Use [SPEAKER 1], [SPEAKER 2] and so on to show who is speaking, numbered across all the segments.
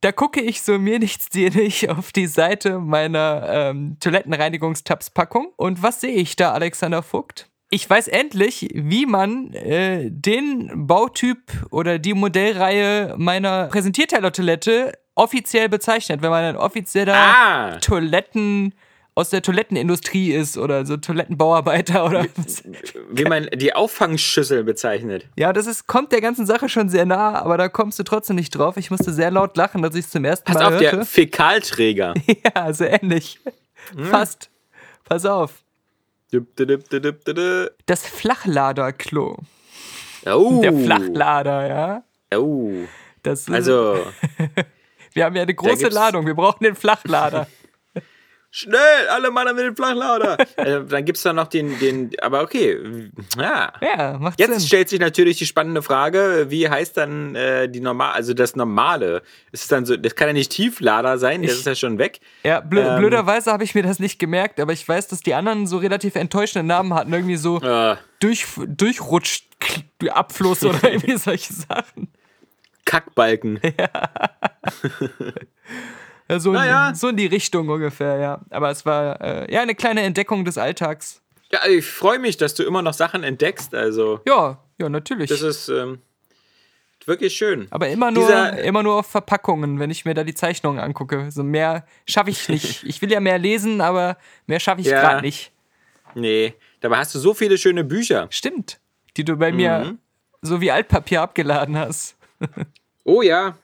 [SPEAKER 1] da gucke ich so mir nichts dir nicht auf die Seite meiner ähm, Toilettenreinigungstabs-Packung. Und was sehe ich da, Alexander Vogt? Ich weiß endlich, wie man äh, den Bautyp oder die Modellreihe meiner Präsentierteller-Toilette offiziell bezeichnet, wenn man ein offizieller
[SPEAKER 2] Ah.
[SPEAKER 1] Toiletten aus der Toilettenindustrie ist oder so Toilettenbauarbeiter oder was.
[SPEAKER 2] Wie man die Auffangschüssel bezeichnet.
[SPEAKER 1] Ja, das ist, kommt der ganzen Sache schon sehr nah, aber da kommst du trotzdem nicht drauf. Ich musste sehr laut lachen, dass ich es zum ersten
[SPEAKER 2] Pass
[SPEAKER 1] Mal
[SPEAKER 2] auf,
[SPEAKER 1] hörte.
[SPEAKER 2] der Fäkalträger.
[SPEAKER 1] Ja, so ähnlich. Fast. Pass auf. Das Flachladerklo.
[SPEAKER 2] Oh.
[SPEAKER 1] Der Flachlader, ja.
[SPEAKER 2] Oh.
[SPEAKER 1] Das,
[SPEAKER 2] Also,
[SPEAKER 1] wir haben ja eine große Ladung, wir brauchen den Flachlader.
[SPEAKER 2] schnell, alle Mann mit dem Flachlader. äh, dann gibt es da noch den, den, aber okay. Ja.
[SPEAKER 1] Ja, macht
[SPEAKER 2] Jetzt
[SPEAKER 1] Sinn.
[SPEAKER 2] stellt sich natürlich die spannende Frage, wie heißt dann äh, die normal, also das normale? Ist es dann so, das kann ja nicht Tieflader sein, das
[SPEAKER 1] Ich-
[SPEAKER 2] ist ja schon weg.
[SPEAKER 1] Ja, blö
[SPEAKER 2] Ähm.
[SPEAKER 1] blöderweise habe ich mir das nicht gemerkt, aber ich weiß, dass die anderen so relativ enttäuschende Namen hatten. Irgendwie so
[SPEAKER 2] Äh,
[SPEAKER 1] durch, durchrutscht, Abfluss oder irgendwie solche Sachen.
[SPEAKER 2] Kackbalken.
[SPEAKER 1] Ja, so,
[SPEAKER 2] Naja.
[SPEAKER 1] in, so in die Richtung ungefähr, ja. Aber es war äh, ja eine kleine Entdeckung des Alltags.
[SPEAKER 2] Ja, ich freue mich, dass du immer noch Sachen entdeckst. Also,
[SPEAKER 1] Ja, ja, natürlich.
[SPEAKER 2] das ist ähm, wirklich schön.
[SPEAKER 1] Aber immer nur,
[SPEAKER 2] Dieser-
[SPEAKER 1] immer nur auf Verpackungen, wenn ich mir da die Zeichnungen angucke. So mehr schaffe ich nicht. Ich will ja mehr lesen, aber mehr schaffe ich
[SPEAKER 2] Ja.
[SPEAKER 1] gerade nicht.
[SPEAKER 2] Nee, dabei hast du so viele schöne Bücher.
[SPEAKER 1] Stimmt. Die du bei mir
[SPEAKER 2] Mhm.
[SPEAKER 1] so wie Altpapier abgeladen hast.
[SPEAKER 2] Oh ja,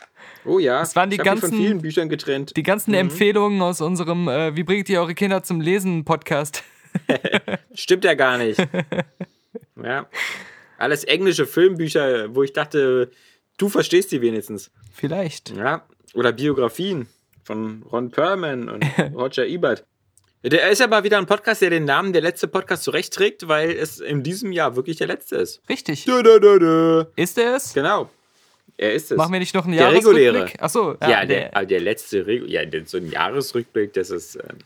[SPEAKER 2] oh ja.
[SPEAKER 1] Das waren die
[SPEAKER 2] ich
[SPEAKER 1] ganzen-
[SPEAKER 2] von vielen Büchern getrennt.
[SPEAKER 1] Die ganzen
[SPEAKER 2] Mhm.
[SPEAKER 1] Empfehlungen aus unserem äh, Wie bringt ihr eure Kinder zum Lesen Podcast.
[SPEAKER 2] Stimmt ja gar nicht. ja. Alles englische Filmbücher, wo ich dachte, du verstehst die wenigstens.
[SPEAKER 1] Vielleicht.
[SPEAKER 2] Ja. Oder Biografien von Ron Perlman und Roger Ebert. Der ist mal wieder ein Podcast, der den Namen der letzte Podcast zurechtträgt, weil es in diesem Jahr wirklich der letzte ist.
[SPEAKER 1] Richtig.
[SPEAKER 2] Dö, dö, dö.
[SPEAKER 1] Ist er es?
[SPEAKER 2] Genau. Er ist es.
[SPEAKER 1] Machen wir nicht noch einen
[SPEAKER 2] Der.
[SPEAKER 1] Jahresrückblick? Achso, ja,
[SPEAKER 2] ja, der, aber der letzte, Regu- ja, der- so ein Jahresrückblick, das ist, ähm,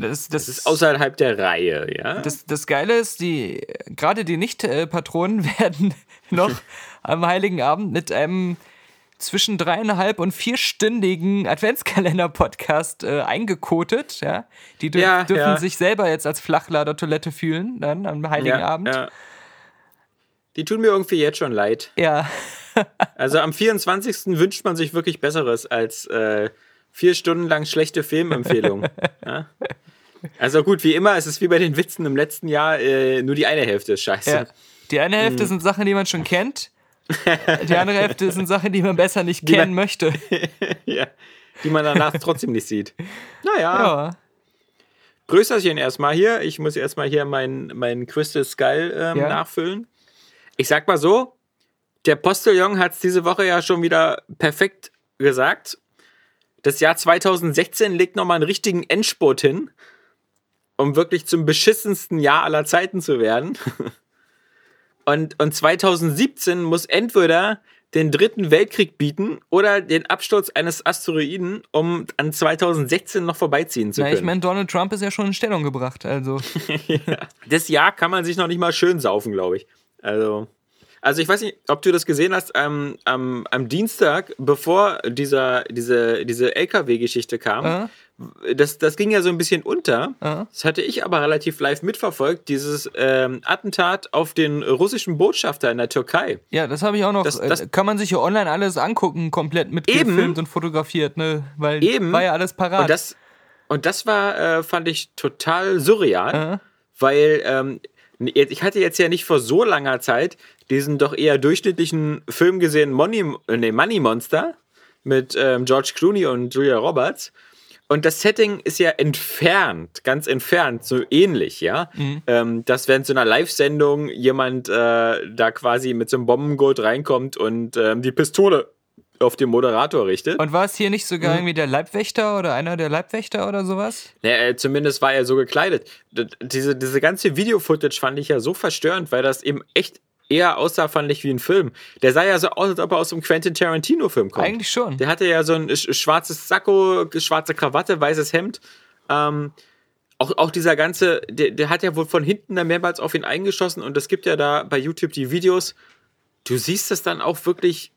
[SPEAKER 1] das, das,
[SPEAKER 2] das ist außerhalb der Reihe, ja.
[SPEAKER 1] Das, das Geile ist, die, gerade die Nicht-Patronen werden noch am Heiligen Abend mit einem zwischen dreieinhalb und vierstündigen Adventskalender-Podcast äh, eingekotet. Ja? Die dür
[SPEAKER 2] Ja,
[SPEAKER 1] dürfen
[SPEAKER 2] ja.
[SPEAKER 1] sich selber jetzt als Flachlader-Toilette fühlen, dann am Heiligen Abend.
[SPEAKER 2] Ja. Die tun mir irgendwie jetzt schon leid.
[SPEAKER 1] Ja.
[SPEAKER 2] Also am 24. wünscht man sich wirklich Besseres als äh, vier Stunden lang schlechte Filmempfehlungen. ja? Also gut, wie immer, es ist wie bei den Witzen im letzten Jahr, äh, nur die eine Hälfte ist scheiße.
[SPEAKER 1] ja. Die eine
[SPEAKER 2] Mhm.
[SPEAKER 1] Hälfte sind Sachen, die man schon kennt. Die andere Hälfte sind Sachen, die man besser nicht kennen
[SPEAKER 2] man-
[SPEAKER 1] möchte.
[SPEAKER 2] Ja, die man danach trotzdem nicht sieht. Naja,
[SPEAKER 1] Ja.
[SPEAKER 2] Größerchen erstmal hier. Ich muss erstmal hier meinen mein Crystal Skull ähm,
[SPEAKER 1] Ja.
[SPEAKER 2] nachfüllen. Ich sag mal so, der Postillon hat es diese Woche ja schon wieder perfekt gesagt. Das Jahr 2016 legt nochmal einen richtigen Endspurt hin, um wirklich zum beschissensten Jahr aller Zeiten zu werden. Und, und 2017 muss entweder den dritten Weltkrieg bieten oder den Absturz eines Asteroiden, um an 2016 noch vorbeiziehen zu
[SPEAKER 1] Na,
[SPEAKER 2] können.
[SPEAKER 1] ich meine, Donald Trump ist ja schon in Stellung gebracht. Also,
[SPEAKER 2] das Jahr kann man sich noch nicht mal schön saufen, glaube ich. Also, also ich weiß nicht, ob du das gesehen hast, am, am, am Dienstag, bevor dieser, diese, diese LKW-Geschichte kam,
[SPEAKER 1] äh,
[SPEAKER 2] das, das ging ja so ein bisschen unter.
[SPEAKER 1] äh.
[SPEAKER 2] Das hatte ich aber relativ live mitverfolgt, dieses ähm, Attentat auf den russischen Botschafter in der Türkei.
[SPEAKER 1] Ja, das habe ich auch noch.
[SPEAKER 2] Das-
[SPEAKER 1] äh,
[SPEAKER 2] das-
[SPEAKER 1] kann man sich ja online alles angucken, komplett mitgefilmt und fotografiert, ne? Weil
[SPEAKER 2] Eben.
[SPEAKER 1] war ja alles parat.
[SPEAKER 2] Und das, und das war, äh, fand ich total surreal,
[SPEAKER 1] äh,
[SPEAKER 2] weil ähm, ich hatte jetzt ja nicht vor so langer Zeit diesen doch eher durchschnittlichen Film gesehen, Money, äh, nee, Money Monster, mit ähm, George Clooney und Julia Roberts. Und das Setting ist ja entfernt, ganz entfernt, so ähnlich, ja. Ähm, dass wenn zu einer Live-Sendung jemand äh, da quasi mit so einem Bombengurt reinkommt und ähm, die Pistole auf den Moderator richtet.
[SPEAKER 1] und war es hier nicht
[SPEAKER 2] Mhm.
[SPEAKER 1] sogar irgendwie der Leibwächter oder einer der Leibwächter oder sowas?
[SPEAKER 2] Ja, äh, zumindest war er so gekleidet. Diese, diese ganze Video-Footage fand ich ja so verstörend, weil das eben echt eher aussah, fand ich, wie ein Film. Der sah ja so aus, als ob er aus einem Quentin Tarantino-Film kommt.
[SPEAKER 1] Eigentlich schon.
[SPEAKER 2] Der hatte ja so ein sch schwarzes Sakko, schwarze Krawatte, weißes Hemd. Ähm, auch, auch dieser ganze, der, der hat ja wohl von hinten da mehrmals auf ihn eingeschossen und es gibt ja da bei YouTube die Videos. Du siehst das dann auch wirklich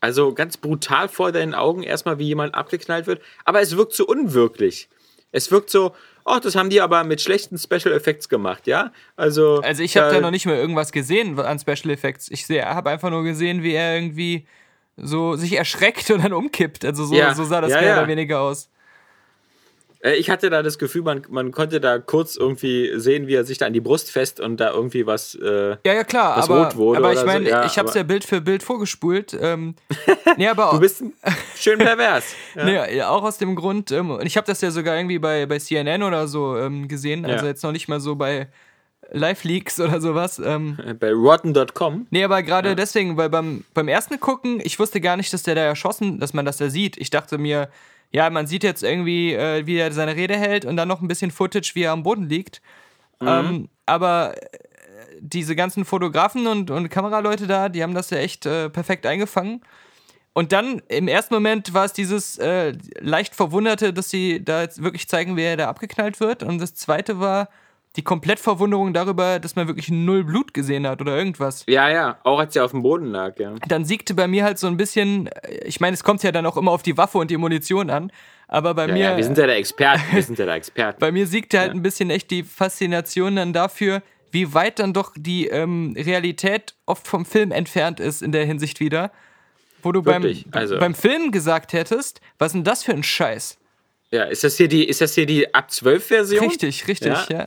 [SPEAKER 2] Also ganz brutal vor deinen Augen erstmal, wie jemand abgeknallt wird. Aber es wirkt so unwirklich. Es wirkt so, oh, das haben die aber mit schlechten Special Effects gemacht, ja? Also,
[SPEAKER 1] also ich habe da noch nicht mal irgendwas gesehen an Special Effects. Ich habe einfach nur gesehen, wie er irgendwie so sich erschreckt und dann umkippt. Also so, ja, so sah das ja, mehr ja. oder weniger aus.
[SPEAKER 2] Äh, ich hatte da das Gefühl, man, man konnte da kurz irgendwie sehen, wie er sich da an die Brust fest und da irgendwie was, äh,
[SPEAKER 1] ja, ja, klar, was aber, rot wurde. Aber ich meine, so. ja, ich habe es ja Bild für Bild vorgespult. Ähm,
[SPEAKER 2] nee, aber du bist schön pervers.
[SPEAKER 1] ja. nee, auch aus dem Grund, ähm, ich habe das ja sogar irgendwie bei, bei CNN oder so ähm, gesehen, also jetzt noch nicht mal so bei Live-Leaks oder sowas. Ähm,
[SPEAKER 2] bei rotten.com.
[SPEAKER 1] Nee, aber gerade deswegen, weil beim, beim ersten Gucken, ich wusste gar nicht, dass der da erschossen, dass man das da sieht. Ich dachte mir, ja, man sieht jetzt irgendwie, äh, wie er seine Rede hält und dann noch ein bisschen Footage, wie er am Boden liegt. Mhm. Ähm, aber äh, diese ganzen Fotografen und, und Kameraleute da, die haben das ja echt äh, perfekt eingefangen. Und dann im ersten Moment war es dieses äh, leicht Verwunderte, dass sie da jetzt wirklich zeigen, wer da abgeknallt wird. Und das zweite war, die Komplettverwunderung darüber, dass man wirklich null Blut gesehen hat oder irgendwas.
[SPEAKER 2] Ja, ja, auch als er auf dem Boden lag, ja.
[SPEAKER 1] Dann siegte bei mir halt so ein bisschen, ich meine, es kommt ja dann auch immer auf die Waffe und die Munition an, aber bei
[SPEAKER 2] ja,
[SPEAKER 1] mir.
[SPEAKER 2] Ja, wir sind ja der Experten, wir sind ja der Experten.
[SPEAKER 1] bei mir siegte halt ja. ein bisschen echt die Faszination dann dafür, wie weit dann doch die ähm, Realität oft vom Film entfernt ist in der Hinsicht wieder. Wo du beim, also. beim Film gesagt hättest, was ist denn das für ein Scheiß?
[SPEAKER 2] Ja, ist das hier die, ist das hier die ab 12 Version?
[SPEAKER 1] Richtig, richtig, ja. ja.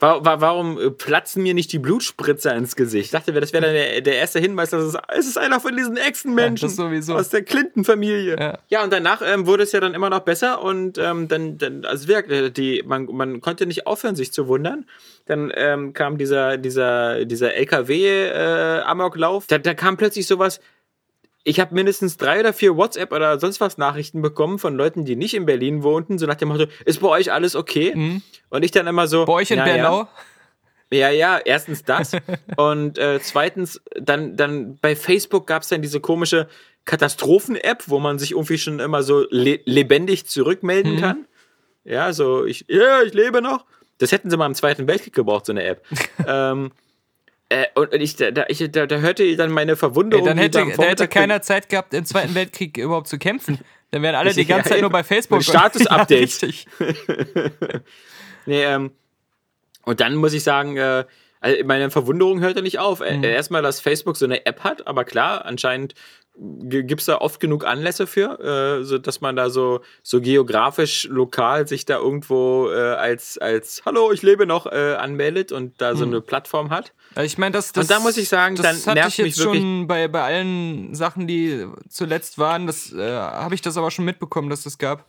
[SPEAKER 2] Warum äh, platzen mir nicht die Blutspritzer ins Gesicht? Ich dachte, das wäre dann der, der, erste Hinweis, dass es, es ist einer von diesen Echsenmenschen ja, sowieso. aus der Clinton-Familie. Ja. ja. und danach ähm, wurde es ja dann immer noch besser und ähm, dann, dann, also wirklich, äh, die, man, man konnte nicht aufhören, sich zu wundern. Dann ähm, kam dieser, dieser, dieser LKW-Amoklauf. Äh, da, da kam plötzlich sowas, ich habe mindestens drei oder vier WhatsApp oder sonst was Nachrichten bekommen von Leuten, die nicht in Berlin wohnten, so nach dem Motto, ist bei euch alles okay? Mhm. Und ich dann immer so.
[SPEAKER 1] Bei euch in Bernau?
[SPEAKER 2] Ja, ja, erstens das. und äh, zweitens, dann, dann bei Facebook gab es dann diese komische Katastrophen-App, wo man sich irgendwie schon immer so le lebendig zurückmelden mhm. kann. Ja, so, ich, ja, ich lebe noch. Das hätten sie mal im Zweiten Weltkrieg gebraucht, so eine App. ähm, äh, und ich, da, ich, da, da hörte dann meine Verwunderung.
[SPEAKER 1] Ja, dann hätte, da hätte keiner Zeit gehabt, im Zweiten Weltkrieg überhaupt zu kämpfen. Dann wären alle die ganze ja, Zeit nur bei Facebook.
[SPEAKER 2] Status-Update. Ja, nee, ähm, und dann muss ich sagen, äh, also meine Verwunderung hört ja nicht auf. Mhm. Erstmal, dass Facebook so eine App hat, aber klar, anscheinend gibt es da oft genug Anlässe für, äh, so dass man da so, so geografisch lokal sich da irgendwo äh, als, als Hallo, ich lebe noch äh, anmeldet und da so hm. eine Plattform hat.
[SPEAKER 1] Ich meine, das, das,
[SPEAKER 2] Und da muss ich sagen, dann nervt ich mich wirklich.
[SPEAKER 1] schon bei, bei allen Sachen, die zuletzt waren, das äh, habe ich das aber schon mitbekommen, dass es das gab.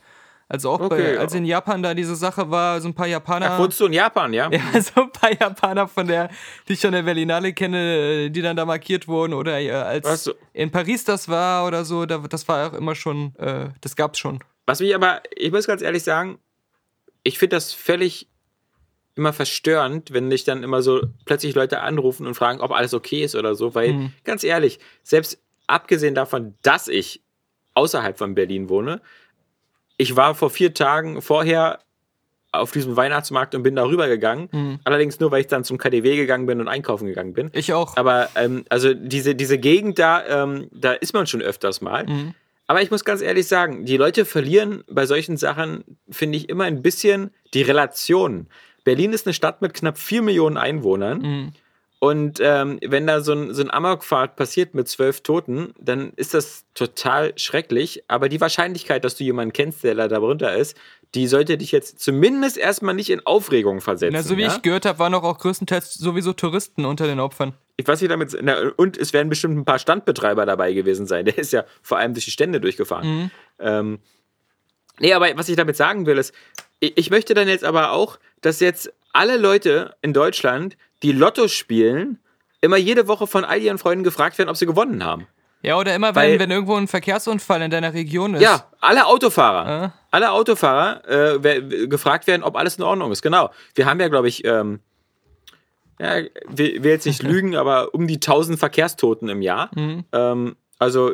[SPEAKER 1] Also auch okay, bei, als in Japan da diese Sache war, so ein paar Japaner.
[SPEAKER 2] Ach, wohnst du in Japan, ja?
[SPEAKER 1] Ja, so ein paar Japaner von der, die ich schon der Berlinale kenne, die dann da markiert wurden. Oder äh, als so. in Paris das war oder so, da, das war auch immer schon, äh, das gab's schon.
[SPEAKER 2] Was mich aber, ich muss ganz ehrlich sagen, ich finde das völlig immer verstörend, wenn dich dann immer so plötzlich Leute anrufen und fragen, ob alles okay ist oder so, weil mhm. ganz ehrlich, selbst abgesehen davon, dass ich außerhalb von Berlin wohne, ich war vor vier Tagen vorher auf diesem Weihnachtsmarkt und bin da rübergegangen. Mhm. Allerdings nur, weil ich dann zum KDW gegangen bin und einkaufen gegangen bin.
[SPEAKER 1] Ich auch.
[SPEAKER 2] Aber ähm, also diese, diese Gegend da, ähm, da ist man schon öfters mal. Mhm. Aber ich muss ganz ehrlich sagen, die Leute verlieren bei solchen Sachen, finde ich, immer ein bisschen die Relation. Berlin ist eine Stadt mit knapp vier Millionen Einwohnern. Mhm. Und ähm, wenn da so ein, so ein Amokfahrt passiert mit zwölf Toten, dann ist das total schrecklich. Aber die Wahrscheinlichkeit, dass du jemanden kennst, der da darunter ist, die sollte dich jetzt zumindest erstmal nicht in Aufregung versetzen. Na,
[SPEAKER 1] so wie
[SPEAKER 2] ja?
[SPEAKER 1] ich gehört habe, waren doch auch größtenteils sowieso Touristen unter den Opfern.
[SPEAKER 2] Ich weiß nicht damit. Na, und es werden bestimmt ein paar Standbetreiber dabei gewesen sein. Der ist ja vor allem durch die Stände durchgefahren. Mhm. Ähm, nee, aber was ich damit sagen will, ist, ich, ich möchte dann jetzt aber auch, dass jetzt alle Leute in Deutschland, die Lotto spielen, immer jede Woche von all ihren Freunden gefragt werden, ob sie gewonnen haben.
[SPEAKER 1] Ja, oder immer, Weil, wenn, wenn irgendwo ein Verkehrsunfall in deiner Region ist.
[SPEAKER 2] Ja, alle Autofahrer. Äh? Alle Autofahrer äh, gefragt werden, ob alles in Ordnung ist. Genau. Wir haben ja, glaube ich, ähm, ja, will, will jetzt nicht lügen, aber um die 1000 Verkehrstoten im Jahr. Mhm. Ähm, also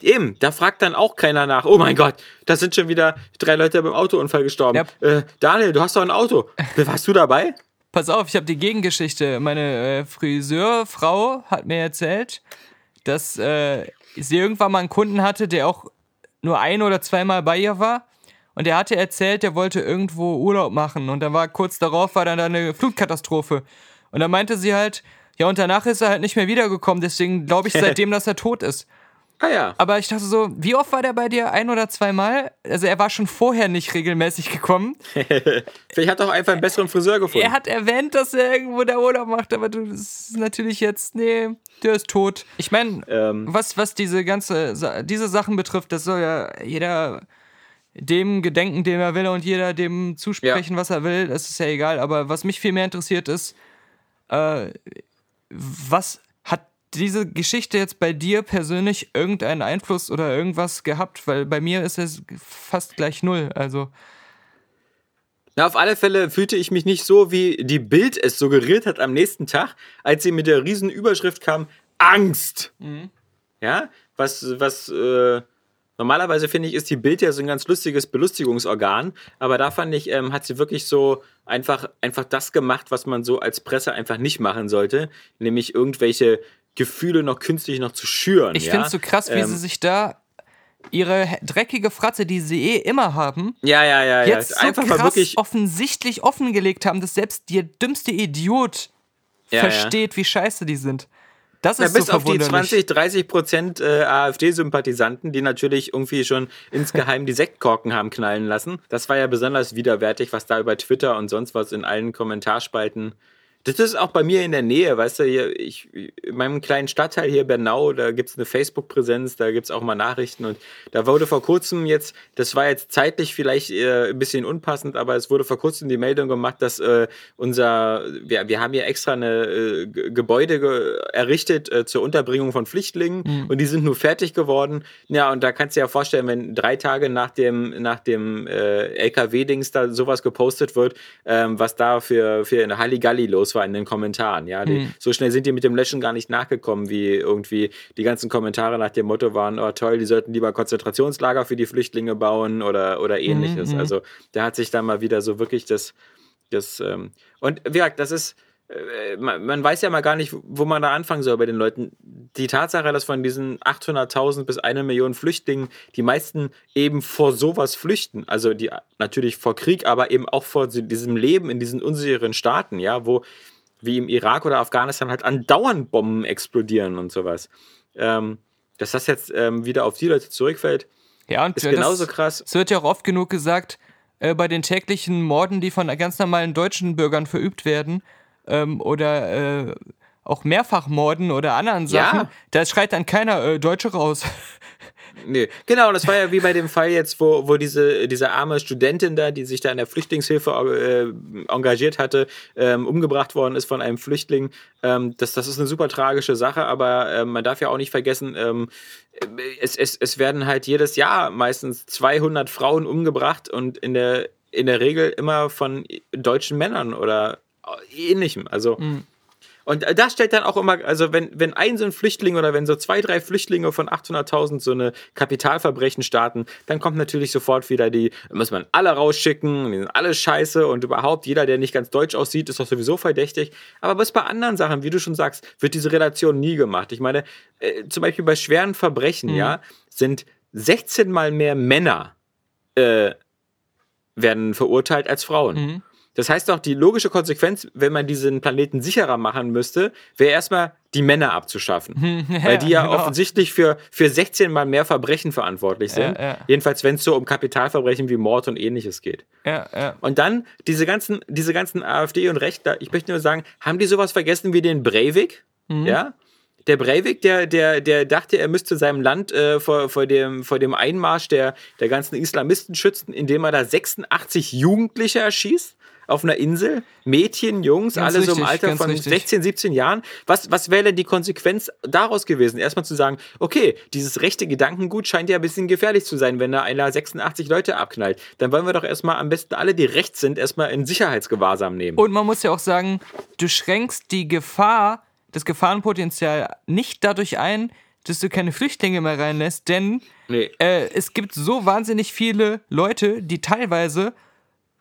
[SPEAKER 2] eben, da fragt dann auch keiner nach, oh mein Gott, da sind schon wieder drei Leute beim Autounfall gestorben. Ja. Äh, Daniel, du hast doch ein Auto. Warst du dabei?
[SPEAKER 1] Pass auf, ich habe die Gegengeschichte. Meine äh, Friseurfrau hat mir erzählt, dass äh, sie irgendwann mal einen Kunden hatte, der auch nur ein oder zweimal bei ihr war. Und der hatte erzählt, der wollte irgendwo Urlaub machen. Und dann war kurz darauf war dann da eine Flutkatastrophe. Und dann meinte sie halt, ja, und danach ist er halt nicht mehr wiedergekommen. Deswegen glaube ich seitdem, dass er tot ist.
[SPEAKER 2] Ah ja.
[SPEAKER 1] Aber ich dachte so, wie oft war der bei dir? Ein oder zweimal? Also er war schon vorher nicht regelmäßig gekommen.
[SPEAKER 2] Vielleicht hat er auch einfach einen besseren Friseur gefunden.
[SPEAKER 1] Er hat erwähnt, dass er irgendwo da Urlaub macht, aber du, das ist natürlich jetzt, nee, der ist tot. Ich meine,
[SPEAKER 2] Ähm.
[SPEAKER 1] was, was diese ganze, diese Sachen betrifft, das soll ja jeder dem gedenken, dem er will und jeder dem zusprechen, was er will, das ist ja egal. Aber was mich viel mehr interessiert ist, äh, was diese Geschichte jetzt bei dir persönlich irgendeinen Einfluss oder irgendwas gehabt? Weil bei mir ist es fast gleich null. Also,
[SPEAKER 2] Na, auf alle Fälle fühlte ich mich nicht so, wie die Bild es suggeriert hat am nächsten Tag, als sie mit der riesen Überschrift kam, Angst. Ja, was, was, äh, normalerweise finde ich, ist die Bild ja so ein ganz lustiges Belustigungsorgan, aber da fand ich, ähm, hat sie wirklich so einfach, einfach das gemacht, was man so als Presse einfach nicht machen sollte, nämlich irgendwelche Gefühle noch künstlich noch zu schüren.
[SPEAKER 1] ich
[SPEAKER 2] ja?
[SPEAKER 1] finde es so krass, wie
[SPEAKER 2] Ähm,
[SPEAKER 1] sie sich da ihre dreckige Fratze, die sie eh immer haben,
[SPEAKER 2] Ja, ja, ja, ja.
[SPEAKER 1] jetzt so
[SPEAKER 2] einfach
[SPEAKER 1] krass
[SPEAKER 2] wirklich.
[SPEAKER 1] offensichtlich offengelegt haben, dass selbst der dümmste Idiot
[SPEAKER 2] Ja, ja.
[SPEAKER 1] versteht, wie scheiße die sind. Das
[SPEAKER 2] Ja,
[SPEAKER 1] ist
[SPEAKER 2] bis
[SPEAKER 1] so
[SPEAKER 2] auf die
[SPEAKER 1] verwunderlich.
[SPEAKER 2] 20, 30 Prozent äh, AfD-Sympathisanten, die natürlich irgendwie schon insgeheim die Sektkorken haben knallen lassen. Das war ja besonders widerwärtig, was da über Twitter und sonst was in allen Kommentarspalten. Das ist auch bei mir in der Nähe, weißt du, hier, ich, in meinem kleinen Stadtteil hier Bernau, da gibt es eine Facebook-Präsenz, da gibt es auch mal Nachrichten und da wurde vor kurzem jetzt, das war jetzt zeitlich vielleicht äh, ein bisschen unpassend, aber es wurde vor kurzem die Meldung gemacht, dass äh, unser, wir, wir haben hier extra eine äh, Gebäude ge errichtet äh, zur Unterbringung von Flüchtlingen und die sind nur fertig geworden. Ja, und da kannst du dir ja vorstellen, wenn drei Tage nach dem, nach dem äh, LKW-Dings da sowas gepostet wird, ähm, was da für, für eine Halligalli los war in den Kommentaren. Ja, die, so schnell sind die mit dem Löschen gar nicht nachgekommen, wie irgendwie die ganzen Kommentare nach dem Motto waren, oh toll, die sollten lieber Konzentrationslager für die Flüchtlinge bauen oder, oder ähnliches. Also da hat sich da mal wieder so wirklich das, das ähm, und wie gesagt, das ist, man, man weiß ja mal gar nicht, wo man da anfangen soll bei den Leuten. Die Tatsache, dass von diesen 800.000 bis eine Million Flüchtlingen die meisten eben vor sowas flüchten, also die natürlich vor Krieg, aber eben auch vor diesem Leben in diesen unsicheren Staaten, ja, wo wie im Irak oder Afghanistan halt andauernd Bomben explodieren und sowas. Ähm, dass das jetzt ähm, wieder auf die Leute zurückfällt,
[SPEAKER 1] Ja, und
[SPEAKER 2] ist
[SPEAKER 1] äh,
[SPEAKER 2] genauso
[SPEAKER 1] das,
[SPEAKER 2] krass.
[SPEAKER 1] Es wird ja auch oft genug gesagt, äh, bei den täglichen Morden, die von ganz normalen deutschen Bürgern verübt werden, ähm, oder äh, auch Mehrfachmorden oder anderen Sachen,
[SPEAKER 2] Ja.
[SPEAKER 1] da schreit dann keiner äh, Deutsche raus.
[SPEAKER 2] Nee, genau, das war ja wie bei dem Fall jetzt, wo, wo diese, diese arme Studentin da, die sich da in der Flüchtlingshilfe äh, engagiert hatte, ähm, umgebracht worden ist von einem Flüchtling. Ähm, das, das ist eine super tragische Sache, aber ähm, man darf ja auch nicht vergessen, ähm, es, es, es werden halt jedes Jahr meistens 200 Frauen umgebracht und in der, in der Regel immer von deutschen Männern oder ähnlichem. Also. Und äh, das stellt dann auch immer, also wenn, wenn ein so ein Flüchtling oder wenn so zwei, drei Flüchtlinge von 800.000 so eine Kapitalverbrechen starten, dann kommt natürlich sofort wieder die, muss man alle rausschicken, die sind alle scheiße und überhaupt jeder, der nicht ganz deutsch aussieht, ist doch sowieso verdächtig. Aber was bei anderen Sachen, wie du schon sagst, wird diese Relation nie gemacht. Ich meine, äh, zum Beispiel bei schweren Verbrechen, ja, sind 16 mal mehr Männer äh, werden verurteilt als Frauen. Das heißt doch, die logische Konsequenz, wenn man diesen Planeten sicherer machen müsste, wäre erstmal die Männer abzuschaffen. weil die ja
[SPEAKER 1] genau.
[SPEAKER 2] offensichtlich für, für 16 mal mehr Verbrechen verantwortlich sind.
[SPEAKER 1] Ja, ja.
[SPEAKER 2] Jedenfalls, wenn es so um Kapitalverbrechen wie Mord und ähnliches geht.
[SPEAKER 1] ja, ja.
[SPEAKER 2] Und dann diese ganzen, diese ganzen AfD und Rechtler, ich möchte nur sagen, haben die sowas vergessen wie den Breivik? Ja? Der Breivik, der, der, der dachte, er müsste seinem Land äh, vor, vor, dem, vor dem Einmarsch der, der ganzen Islamisten schützen, indem er da 86 Jugendliche erschießt auf einer Insel. Mädchen, Jungs,
[SPEAKER 1] Ganz
[SPEAKER 2] alle so im
[SPEAKER 1] richtig,
[SPEAKER 2] Alter von
[SPEAKER 1] richtig.
[SPEAKER 2] 16, 17 Jahren. Was, was wäre denn die Konsequenz daraus gewesen? Erstmal zu sagen, okay, dieses rechte Gedankengut scheint ja ein bisschen gefährlich zu sein, wenn da einer 86 Leute abknallt. Dann wollen wir doch erstmal am besten alle, die rechts sind, erstmal in Sicherheitsgewahrsam nehmen.
[SPEAKER 1] Und man muss ja auch sagen, du schränkst die Gefahr, das Gefahrenpotenzial nicht dadurch ein, dass du keine Flüchtlinge mehr reinlässt, denn
[SPEAKER 2] Nee.
[SPEAKER 1] äh, es gibt so wahnsinnig viele Leute, die teilweise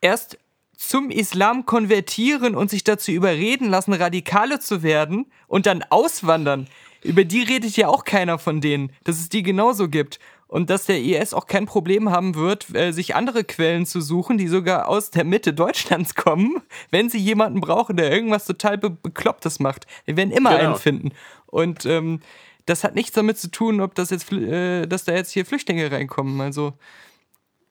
[SPEAKER 1] erst zum Islam konvertieren und sich dazu überreden lassen, Radikale zu werden und dann auswandern. über die redet ja auch keiner von denen, dass es die genauso gibt. Und dass der IS auch kein Problem haben wird, äh, sich andere Quellen zu suchen, die sogar aus der Mitte Deutschlands kommen, wenn sie jemanden brauchen, der irgendwas total be Beklopptes macht. Wir werden immer
[SPEAKER 2] Genau.
[SPEAKER 1] einen finden. Und ähm, das hat nichts damit zu tun, ob das jetzt, äh, dass da jetzt hier Flüchtlinge reinkommen. Also,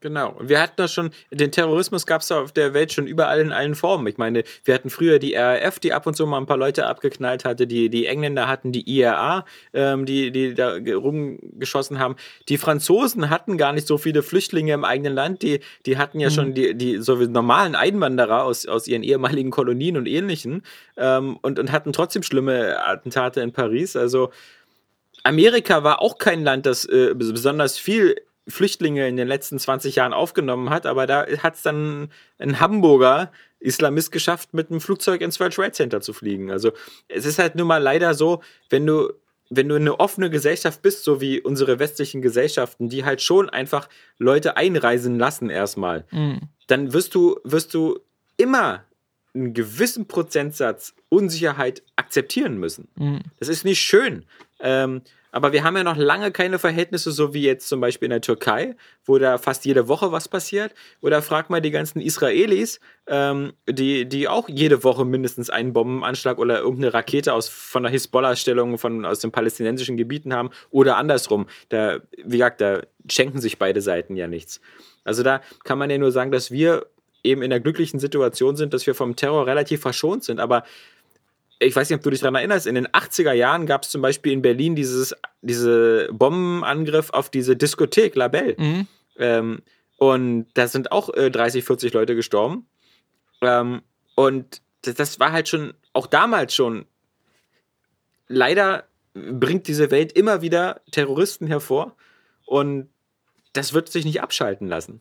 [SPEAKER 2] Genau. Und wir hatten das schon, den Terrorismus gab es auf der Welt schon überall in allen Formen. Ich meine, wir hatten früher die RAF, die ab und zu mal ein paar Leute abgeknallt hatte, die, die Engländer hatten die IRA, ähm, die, die da ge- rumgeschossen haben. Die Franzosen hatten gar nicht so viele Flüchtlinge im eigenen Land, die, die hatten ja schon die, die so wie normalen Einwanderer aus, aus ihren ehemaligen Kolonien und ähnlichen ähm, und, und hatten trotzdem schlimme Attentate in Paris. Also Amerika war auch kein Land, das äh, besonders viel Flüchtlinge in den letzten 20 Jahren aufgenommen hat, aber da hat es dann ein Hamburger Islamist geschafft, mit einem Flugzeug ins World Trade Center zu fliegen. Also es ist halt nun mal leider so, wenn du wenn du eine offene Gesellschaft bist, so wie unsere westlichen Gesellschaften, die halt schon einfach Leute einreisen lassen erstmal, dann wirst du, wirst du immer einen gewissen Prozentsatz Unsicherheit akzeptieren müssen. Das ist nicht schön. Ähm, aber wir haben ja noch lange keine Verhältnisse, so wie jetzt zum Beispiel in der Türkei, wo da fast jede Woche was passiert. Oder frag mal die ganzen Israelis, ähm, die, die auch jede Woche mindestens einen Bombenanschlag oder irgendeine Rakete aus, von der Hisbollah-Stellung von, aus den palästinensischen Gebieten haben. Oder andersrum. Da, wie gesagt, da schenken sich beide Seiten ja nichts. Also da kann man ja nur sagen, dass wir eben in der glücklichen Situation sind, dass wir vom Terror relativ verschont sind. Aber ich weiß nicht, ob du dich daran erinnerst, in den 80er Jahren gab es zum Beispiel in Berlin dieses, diese Bombenangriff auf diese Diskothek Labelle. Ähm, und da sind auch äh, 30, 40 Leute gestorben. Ähm, und das, das war halt schon, auch damals schon, leider bringt diese Welt immer wieder Terroristen hervor. Und das wird sich nicht abschalten lassen.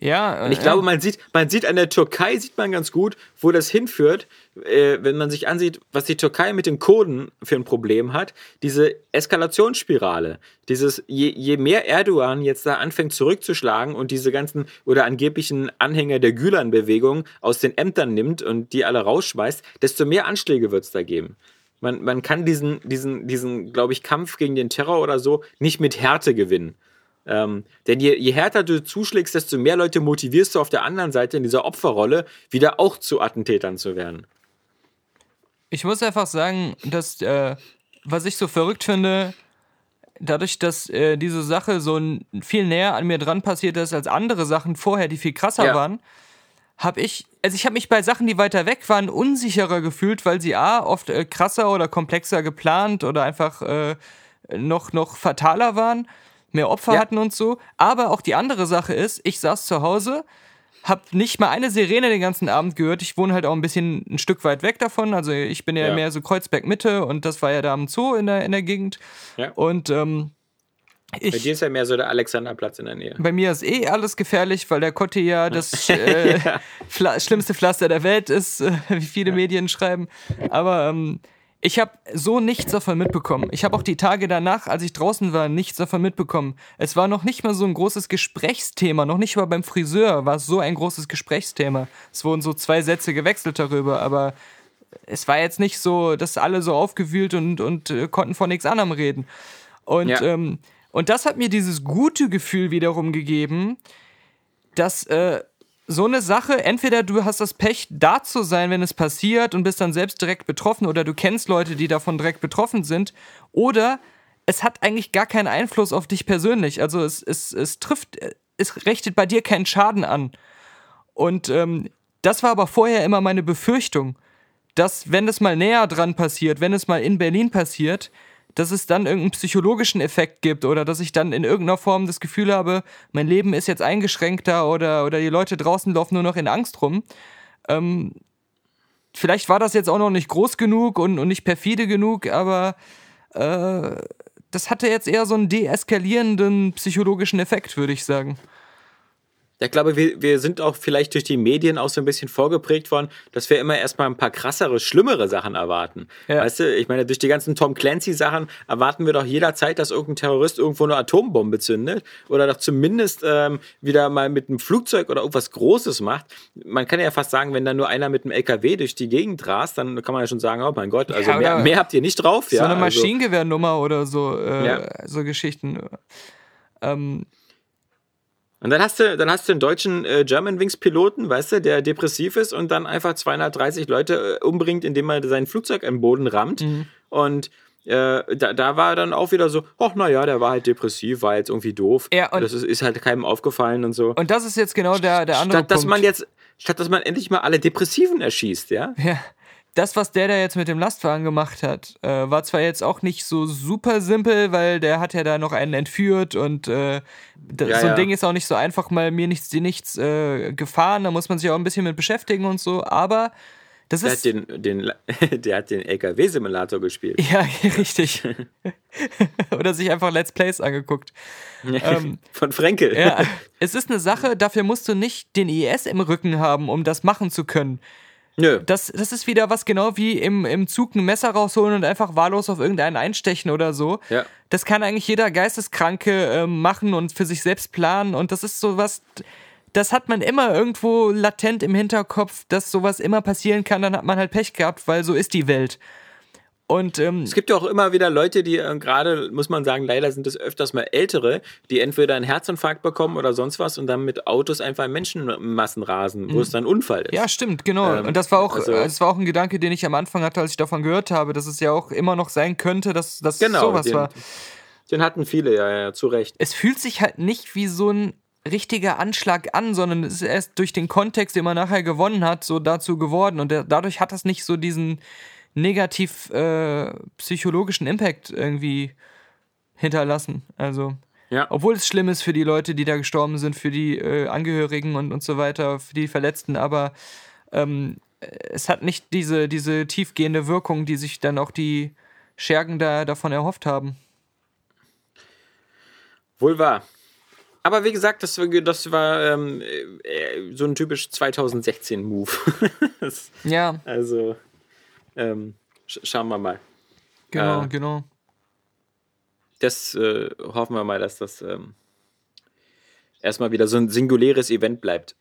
[SPEAKER 1] Ja.
[SPEAKER 2] Und ich glaube, man sieht, man sieht an der Türkei, sieht man ganz gut, wo das hinführt, äh, wenn man sich ansieht, was die Türkei mit den Kurden für ein Problem hat. Diese Eskalationsspirale, dieses, je, je mehr Erdogan jetzt da anfängt zurückzuschlagen und diese ganzen oder angeblichen Anhänger der Gülen-Bewegung aus den Ämtern nimmt und die alle rausschmeißt, desto mehr Anschläge wird es da geben. Man, man kann diesen, diesen, diesen glaube ich, Kampf gegen den Terror oder so nicht mit Härte gewinnen. Ähm, denn je, je härter du zuschlägst, desto mehr Leute motivierst du auf der anderen Seite in dieser Opferrolle wieder auch zu Attentätern zu werden.
[SPEAKER 1] Ich muss einfach sagen, dass, äh, was ich so verrückt finde, dadurch, dass äh, diese Sache so viel näher an mir dran passiert ist als andere Sachen vorher, die viel krasser
[SPEAKER 2] Ja.
[SPEAKER 1] waren, habe ich, also ich habe mich bei Sachen, die weiter weg waren, unsicherer gefühlt, weil sie A, oft äh, krasser oder komplexer geplant oder einfach äh, noch, noch fataler waren, mehr Opfer
[SPEAKER 2] Ja.
[SPEAKER 1] hatten und so. Aber auch die andere Sache ist, ich saß zu Hause, hab nicht mal eine Sirene den ganzen Abend gehört. Ich wohne halt auch ein bisschen ein Stück weit weg davon. Also ich bin ja,
[SPEAKER 2] Ja.
[SPEAKER 1] mehr so Kreuzberg Mitte und das war ja da am Zoo in der, in der Gegend.
[SPEAKER 2] Ja.
[SPEAKER 1] Und ähm,
[SPEAKER 2] Bei dir
[SPEAKER 1] ich,
[SPEAKER 2] ist ja mehr so der Alexanderplatz in der Nähe.
[SPEAKER 1] bei mir ist eh alles gefährlich, weil der Kotte ja das äh, Pfla schlimmste Pflaster der Welt ist, äh, wie viele Medien schreiben. Aber ähm, ich habe so nichts davon mitbekommen. Ich habe auch die Tage danach, als ich draußen war, nichts davon mitbekommen. Es war noch nicht mal so ein großes Gesprächsthema, noch nicht mal beim Friseur war es so ein großes Gesprächsthema. Es wurden so zwei Sätze gewechselt darüber, aber es war jetzt nicht so, dass alle so aufgewühlt und, und äh, konnten von nichts anderem reden. Und,
[SPEAKER 2] Ja.
[SPEAKER 1] ähm, und das hat mir dieses gute Gefühl wiederum gegeben, dass äh, so eine Sache, entweder du hast das Pech, da zu sein, wenn es passiert und bist dann selbst direkt betroffen, oder du kennst Leute, die davon direkt betroffen sind, oder es hat eigentlich gar keinen Einfluss auf dich persönlich. Also es, es, es trifft, es richtet bei dir keinen Schaden an. Und ähm, das war aber vorher immer meine Befürchtung, dass wenn es mal näher dran passiert, wenn es mal in Berlin passiert, dass es dann irgendeinen psychologischen Effekt gibt oder dass ich dann in irgendeiner Form das Gefühl habe, mein Leben ist jetzt eingeschränkter oder, oder die Leute draußen laufen nur noch in Angst rum. Ähm, vielleicht war das jetzt auch noch nicht groß genug und, und nicht perfide genug, aber äh, das hatte jetzt eher so einen deeskalierenden psychologischen Effekt, würde ich sagen.
[SPEAKER 2] Ich glaube, wir, wir sind auch vielleicht durch die Medien auch so ein bisschen vorgeprägt worden, dass wir immer erstmal ein paar krassere, schlimmere Sachen erwarten. Ja. Weißt du, ich meine, durch die ganzen Tom Clancy-Sachen erwarten wir doch jederzeit, dass irgendein Terrorist irgendwo eine Atombombe zündet oder doch zumindest ähm, wieder mal mit einem Flugzeug oder irgendwas Großes macht. Man kann ja fast sagen, wenn da nur einer mit einem LKW durch die Gegend rast, dann kann man ja schon sagen, oh mein Gott, also ja, mehr, mehr, habt ihr nicht drauf.
[SPEAKER 1] So
[SPEAKER 2] ja,
[SPEAKER 1] eine also Maschinengewehrnummer also, oder so, äh, ja. so Geschichten. Ähm,
[SPEAKER 2] und dann hast du, dann hast du einen deutschen äh, Germanwings-Piloten, weißt du, der depressiv ist und dann einfach 230 Leute äh, umbringt, indem er sein Flugzeug am Boden rammt. Mhm. Und äh, da, da war dann auch wieder so, ach naja, der war halt depressiv, war jetzt irgendwie doof. Ja, und das ist, ist, halt keinem aufgefallen und so.
[SPEAKER 1] Und das ist jetzt genau der, der andere
[SPEAKER 2] statt, dass Punkt. Man jetzt, statt dass man endlich mal alle Depressiven erschießt, ja?
[SPEAKER 1] Ja das, was der da jetzt mit dem Lastwagen gemacht hat, äh, war zwar jetzt auch nicht so super simpel, weil der hat ja da noch einen entführt und äh, ja, so ein ja. Ding ist auch nicht so einfach mal mir nichts, dir nichts äh, gefahren, da muss man sich auch ein bisschen mit beschäftigen und so, aber das
[SPEAKER 2] der
[SPEAKER 1] ist.
[SPEAKER 2] Hat den, den, der hat den LKW-Simulator gespielt.
[SPEAKER 1] Ja, richtig. Oder sich einfach Let's Plays angeguckt.
[SPEAKER 2] ähm, Von Frenkel.
[SPEAKER 1] Ja, es ist eine Sache, dafür musst du nicht den IS im Rücken haben, um das machen zu können. Nö. Das, das ist wieder was genau wie im, im Zug ein Messer rausholen und einfach wahllos auf irgendeinen einstechen oder so. Ja. Das kann eigentlich jeder Geisteskranke äh, machen und für sich selbst planen. Und das ist sowas, das hat man immer irgendwo latent im Hinterkopf, dass sowas immer passieren kann. Dann hat man halt Pech gehabt, weil so ist die Welt. Und, ähm,
[SPEAKER 2] es gibt ja auch immer wieder Leute, die äh, gerade, muss man sagen, leider sind es öfters mal Ältere, die entweder einen Herzinfarkt bekommen oder sonst was und dann mit Autos einfach in Menschenmassen rasen, wo mhm. es dann Unfall ist.
[SPEAKER 1] Ja, stimmt, genau. Ähm, und das war auch, also, das war auch ein Gedanke, den ich am Anfang hatte, als ich davon gehört habe, dass es ja auch immer noch sein könnte, dass das genau, sowas
[SPEAKER 2] den,
[SPEAKER 1] war.
[SPEAKER 2] Den hatten viele, ja, ja, zu Recht.
[SPEAKER 1] Es fühlt sich halt nicht wie so ein richtiger Anschlag an, sondern es ist erst durch den Kontext, den man nachher gewonnen hat, so dazu geworden. Und der, dadurch hat das nicht so diesen negativ äh, psychologischen Impact irgendwie hinterlassen. Also, ja. obwohl es schlimm ist für die Leute, die da gestorben sind, für die äh, Angehörigen und, und so weiter, für die Verletzten, aber ähm, es hat nicht diese, diese tiefgehende Wirkung, die sich dann auch die Schergen da davon erhofft haben.
[SPEAKER 2] Wohl wahr. Aber wie gesagt, das, das war ähm, äh, so ein typisch 2016-Move.
[SPEAKER 1] ja.
[SPEAKER 2] Also, ähm, sch schauen wir mal.
[SPEAKER 1] Genau, äh, genau.
[SPEAKER 2] Das äh, hoffen wir mal, dass das ähm, erstmal wieder so ein singuläres Event bleibt.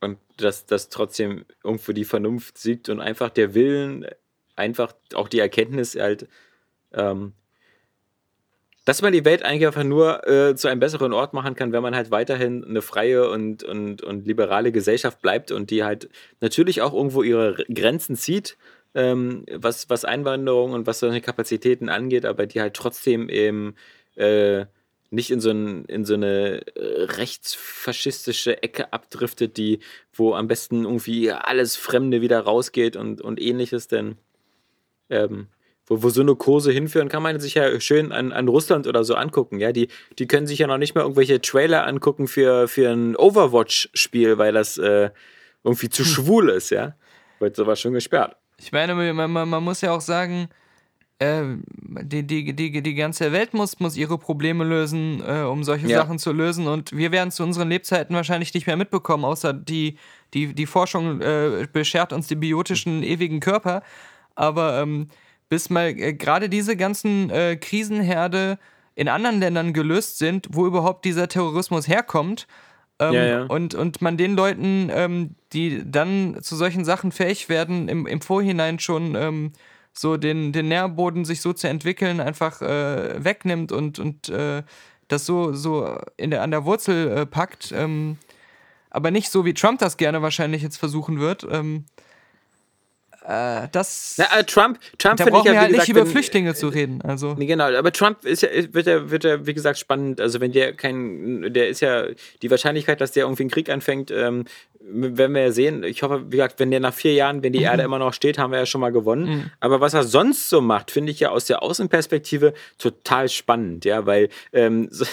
[SPEAKER 2] Und dass das trotzdem irgendwo die Vernunft siegt und einfach der Willen, einfach auch die Erkenntnis halt, ähm, dass man die Welt eigentlich einfach nur äh, zu einem besseren Ort machen kann, wenn man halt weiterhin eine freie und, und, und liberale Gesellschaft bleibt und die halt natürlich auch irgendwo ihre Grenzen zieht ähm, was, was Einwanderung und was solche Kapazitäten angeht, aber die halt trotzdem eben äh, nicht in so, ein, in so eine äh, rechtsfaschistische Ecke abdriftet, die, wo am besten irgendwie alles Fremde wieder rausgeht und, und ähnliches, denn ähm, wo, wo so eine Kurse hinführen, kann man sich ja schön an, an Russland oder so angucken. Ja, die, die können sich ja noch nicht mal irgendwelche Trailer angucken für, für ein Overwatch-Spiel, weil das äh, irgendwie zu hm. schwul ist, ja. Wird sowas schon gesperrt.
[SPEAKER 1] Ich meine, man, man, man muss ja auch sagen, äh, die, die, die, die ganze Welt muss, muss ihre Probleme lösen, äh, um solche ja. Sachen zu lösen. Und wir werden zu unseren Lebzeiten wahrscheinlich nicht mehr mitbekommen, außer die, die, die Forschung äh, beschert uns die biotischen ewigen Körper. Aber ähm, bis mal äh, gerade diese ganzen äh, Krisenherde in anderen Ländern gelöst sind, wo überhaupt dieser Terrorismus herkommt, ähm, ja, ja. Und, und man den Leuten, ähm, die dann zu solchen Sachen fähig werden, im, im Vorhinein schon ähm, so den, den Nährboden sich so zu entwickeln, einfach äh, wegnimmt und, und äh, das so, so in der, an der Wurzel äh, packt. Ähm, aber nicht so, wie Trump das gerne wahrscheinlich jetzt versuchen wird. Äh, das.
[SPEAKER 2] Na, äh, Trump, Trump
[SPEAKER 1] da brauchen ich ja, wir halt gesagt, nicht über wenn, Flüchtlinge zu reden. Also.
[SPEAKER 2] Nee, genau, aber Trump ist ja, wird ja, wird ja, wie gesagt, spannend. Also wenn der kein, der ist ja, die Wahrscheinlichkeit, dass der irgendwie einen Krieg anfängt, ähm, werden wir ja sehen. Ich hoffe, wie gesagt, wenn der nach vier Jahren, wenn die Erde immer noch steht, haben wir ja schon mal gewonnen.
[SPEAKER 1] Mhm.
[SPEAKER 2] Aber was er sonst so macht, finde ich ja aus der Außenperspektive total spannend, ja, weil, ähm, so,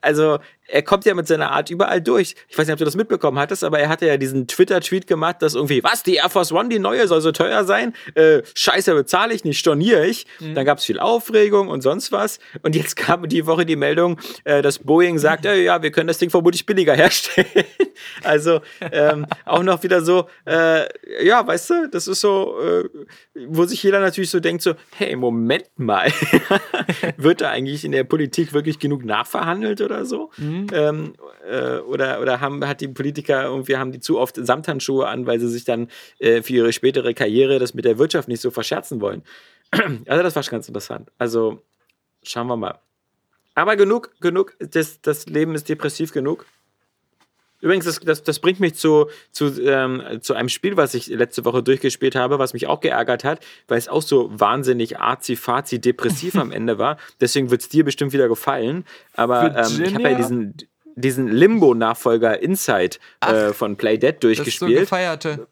[SPEAKER 2] also er kommt ja mit seiner Art überall durch. Ich weiß nicht, ob du das mitbekommen hattest, aber er hatte ja diesen Twitter-Tweet gemacht, dass irgendwie, was, die Air Force One, die neue, soll so teuer sein? Äh, scheiße, bezahle ich nicht, storniere ich.
[SPEAKER 1] Mhm.
[SPEAKER 2] Dann gab es viel Aufregung und sonst was. Und jetzt kam die Woche die Meldung, äh, dass Boeing sagt, ja, ja, wir können das Ding vermutlich billiger herstellen. also ähm, auch noch wieder so, äh, ja, weißt du, das ist so, äh, wo sich jeder natürlich so denkt, so, hey, Moment mal, wird da eigentlich in der Politik wirklich genug nachverhandelt oder so? Ähm, äh, oder oder haben, hat die Politiker irgendwie, haben die zu oft Samthandschuhe an, weil sie sich dann äh, für ihre spätere Karriere das mit der Wirtschaft nicht so verscherzen wollen. also das war schon ganz interessant. Also schauen wir mal. Aber genug, genug, das, das Leben ist depressiv genug. Übrigens, das, das, das bringt mich zu, zu, ähm, zu einem Spiel, was ich letzte Woche durchgespielt habe, was mich auch geärgert hat, weil es auch so wahnsinnig arzi-fazi depressiv am Ende war. Deswegen wird es dir bestimmt wieder gefallen. Aber ähm, ich habe ja diesen, diesen Limbo-Nachfolger Inside äh, von Play Dead
[SPEAKER 1] Das so
[SPEAKER 2] durchgespielt.
[SPEAKER 1] gefeierte.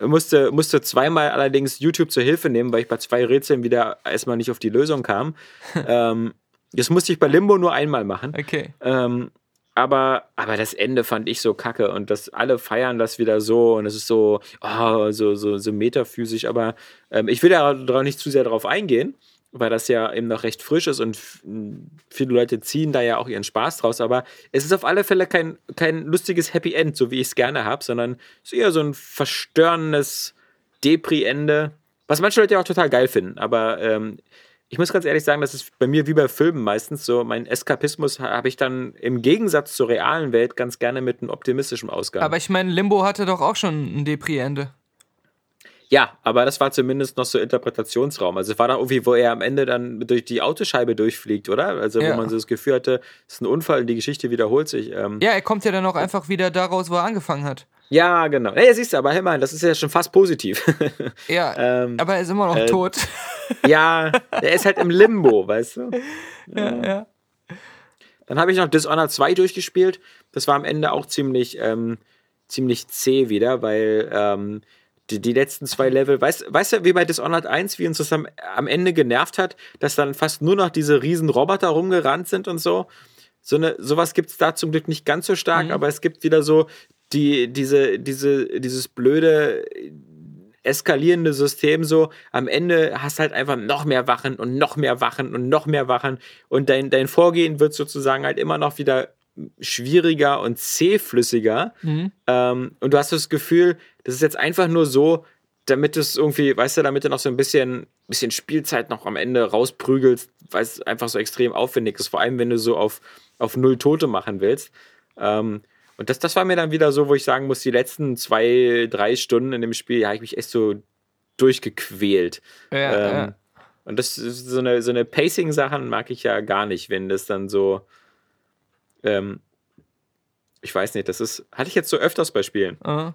[SPEAKER 2] musste, musste zweimal allerdings YouTube zur Hilfe nehmen, weil ich bei zwei Rätseln wieder erstmal nicht auf die Lösung kam. ähm, das musste ich bei Limbo nur einmal machen.
[SPEAKER 1] Okay.
[SPEAKER 2] Ähm, aber, aber das Ende fand ich so kacke und das alle feiern das wieder so und es ist so, oh, so, so, so metaphysisch. Aber ähm, ich will da nicht zu sehr drauf eingehen, weil das ja eben noch recht frisch ist und viele Leute ziehen da ja auch ihren Spaß draus. Aber es ist auf alle Fälle kein, kein lustiges Happy End, so wie ich es gerne habe, sondern es ist eher so ein verstörendes Depri-Ende, was manche Leute ja auch total geil finden. Aber ähm, ich muss ganz ehrlich sagen, das ist bei mir wie bei Filmen meistens so. Mein Eskapismus ha- habe ich dann im Gegensatz zur realen Welt ganz gerne mit einem optimistischen Ausgang.
[SPEAKER 1] Aber ich meine, Limbo hatte doch auch schon ein Depri-Ende.
[SPEAKER 2] Ja, aber das war zumindest noch so Interpretationsraum. Also es war da irgendwie, wo er am Ende dann durch die Autoscheibe durchfliegt, oder? Also
[SPEAKER 1] Ja.
[SPEAKER 2] wo man so das Gefühl hatte, es ist ein Unfall und die Geschichte wiederholt sich. Ähm,
[SPEAKER 1] Ja, er kommt ja dann auch einfach wieder daraus, wo er angefangen hat.
[SPEAKER 2] ja, genau. Ja, siehst du, aber hey mal, das ist ja schon fast positiv.
[SPEAKER 1] Ja,
[SPEAKER 2] Ähm,
[SPEAKER 1] aber er ist immer noch
[SPEAKER 2] äh,
[SPEAKER 1] tot.
[SPEAKER 2] ja, er ist halt im Limbo, weißt du?
[SPEAKER 1] ja, ja.
[SPEAKER 2] Dann habe ich noch Dishonored 2 durchgespielt. Das war am Ende auch ziemlich, ähm, ziemlich zäh wieder, weil ähm, die, die letzten zwei Level, weißt, weißt du, wie bei Dishonored 1, wie uns das am, am Ende genervt hat, dass dann fast nur noch diese riesen Roboter rumgerannt sind und so. So eine, sowas gibt es da zum Glück nicht ganz so stark, aber es gibt wieder so die, diese, diese, dieses blöde eskalierende System so, am Ende hast halt einfach noch mehr Wachen und noch mehr Wachen und noch mehr Wachen. Und dein, dein Vorgehen wird sozusagen halt immer noch wieder schwieriger und zähflüssiger. Ähm, und du hast das Gefühl, das ist jetzt einfach nur so, damit es irgendwie, weißt du, damit du noch so ein bisschen, bisschen Spielzeit noch am Ende rausprügelst, weil es einfach so extrem aufwendig ist, vor allem wenn du so auf, auf null Tote machen willst. Ähm, und das, das war mir dann wieder so, wo ich sagen muss, die letzten zwei, drei Stunden in dem Spiel, ja, habe ich mich echt so durchgequält.
[SPEAKER 1] Ja,
[SPEAKER 2] ähm,
[SPEAKER 1] ja.
[SPEAKER 2] Und das ist so eine, so eine Pacing-Sachen mag ich ja gar nicht, wenn das dann so, ähm, ich weiß nicht, das ist, hatte ich jetzt so öfters bei Spielen.
[SPEAKER 1] Aha.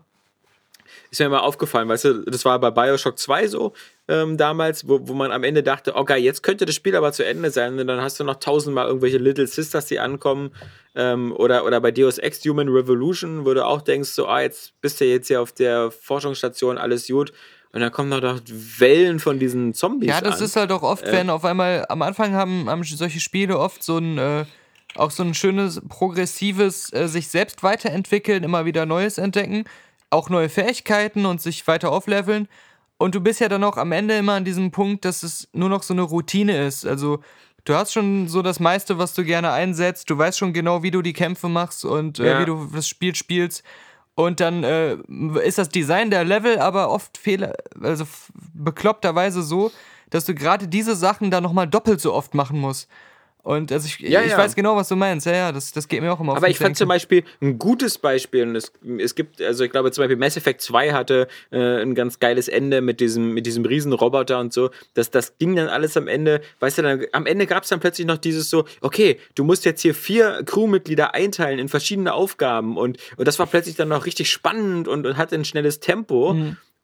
[SPEAKER 2] Ist mir immer aufgefallen, weißt du, das war bei Bioshock 2 so ähm, damals, wo, wo man am Ende dachte, okay, jetzt könnte das Spiel aber zu Ende sein. Und dann hast du noch tausendmal irgendwelche Little Sisters, die ankommen. Ähm, oder, oder bei Deus Ex Human Revolution, wo du auch denkst, so, ah, jetzt bist du jetzt hier auf der Forschungsstation, alles gut. Und dann kommen noch doch Wellen von diesen Zombies
[SPEAKER 1] Ja, das
[SPEAKER 2] an.
[SPEAKER 1] ist halt auch oft, wenn auf einmal am Anfang haben, haben solche Spiele oft so ein äh, auch so ein schönes progressives äh, sich selbst weiterentwickeln, immer wieder Neues entdecken, auch neue Fähigkeiten und sich weiter aufleveln. Und du bist ja dann auch am Ende immer an diesem Punkt, dass es nur noch so eine Routine ist. Also du hast schon so das meiste, was du gerne einsetzt. Du weißt schon genau, wie du die Kämpfe machst und äh,
[SPEAKER 2] Ja.
[SPEAKER 1] wie du das Spiel spielst. Und dann äh, ist das Design der Level aber oft fehler, also bekloppterweise so, dass du gerade diese Sachen dann nochmal doppelt so oft machen musst. Und also ich,
[SPEAKER 2] Ja,
[SPEAKER 1] ich
[SPEAKER 2] ja.
[SPEAKER 1] weiß genau, was du meinst. Ja, ja, das, das geht mir auch immer auf
[SPEAKER 2] Aber ich fand zum. Beispiel ein gutes Beispiel, und es, es gibt, also ich glaube zum Beispiel Mass Effect 2 hatte äh, ein ganz geiles Ende mit diesem, mit diesem Riesenroboter und so. Das, das ging dann alles am Ende, weißt du, dann, am Ende gab es dann plötzlich noch dieses so, okay, du musst jetzt hier vier Crewmitglieder einteilen in verschiedene Aufgaben und, und das war plötzlich dann noch richtig spannend und, und hatte ein schnelles Tempo.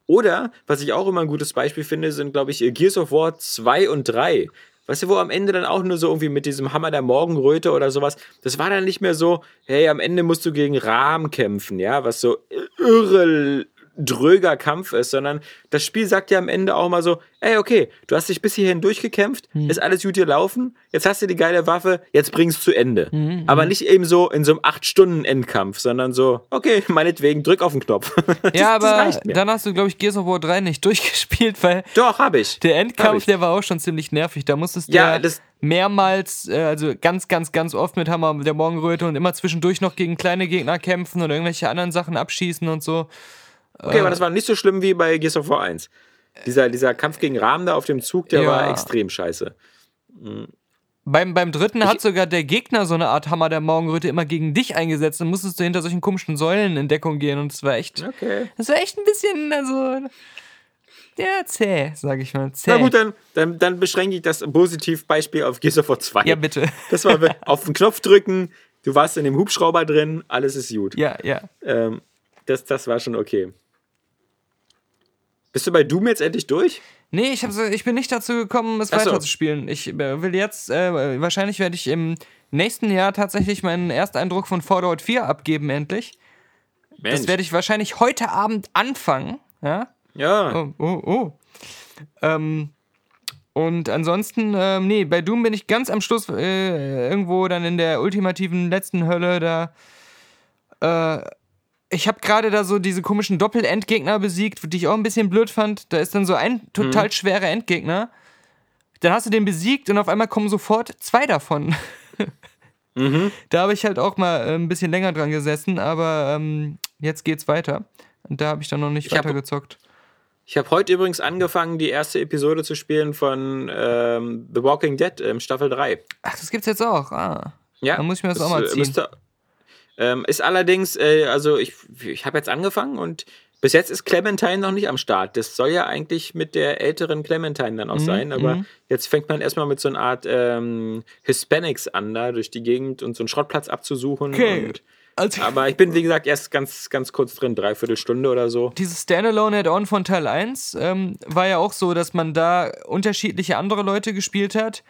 [SPEAKER 2] Oder, was ich auch immer ein gutes Beispiel finde, sind, glaube ich, Gears of War 2 und 3. Weißt du, wo am Ende dann auch nur so irgendwie mit diesem Hammer der Morgenröte oder sowas, das war dann nicht mehr so, hey, am Ende musst du gegen Rahmen kämpfen, ja, was so, irre dröger Kampf ist, sondern das Spiel sagt ja am Ende auch mal so, ey, okay, du hast dich bis hierhin durchgekämpft,
[SPEAKER 1] Hm.
[SPEAKER 2] ist alles gut gelaufen, jetzt hast du die geile Waffe, jetzt bring's zu Ende.
[SPEAKER 1] Hm,
[SPEAKER 2] Aber nicht eben so in so einem 8-Stunden-Endkampf, sondern so, okay, meinetwegen, drück auf den Knopf. Das-
[SPEAKER 1] ja, aber dann hast du, glaube ich, Gears of War 3 nicht durchgespielt, weil
[SPEAKER 2] Doch, hab ich.
[SPEAKER 1] der Endkampf,
[SPEAKER 2] ich.
[SPEAKER 1] der war auch schon ziemlich nervig. Da musstest du
[SPEAKER 2] Ja,
[SPEAKER 1] mehrmals, äh, also ganz, ganz, ganz oft mit Hammer der Morgenröte und immer zwischendurch noch gegen kleine Gegner kämpfen und irgendwelche anderen Sachen abschießen und so.
[SPEAKER 2] Okay,
[SPEAKER 1] Äh.
[SPEAKER 2] aber das war nicht so schlimm wie bei Gears of War 1. Dieser, dieser Kampf gegen Rahmen da auf dem Zug, der
[SPEAKER 1] Ja.
[SPEAKER 2] war extrem scheiße.
[SPEAKER 1] Beim, beim dritten hat sogar der Gegner so eine Art Hammer der Morgenröte immer gegen dich eingesetzt. Dann musstest du hinter solchen komischen Säulen in Deckung gehen und das war echt,
[SPEAKER 2] Okay.
[SPEAKER 1] das war echt ein bisschen, also, ja, zäh, sag ich mal. Zäh.
[SPEAKER 2] Na gut, dann, dann, dann beschränke ich das Positivbeispiel auf Gears of War 2.
[SPEAKER 1] Ja, bitte.
[SPEAKER 2] Das war auf den Knopf drücken, du warst in dem Hubschrauber drin, alles ist gut.
[SPEAKER 1] Ja, ja.
[SPEAKER 2] Ähm, das, das war schon okay. Bist du bei Doom jetzt endlich durch?
[SPEAKER 1] Nee, ich, so, ich bin nicht dazu gekommen, es weiterzuspielen. Ich äh, will jetzt, äh, wahrscheinlich werde ich im nächsten Jahr tatsächlich meinen Ersteindruck von Fallout 4 abgeben, endlich.
[SPEAKER 2] Mensch.
[SPEAKER 1] Das werde ich wahrscheinlich heute Abend anfangen. Ja.
[SPEAKER 2] ja.
[SPEAKER 1] Oh, oh, oh. Ähm, und ansonsten, ähm, nee, bei Doom bin ich ganz am Schluss äh, irgendwo dann in der ultimativen letzten Hölle da. Äh, ich habe gerade da so diese komischen Doppel-Endgegner besiegt, die ich auch ein bisschen blöd fand. Da ist dann so ein total schwerer Endgegner. Dann hast du den besiegt und auf einmal kommen sofort zwei davon. Da habe ich halt auch mal äh, ein bisschen länger dran gesessen, aber ähm, jetzt geht's weiter. Und da habe ich dann noch nicht
[SPEAKER 2] Ich hab-
[SPEAKER 1] weitergezockt.
[SPEAKER 2] Ich habe heute übrigens angefangen, die erste Episode zu spielen von ähm, The Walking Dead ähm, Staffel 3.
[SPEAKER 1] Ach, das gibt's jetzt auch. Ah.
[SPEAKER 2] Ja,
[SPEAKER 1] Dann muss ich mir das auch mal
[SPEAKER 2] äh,
[SPEAKER 1] ziehen.
[SPEAKER 2] müsste- ähm, ist allerdings, äh, also ich, ich habe jetzt angefangen und bis jetzt ist Clementine noch nicht am Start. Das soll ja eigentlich mit der älteren Clementine dann auch
[SPEAKER 1] Mhm,
[SPEAKER 2] sein, aber jetzt fängt man erstmal mit so einer Art ähm, Hispanics an, da durch die Gegend und so einen Schrottplatz abzusuchen.
[SPEAKER 1] Okay.
[SPEAKER 2] Und,
[SPEAKER 1] Also,
[SPEAKER 2] aber ich bin, wie gesagt, erst ganz, ganz kurz drin, dreiviertel Stunde oder so.
[SPEAKER 1] dieses Standalone-Add-on von Teil 1 ähm, war ja auch so, dass man da unterschiedliche andere Leute gespielt hat.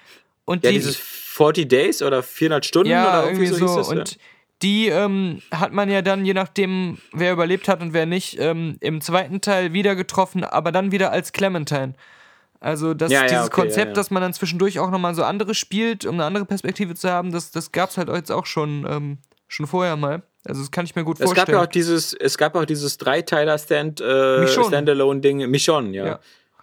[SPEAKER 1] Und
[SPEAKER 2] Ja,
[SPEAKER 1] die,
[SPEAKER 2] dieses 40 Days oder 400 Stunden
[SPEAKER 1] ja,
[SPEAKER 2] oder irgendwie
[SPEAKER 1] irgendwie
[SPEAKER 2] so, hieß das.
[SPEAKER 1] und die ähm, hat man ja dann, je nachdem, wer überlebt hat und wer nicht, ähm, im zweiten Teil wieder getroffen, aber dann wieder als Clementine. Also das,
[SPEAKER 2] Ja, ja,
[SPEAKER 1] dieses
[SPEAKER 2] okay,
[SPEAKER 1] Konzept,
[SPEAKER 2] ja,
[SPEAKER 1] dass man dann zwischendurch auch nochmal so andere spielt, um eine andere Perspektive zu haben, das, das gab es halt jetzt auch schon, ähm, schon vorher mal. Also das kann ich mir gut
[SPEAKER 2] Es gab
[SPEAKER 1] vorstellen.
[SPEAKER 2] ja auch dieses, es gab auch dieses Dreiteiler Stand, äh. Standalone-Ding, Michonne, ja.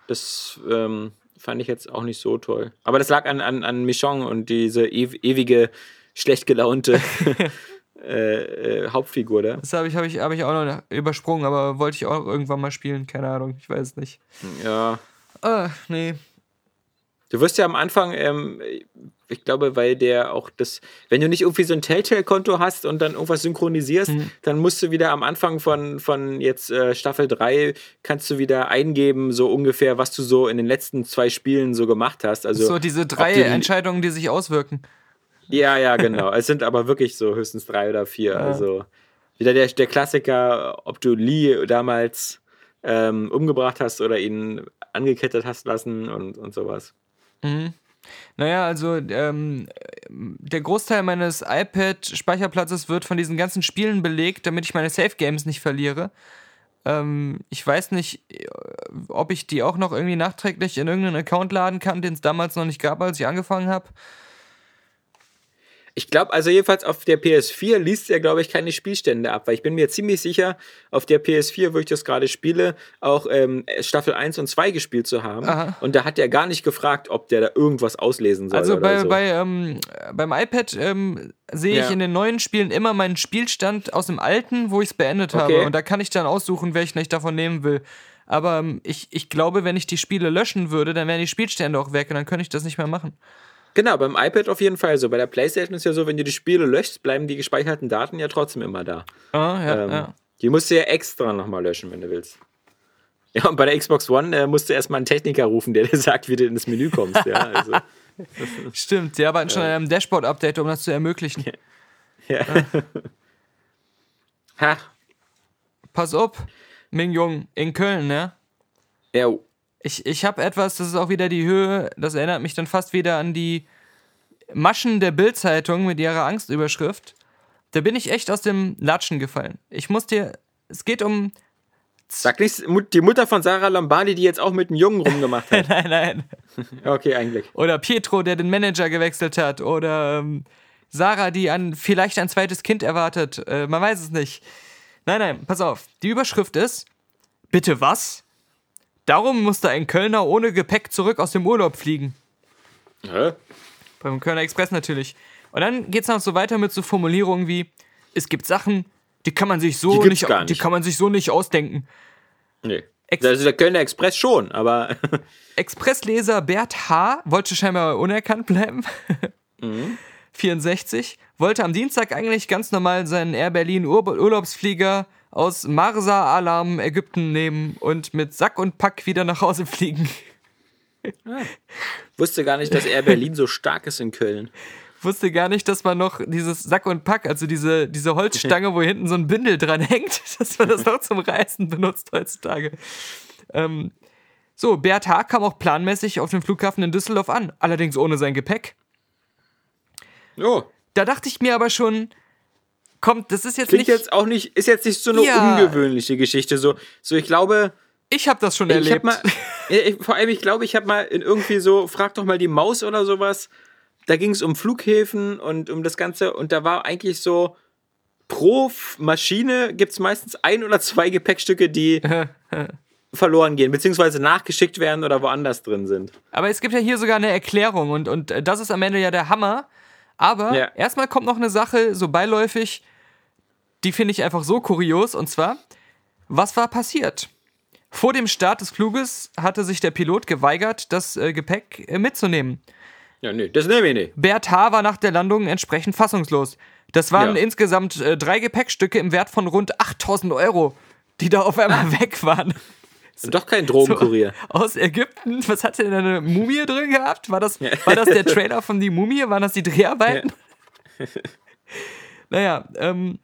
[SPEAKER 2] Das ähm, fand ich jetzt auch nicht so toll. Aber das lag an, an, an Michonne und diese ew ewige, schlecht gelaunte äh, äh, Hauptfigur da.
[SPEAKER 1] Das habe ich, hab ich, hab ich auch noch übersprungen, aber wollte ich auch irgendwann mal spielen, keine Ahnung, ich weiß es nicht.
[SPEAKER 2] Ja.
[SPEAKER 1] Ah, nee.
[SPEAKER 2] Du wirst ja am Anfang, ähm, ich glaube, weil der auch das, wenn du nicht irgendwie so ein Telltale-Konto hast und dann irgendwas synchronisierst,
[SPEAKER 1] Mhm.
[SPEAKER 2] dann musst du wieder am Anfang von, von jetzt äh, Staffel 3, kannst du wieder eingeben, so ungefähr, was du so in den letzten zwei Spielen so gemacht hast. Also,
[SPEAKER 1] So diese drei
[SPEAKER 2] die-
[SPEAKER 1] Entscheidungen, die sich auswirken.
[SPEAKER 2] Ja, ja, genau. es sind aber wirklich so höchstens drei oder vier. Also wieder der, der Klassiker, ob du Lee damals ähm, umgebracht hast oder ihn angekettet hast lassen und, und sowas.
[SPEAKER 1] Naja, also ähm, der Großteil meines iPad-Speicherplatzes wird von diesen ganzen Spielen belegt, damit ich meine Safe-Games nicht verliere. Ähm, ich weiß nicht, ob ich die auch noch irgendwie nachträglich in irgendeinen Account laden kann, den es damals noch nicht gab, als ich angefangen habe.
[SPEAKER 2] Ich glaube, also jedenfalls auf der PS4 liest er, glaube ich, keine Spielstände ab, weil ich bin mir ziemlich sicher, auf der PS4, wo ich das gerade spiele, auch ähm, Staffel 1 und 2 gespielt zu haben.
[SPEAKER 1] Aha.
[SPEAKER 2] Und da hat er gar nicht gefragt, ob der da irgendwas auslesen soll.
[SPEAKER 1] Also
[SPEAKER 2] oder
[SPEAKER 1] bei,
[SPEAKER 2] so.
[SPEAKER 1] bei, ähm, beim iPad ähm, sehe ich
[SPEAKER 2] Ja.
[SPEAKER 1] in den neuen Spielen immer meinen Spielstand aus dem alten, wo ich es beendet habe.
[SPEAKER 2] Okay.
[SPEAKER 1] Und da kann ich dann aussuchen, welchen ich davon nehmen will. Aber ähm, ich, ich glaube, wenn ich die Spiele löschen würde, dann wären die Spielstände auch weg und dann könnte ich das nicht mehr machen.
[SPEAKER 2] Genau, beim iPad auf jeden Fall so. Bei der PlayStation ist ja so, wenn du die Spiele löschst, bleiben die gespeicherten Daten ja trotzdem immer da.
[SPEAKER 1] Ah, ja,
[SPEAKER 2] Ähm,
[SPEAKER 1] ja.
[SPEAKER 2] Die musst du ja extra nochmal löschen, wenn du willst. Ja, und bei der Xbox One äh, musst du erstmal einen Techniker rufen, der dir sagt, wie du ins Menü kommst. Ja, also,
[SPEAKER 1] Stimmt, die arbeiten schon an einem Dashboard-Update, um das zu ermöglichen.
[SPEAKER 2] ja. ha,
[SPEAKER 1] Pass auf, Ming Jung, in Köln, ne?
[SPEAKER 2] ja,
[SPEAKER 1] Ich, ich habe etwas, das ist auch wieder die Höhe, das erinnert mich dann fast wieder an die Maschen der Bildzeitung mit ihrer Angstüberschrift. Da bin ich echt aus dem Latschen gefallen. Ich muss dir es geht um.
[SPEAKER 2] Sag nicht die Mutter von Sarah Lombardi, die jetzt auch mit einem Jungen rumgemacht hat.
[SPEAKER 1] nein, nein.
[SPEAKER 2] okay, eigentlich.
[SPEAKER 1] Oder Pietro, der den Manager gewechselt hat. Oder ähm, Sarah, die an, vielleicht ein zweites Kind erwartet. Äh, man weiß es nicht. Nein, nein, pass auf. Die Überschrift ist: Bitte was? Darum musste ein Kölner ohne Gepäck zurück aus dem Urlaub fliegen.
[SPEAKER 2] Hä?
[SPEAKER 1] Beim Kölner Express natürlich. Und dann geht es noch so weiter mit so Formulierungen wie: Es gibt Sachen, die kann man sich so
[SPEAKER 2] Die
[SPEAKER 1] nicht,
[SPEAKER 2] nicht.
[SPEAKER 1] die kann man sich so nicht ausdenken.
[SPEAKER 2] Nee.
[SPEAKER 1] Ex-
[SPEAKER 2] also der Kölner Express schon, aber
[SPEAKER 1] Expressleser Bert H. wollte scheinbar unerkannt bleiben. 64. Wollte am Dienstag eigentlich ganz normal seinen Air Berlin Ur Urlaubsflieger aus Marsa Alarm Ägypten nehmen und mit Sack und Pack wieder nach Hause fliegen.
[SPEAKER 2] wusste gar nicht, dass Air Berlin so stark ist in Köln.
[SPEAKER 1] Wusste gar nicht, dass man noch dieses Sack und Pack, also diese, diese Holzstange, wo hinten so ein Bündel dran hängt, dass man das noch zum Reisen benutzt heutzutage. Ähm, so, Bert H. kam auch planmäßig auf dem Flughafen in Düsseldorf an, allerdings ohne sein Gepäck.
[SPEAKER 2] Oh,
[SPEAKER 1] Da dachte ich mir aber schon, kommt, das ist jetzt
[SPEAKER 2] klingt
[SPEAKER 1] nicht.
[SPEAKER 2] jetzt auch nicht, ist jetzt nicht so eine
[SPEAKER 1] Ja.
[SPEAKER 2] ungewöhnliche Geschichte. So, so ich glaube,
[SPEAKER 1] ich habe das schon
[SPEAKER 2] ich
[SPEAKER 1] erlebt.
[SPEAKER 2] mal, ich, vor allem, ich glaube, ich habe mal in irgendwie so, frag doch mal die Maus oder sowas. Da ging es um Flughäfen und um das Ganze und da war eigentlich so, pro Maschine gibt es meistens ein oder zwei Gepäckstücke, die verloren gehen, beziehungsweise nachgeschickt werden oder woanders drin sind.
[SPEAKER 1] Aber es gibt ja hier sogar eine Erklärung und, und äh, das ist am Ende ja der Hammer. Aber
[SPEAKER 2] Ja.
[SPEAKER 1] erstmal kommt noch eine Sache, so beiläufig, die finde ich einfach so kurios. Und zwar, was war passiert? Vor dem Start des Fluges hatte sich der Pilot geweigert, das äh, Gepäck äh, mitzunehmen.
[SPEAKER 2] Ja, nee, das nehme ich nicht.
[SPEAKER 1] Bert H. war nach der Landung entsprechend fassungslos. Das waren
[SPEAKER 2] Ja.
[SPEAKER 1] insgesamt äh, drei Gepäckstücke im Wert von rund 8000 Euro, die da auf einmal weg waren.
[SPEAKER 2] Doch kein Drogenkurier.
[SPEAKER 1] Aus Ägypten. Was hat denn eine Mumie drin gehabt? War das, war das der Trailer von Die Mumie? Waren das die Dreharbeiten? naja, ähm.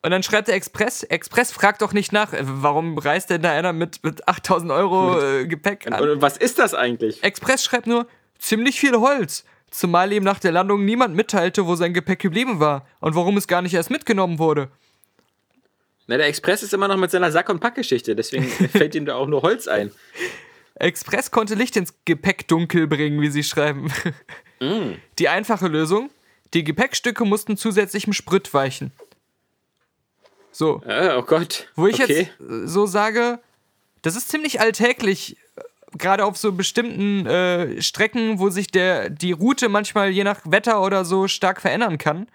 [SPEAKER 1] Und dann schreibt der Express, Express fragt doch nicht nach, warum reist denn da einer mit, mit 8000 Euro äh, Gepäck an?
[SPEAKER 2] Und was ist das eigentlich?
[SPEAKER 1] Express schreibt nur, ziemlich viel Holz. Zumal ihm nach der Landung niemand mitteilte, wo sein Gepäck geblieben war und warum es gar nicht erst mitgenommen wurde.
[SPEAKER 2] Na, der Express ist immer noch mit seiner Sack- und Packgeschichte, deswegen fällt ihm da auch nur Holz ein.
[SPEAKER 1] Express konnte Licht ins Gepäckdunkel bringen, wie sie schreiben. Die einfache Lösung: Die Gepäckstücke mussten zusätzlichem Sprit weichen. So,
[SPEAKER 2] Ah, oh Gott.
[SPEAKER 1] wo ich
[SPEAKER 2] okay.
[SPEAKER 1] jetzt so sage, das ist ziemlich alltäglich, gerade auf so bestimmten äh, Strecken, wo sich der, die Route manchmal je nach Wetter oder so stark verändern kann.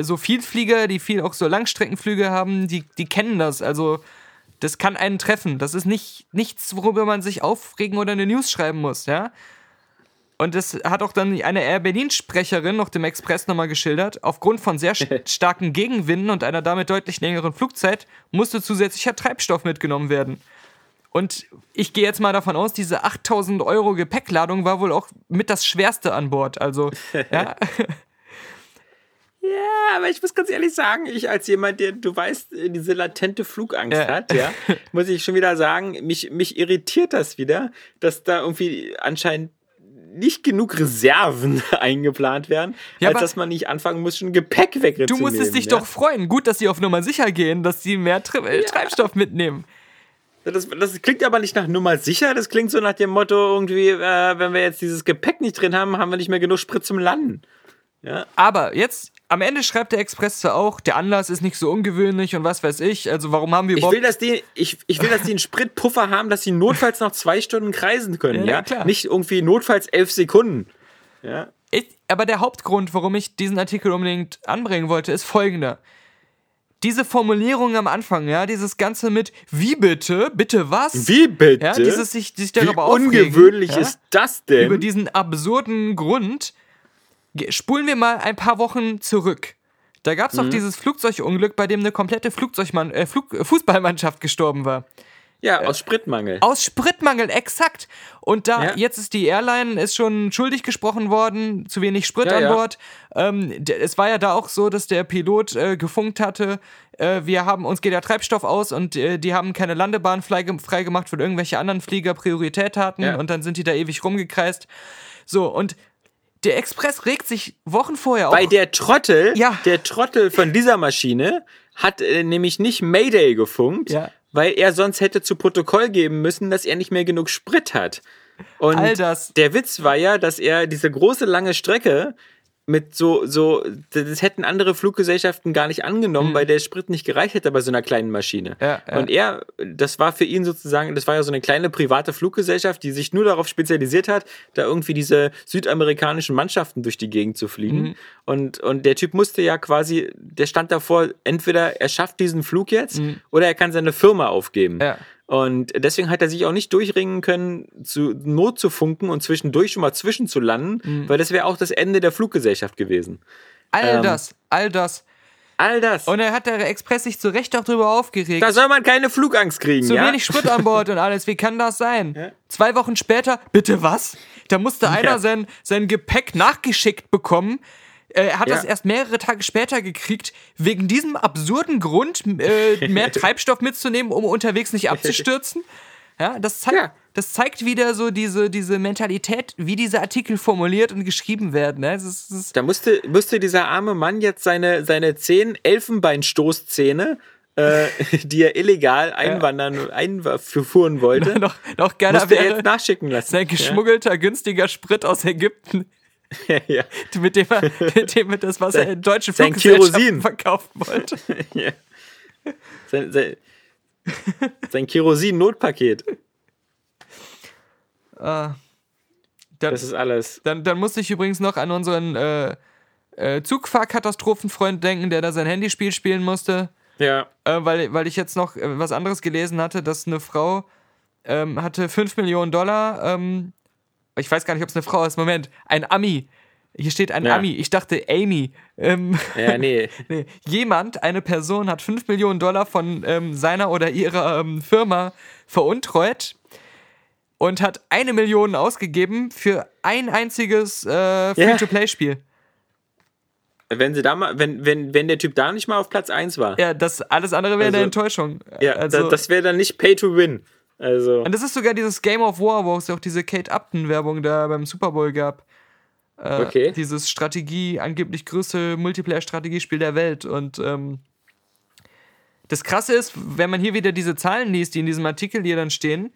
[SPEAKER 1] So Vielflieger, die viel auch so Langstreckenflüge haben, die, die kennen das. Also, das kann einen treffen. Das ist nicht nichts, worüber man sich aufregen oder eine News schreiben muss, ja. Und das hat auch dann eine Air Berlin-Sprecherin noch dem Express nochmal geschildert. Aufgrund von sehr st- starken Gegenwinden und einer damit deutlich längeren Flugzeit musste zusätzlicher Treibstoff mitgenommen werden. Und ich gehe jetzt mal davon aus, diese 8000 Euro Gepäckladung war wohl auch mit das Schwerste an Bord. Also, ja.
[SPEAKER 2] Ja, aber ich muss ganz ehrlich sagen, ich als jemand, der, du weißt, äh, diese latente Flugangst
[SPEAKER 1] Ja.
[SPEAKER 2] hat, ja, muss ich schon wieder sagen, mich, mich irritiert das wieder, dass da irgendwie anscheinend nicht genug Reserven eingeplant werden,
[SPEAKER 1] Ja,
[SPEAKER 2] als dass man nicht anfangen muss, schon Gepäck wegzunehmen.
[SPEAKER 1] Du musstest dich
[SPEAKER 2] ja?
[SPEAKER 1] doch freuen. Gut, dass sie auf Nummer sicher gehen, dass sie mehr Tri äh, Treibstoff mitnehmen.
[SPEAKER 2] Das, das klingt aber nicht nach Nummer sicher, das klingt so nach dem Motto irgendwie, äh, wenn wir jetzt dieses Gepäck nicht drin haben, haben wir nicht mehr genug Sprit zum Landen. Ja,
[SPEAKER 1] Aber jetzt, am Ende schreibt der Express zwar auch, der Anlass ist nicht so ungewöhnlich und was weiß ich. Also, warum haben wir
[SPEAKER 2] Ich
[SPEAKER 1] überhaupt
[SPEAKER 2] will, dass die, ich, ich will, dass die einen Spritpuffer haben, dass sie notfalls noch zwei Stunden kreisen können,
[SPEAKER 1] Ja,
[SPEAKER 2] ja?
[SPEAKER 1] klar.
[SPEAKER 2] Nicht irgendwie notfalls elf Sekunden. Ja.
[SPEAKER 1] Ich, aber der Hauptgrund, warum ich diesen Artikel unbedingt anbringen wollte, ist folgender. Diese Formulierung am Anfang, ja, dieses Ganze mit wie bitte, bitte was?
[SPEAKER 2] Wie bitte?
[SPEAKER 1] Ja, dieses sich, sich
[SPEAKER 2] Wie
[SPEAKER 1] darüber aufregen,
[SPEAKER 2] ungewöhnlich
[SPEAKER 1] ja,
[SPEAKER 2] ist das denn?
[SPEAKER 1] über diesen absurden Grund. Spulen wir mal ein paar Wochen zurück. Da gab es
[SPEAKER 2] Mhm.
[SPEAKER 1] doch dieses Flugzeugunglück, bei dem eine komplette Flugzeugmann, äh, Flug, äh, Fußballmannschaft gestorben war.
[SPEAKER 2] ja, aus Spritmangel.
[SPEAKER 1] Aus Spritmangel, exakt. Und da,
[SPEAKER 2] Ja.
[SPEAKER 1] jetzt ist die Airline, ist schon schuldig gesprochen worden, zu wenig Sprit
[SPEAKER 2] Ja,
[SPEAKER 1] an
[SPEAKER 2] ja.
[SPEAKER 1] Bord. Ähm, d- es war ja da auch so, dass der Pilot äh, gefunkt hatte, äh, wir haben, uns geht der Treibstoff aus und äh, die haben keine Landebahn freigemacht, frei gemacht, weil irgendwelche anderen Flieger Priorität hatten
[SPEAKER 2] Ja.
[SPEAKER 1] und dann sind die da ewig rumgekreist. So, und Der Express regt sich Wochen vorher
[SPEAKER 2] Weil
[SPEAKER 1] auch.
[SPEAKER 2] der Trottel,
[SPEAKER 1] Ja.
[SPEAKER 2] der Trottel von dieser Maschine hat äh, nämlich nicht Mayday gefunkt,
[SPEAKER 1] Ja.
[SPEAKER 2] weil er sonst hätte zu Protokoll geben müssen, dass er nicht mehr genug Sprit hat. Und
[SPEAKER 1] All das.
[SPEAKER 2] der Witz war ja, dass er diese große lange Strecke mit so, so, das hätten andere Fluggesellschaften gar nicht angenommen, weil der Sprit nicht gereicht hätte bei so einer kleinen Maschine.
[SPEAKER 1] Mhm. Ja, ja.
[SPEAKER 2] Und er, das war für ihn sozusagen, das war ja so eine kleine private Fluggesellschaft, die sich nur darauf spezialisiert hat, da irgendwie diese südamerikanischen Mannschaften durch die Gegend zu fliegen.
[SPEAKER 1] Mhm.
[SPEAKER 2] Und, und der Typ musste ja quasi, der stand davor, entweder er schafft diesen Flug jetzt oder er kann seine Firma aufgeben.
[SPEAKER 1] Mhm. Ja.
[SPEAKER 2] Und deswegen hat er sich auch nicht durchringen können, zu Not zu funken und zwischendurch schon mal zwischen zu landen,
[SPEAKER 1] Mhm.
[SPEAKER 2] weil das wäre auch das Ende der Fluggesellschaft gewesen.
[SPEAKER 1] all
[SPEAKER 2] ähm,
[SPEAKER 1] das, all das.
[SPEAKER 2] All das.
[SPEAKER 1] Und er hat der Express sich zu Recht auch drüber aufgeregt.
[SPEAKER 2] da soll man keine Flugangst kriegen,
[SPEAKER 1] Zu
[SPEAKER 2] ja?
[SPEAKER 1] wenig Sprit an Bord und alles. Wie kann das sein? Zwei Wochen später, bitte was? Da musste einer sein, sein Gepäck nachgeschickt bekommen. Äh, Er hat
[SPEAKER 2] Ja.
[SPEAKER 1] das erst mehrere Tage später gekriegt, wegen diesem absurden Grund, äh, mehr Treibstoff mitzunehmen, um unterwegs nicht abzustürzen. Ja, das zeigt,
[SPEAKER 2] Ja.
[SPEAKER 1] das zeigt wieder so diese, diese Mentalität, wie diese Artikel formuliert und geschrieben werden. Ne? Es ist, ist,
[SPEAKER 2] Da musste, musste dieser arme Mann jetzt seine, seine zehn Elfenbeinstoßzähne, äh, die er illegal einwandern, einfuhren wollte,
[SPEAKER 1] noch, noch geiler
[SPEAKER 2] musste er
[SPEAKER 1] wäre
[SPEAKER 2] jetzt nachschicken lassen.
[SPEAKER 1] sein geschmuggelter, günstiger Sprit aus Ägypten.
[SPEAKER 2] Ja, ja,
[SPEAKER 1] mit dem er, mit dem er das, was er in deutschen Fluggesellschaften verkaufen wollte.
[SPEAKER 2] ja. Sein, sein, sein Kerosin-Notpaket.
[SPEAKER 1] Dann,
[SPEAKER 2] Das ist alles.
[SPEAKER 1] dann, dann musste ich übrigens noch an unseren äh, äh, Zugfahrkatastrophenfreund denken, der da sein Handyspiel spielen musste,
[SPEAKER 2] Ja.
[SPEAKER 1] äh, weil, weil ich jetzt noch äh, was anderes gelesen hatte, dass eine Frau ähm, hatte 5 Millionen Dollar, ähm, ich weiß gar nicht, ob es eine Frau ist, Moment, ein Ami. Hier steht ein
[SPEAKER 2] Ja.
[SPEAKER 1] Ami. Ich dachte Amy. Ähm,
[SPEAKER 2] Ja, nee.
[SPEAKER 1] Nee, jemand, eine Person hat 5 Millionen Dollar von ähm, seiner oder ihrer ähm, Firma veruntreut und hat eine Million ausgegeben für ein einziges äh, Free-to-Play-Spiel.
[SPEAKER 2] Wenn sie da mal, wenn, wenn, wenn der Typ da nicht mal auf Platz 1 war,
[SPEAKER 1] Ja, das alles andere wäre eine
[SPEAKER 2] Also-
[SPEAKER 1] Enttäuschung.
[SPEAKER 2] ja,
[SPEAKER 1] also,
[SPEAKER 2] da, das wäre dann nicht Pay to Win. Also,
[SPEAKER 1] und das ist sogar dieses Game of War, wo es auch diese Kate Upton-Werbung da beim Super Bowl gab. Äh,
[SPEAKER 2] Okay.
[SPEAKER 1] Dieses Strategie, angeblich größte Multiplayer-Strategiespiel der Welt. Und ähm, das Krasse ist, wenn man hier wieder diese Zahlen liest, die in diesem Artikel hier dann stehen,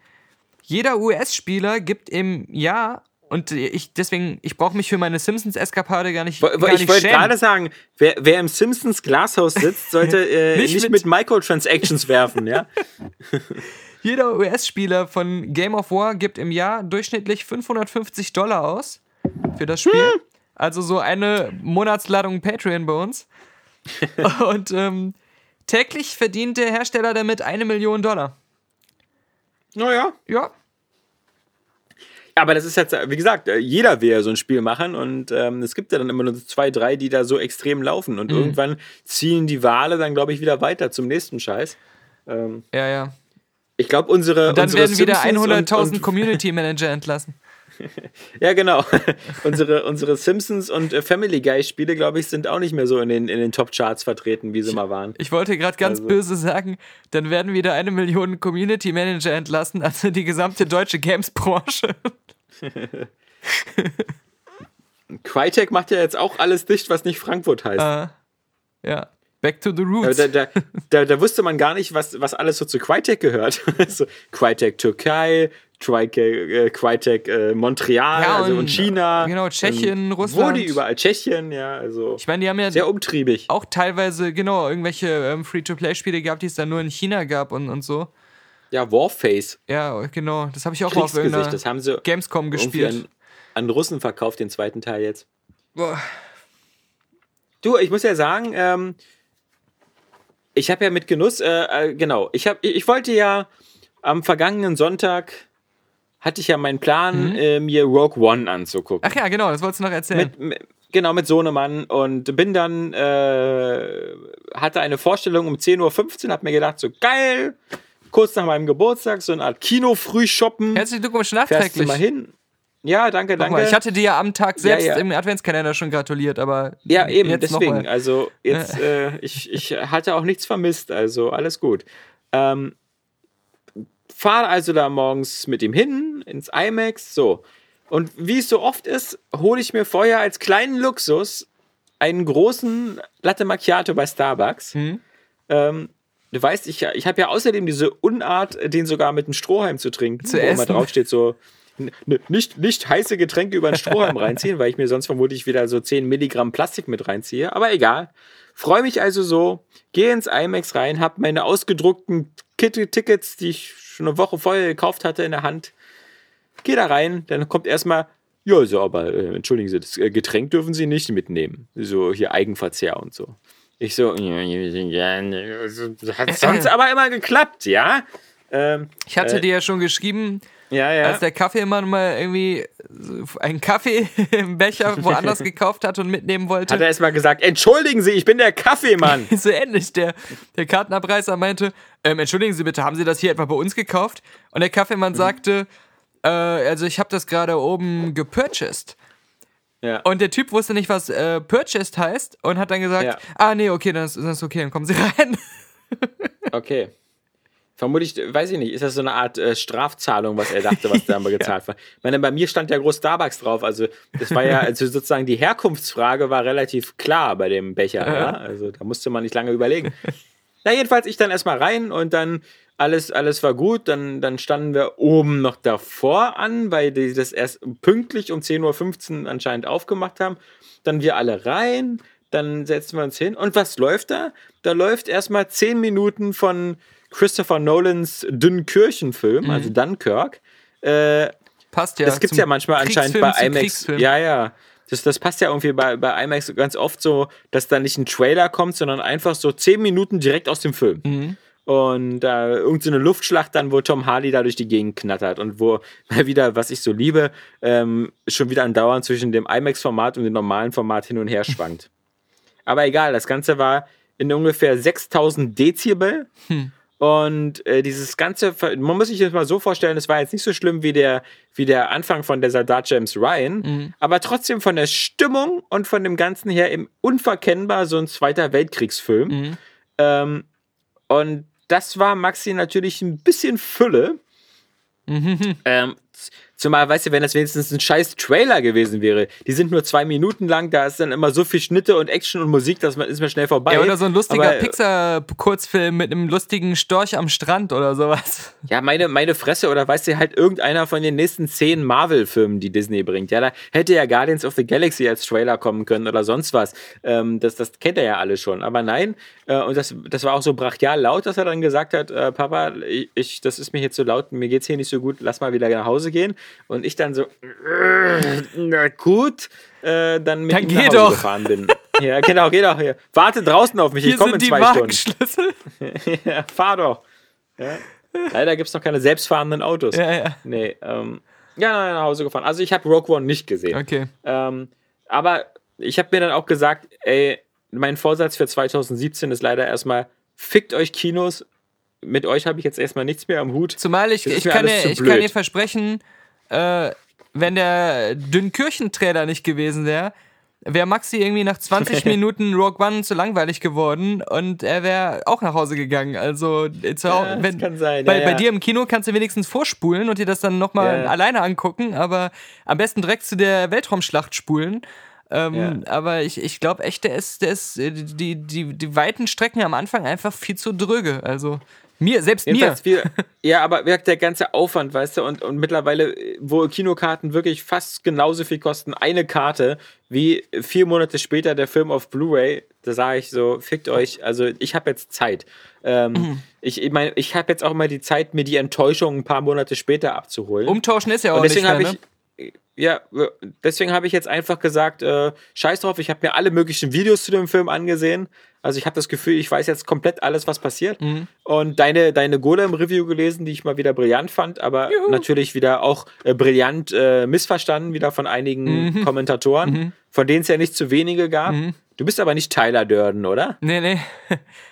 [SPEAKER 1] jeder US-Spieler gibt im Jahr, und ich deswegen, ich brauche mich für meine Simpsons-Eskapade gar nicht,
[SPEAKER 2] Wo-
[SPEAKER 1] gar
[SPEAKER 2] ich wollte gerade sagen, wer, wer im Simpsons Glashaus sitzt, sollte äh,
[SPEAKER 1] Nicht
[SPEAKER 2] nicht,
[SPEAKER 1] mit-
[SPEAKER 2] mit, Microtransactions werfen, ja?
[SPEAKER 1] Jeder US-Spieler von Game of War gibt im Jahr durchschnittlich 550 Dollar aus für das Spiel.
[SPEAKER 2] Hm.
[SPEAKER 1] Also so eine Monatsladung Patreon bei uns. Und ähm, täglich verdient der Hersteller damit eine Million Dollar.
[SPEAKER 2] Naja.
[SPEAKER 1] Ja,
[SPEAKER 2] Aber das ist jetzt, wie gesagt, jeder will ja so ein Spiel machen und ähm, es gibt ja dann immer nur zwei, drei, die da so extrem laufen
[SPEAKER 1] Mhm.
[SPEAKER 2] und irgendwann ziehen die Wale dann, glaube ich, wieder weiter zum nächsten Scheiß. Ähm,
[SPEAKER 1] ja, ja.
[SPEAKER 2] Ich glaube, unsere.
[SPEAKER 1] Und dann
[SPEAKER 2] unsere
[SPEAKER 1] werden wieder
[SPEAKER 2] Simpsons und-
[SPEAKER 1] 100.000
[SPEAKER 2] und-
[SPEAKER 1] Community Manager entlassen.
[SPEAKER 2] Ja, genau. unsere, unsere Simpsons und äh, Family Guy Spiele, glaube ich, sind auch nicht mehr so in den, in den Top-Charts vertreten, wie sie mal waren.
[SPEAKER 1] Ich wollte gerade ganz
[SPEAKER 2] Also-
[SPEAKER 1] böse sagen, dann werden wieder eine Million Community Manager entlassen, also die gesamte deutsche Games-Branche.
[SPEAKER 2] Crytek macht ja jetzt auch alles dicht, was nicht Frankfurt heißt.
[SPEAKER 1] Äh, ja. Back to the roots.
[SPEAKER 2] da, da, da, da wusste man gar nicht, was, was alles so zu Crytek gehört. so, Crytek Türkei, Crytek, äh, Crytek äh, Montreal
[SPEAKER 1] Ja,
[SPEAKER 2] also
[SPEAKER 1] und-
[SPEAKER 2] und China.
[SPEAKER 1] genau, Tschechien, Russland.
[SPEAKER 2] Wo die überall? Tschechien, ja, also
[SPEAKER 1] ich meine, die haben ja
[SPEAKER 2] sehr umtriebig.
[SPEAKER 1] auch teilweise, genau, irgendwelche ähm, Free-to-Play-Spiele gehabt, die es dann nur in China gab und, und so.
[SPEAKER 2] Ja, Warface,
[SPEAKER 1] Ja, genau. Das habe ich auch auf irgendeiner
[SPEAKER 2] das haben sie
[SPEAKER 1] Gamescom gespielt.
[SPEAKER 2] an, an Russen verkauft, den zweiten Teil jetzt.
[SPEAKER 1] Boah.
[SPEAKER 2] Du, ich muss ja sagen, ähm, ich habe ja mit Genuss, äh, äh, genau, ich, hab, ich, wollte ja am vergangenen Sonntag, hatte ich ja meinen Plan, äh, mir Rogue One anzugucken.
[SPEAKER 1] Ach ja, genau, das wolltest du noch erzählen.
[SPEAKER 2] mit, mit, genau, mit Sohnemann und bin dann, äh, hatte eine Vorstellung um 10.15 Uhr, hab mir gedacht, so geil, kurz nach meinem Geburtstag, so eine Art Kino-Frühshoppen.
[SPEAKER 1] Herzlichen Glückwunsch
[SPEAKER 2] Fährst du
[SPEAKER 1] nachträglich.
[SPEAKER 2] mal hin? Ja, danke, danke.
[SPEAKER 1] mal, ich hatte dir ja am Tag selbst
[SPEAKER 2] ja.
[SPEAKER 1] im Adventskalender schon gratuliert, aber
[SPEAKER 2] Ja, eben, deswegen. Also, jetzt, äh, ich, ich hatte auch nichts vermisst, also alles gut. Ähm, fahre also da morgens mit ihm hin ins IMAX, so. Und wie es so oft ist, hole ich mir vorher als kleinen Luxus einen großen Latte Macchiato bei Starbucks.
[SPEAKER 1] Mhm.
[SPEAKER 2] Ähm, du weißt, ich, ich habe ja außerdem diese Unart, den sogar mit einem Strohhalm zu trinken,
[SPEAKER 1] Zu
[SPEAKER 2] wo immer draufsteht so, nicht, nicht heiße Getränke über einen Strohhalm reinziehen, weil ich mir sonst vermutlich wieder so 10 Milligramm Plastik mit reinziehe. Aber egal. Freue mich also so, gehe ins IMAX rein, habe meine ausgedruckten Tickets, die ich schon eine Woche vorher gekauft hatte, in der Hand. Gehe da rein, dann kommt erstmal, ja, so, aber äh, entschuldigen Sie, das äh, Getränk dürfen Sie nicht mitnehmen. So hier Eigenverzehr und so. Ich so, also, hat sonst aber immer geklappt, ja? Ähm,
[SPEAKER 1] Ich hatte
[SPEAKER 2] Äh,
[SPEAKER 1] dir ja schon geschrieben,
[SPEAKER 2] ja, ja.
[SPEAKER 1] als der Kaffeemann mal irgendwie einen Kaffee im Becher woanders gekauft hat und mitnehmen wollte.
[SPEAKER 2] Hat er erstmal gesagt, entschuldigen Sie, ich bin der Kaffeemann.
[SPEAKER 1] so ähnlich. Der, der Kartenabreißer meinte, ähm, entschuldigen Sie bitte, haben Sie das hier etwa bei uns gekauft? Und der
[SPEAKER 2] Mhm.
[SPEAKER 1] Kaffeemann sagte, äh, also ich habe das gerade oben gepurchased.
[SPEAKER 2] Ja.
[SPEAKER 1] Und der Typ wusste nicht, was äh, purchased heißt und hat dann gesagt,
[SPEAKER 2] Ja.
[SPEAKER 1] ah nee, okay, dann ist, dann ist okay, dann kommen Sie rein.
[SPEAKER 2] Okay. Vermutlich, weiß ich nicht, ist das so eine Art äh, Strafzahlung, was er dachte, was da mal gezahlt war. Ich meine, bei mir stand ja groß Starbucks drauf, also das war ja, also sozusagen die Herkunftsfrage war relativ klar bei dem Becher, ja? also da musste man nicht lange überlegen. Na, jedenfalls ich dann erstmal rein und dann alles, alles war gut, dann, dann standen wir oben noch davor an, weil die das erst pünktlich um 10.15 Uhr anscheinend aufgemacht haben. Dann wir alle rein, dann setzen wir uns hin. Und was läuft da? Da läuft erstmal 10 Minuten von Christopher Nolans Dünnkirchen-Film, also Dunkirk. Äh,
[SPEAKER 1] Passt ja.
[SPEAKER 2] das gibt's
[SPEAKER 1] zum
[SPEAKER 2] ja manchmal anscheinend bei IMAX. Ja, ja. Das, das passt ja irgendwie bei, bei IMAX ganz oft so, dass da nicht ein Trailer kommt, sondern einfach so 10 Minuten direkt aus dem Film.
[SPEAKER 1] Mhm.
[SPEAKER 2] Und äh, irgendeine Luftschlacht dann, wo Tom Hardy da durch die Gegend knattert und wo mal wieder, was ich so liebe, ähm, schon wieder andauernd zwischen dem IMAX-Format und dem normalen Format hin und her schwankt. Aber egal, das Ganze war in ungefähr 6000 Dezibel. Und äh, dieses ganze, man muss sich das mal so vorstellen, es war jetzt nicht so schlimm wie der, wie der Anfang von der Soldat James Ryan, aber trotzdem von der Stimmung und von dem Ganzen her eben unverkennbar so ein Zweiter Weltkriegsfilm. Ähm, und das war Maxi natürlich ein bisschen Fülle. Ähm, z- zumal, weißt du, wenn das wenigstens ein scheiß Trailer gewesen wäre, die sind nur zwei Minuten lang, da ist dann immer so viel Schnitte und Action und Musik, dass man ist mir schnell vorbei.
[SPEAKER 1] Ja, oder so ein lustiger
[SPEAKER 2] äh,
[SPEAKER 1] Pixar-Kurzfilm mit einem lustigen Storch am Strand oder sowas.
[SPEAKER 2] Ja, meine, meine Fresse, oder weißt du, halt irgendeiner von den nächsten zehn Marvel-Filmen, die Disney bringt. Ja, da hätte ja Guardians of the Galaxy als Trailer kommen können oder sonst was. Ähm, das, das kennt er ja alle schon. Aber nein, äh, und das, das war auch so brachial laut, dass er dann gesagt hat, äh, Papa, ich, ich, das ist mir hier zu laut, mir geht's hier nicht so gut, lass mal wieder nach Hause gehen. Und ich dann so, äh, na gut, äh, dann mit
[SPEAKER 1] Dann
[SPEAKER 2] ihm nach Hause
[SPEAKER 1] doch.
[SPEAKER 2] gefahren bin. Ja, genau, geh doch hier. Warte draußen auf mich,
[SPEAKER 1] Hier
[SPEAKER 2] ich komme in zwei Stunden. Ja, fahr doch. Ja. Leider gibt es noch keine selbstfahrenden Autos.
[SPEAKER 1] Ja, ja.
[SPEAKER 2] Nee, ähm, ja, nein, nach Hause gefahren. Also ich habe Rogue One nicht gesehen.
[SPEAKER 1] Okay.
[SPEAKER 2] Ähm, aber ich habe mir dann auch gesagt, ey, mein Vorsatz für 2017 ist leider erstmal, fickt euch Kinos. Mit euch habe ich jetzt erstmal nichts mehr am Hut.
[SPEAKER 1] Zumal ich, ich, kann, dir, ich kann dir versprechen, äh, wenn der Dünnkirchen-Trailer nicht gewesen wäre, wäre Maxi irgendwie nach 20 Minuten Rogue One zu langweilig geworden und er wäre auch nach Hause gegangen. Also, zu,
[SPEAKER 2] Ja,
[SPEAKER 1] wenn,
[SPEAKER 2] kann sein,
[SPEAKER 1] Bei,
[SPEAKER 2] ja,
[SPEAKER 1] bei
[SPEAKER 2] ja.
[SPEAKER 1] dir im Kino kannst du wenigstens vorspulen und dir das dann nochmal
[SPEAKER 2] Ja.
[SPEAKER 1] alleine angucken, aber am besten direkt zu der Weltraumschlacht spulen. Ähm, Aber ich, ich glaube echt, der ist, der ist äh, die, die, die weiten Strecken am Anfang einfach viel zu dröge. Also mir, selbst mir.
[SPEAKER 2] Viel, ja, aber wirkt der ganze Aufwand, weißt du, und, und mittlerweile, wo Kinokarten wirklich fast genauso viel kosten, eine Karte, wie vier Monate später der Film auf Blu-ray, da sage ich so, fickt euch, also ich habe jetzt Zeit. Ähm,
[SPEAKER 1] Mhm.
[SPEAKER 2] Ich, ich meine, ich habe jetzt auch mal die Zeit, mir die Enttäuschung ein paar Monate später abzuholen.
[SPEAKER 1] Umtauschen ist ja auch
[SPEAKER 2] und deswegen
[SPEAKER 1] nicht mehr,
[SPEAKER 2] ich,
[SPEAKER 1] ne?
[SPEAKER 2] Ja, deswegen habe ich jetzt einfach gesagt, äh, scheiß drauf, ich habe mir alle möglichen Videos zu dem Film angesehen. Also ich habe das Gefühl, ich weiß jetzt komplett alles, was passiert.
[SPEAKER 1] Mhm.
[SPEAKER 2] Und deine, deine Golem-Review gelesen, die ich mal wieder brillant fand, aber natürlich wieder auch äh, brillant äh, missverstanden, wieder von einigen
[SPEAKER 1] Mhm.
[SPEAKER 2] Kommentatoren, von denen es ja nicht zu wenige gab. Du bist aber nicht Tyler Durden, oder?
[SPEAKER 1] Nee, nee.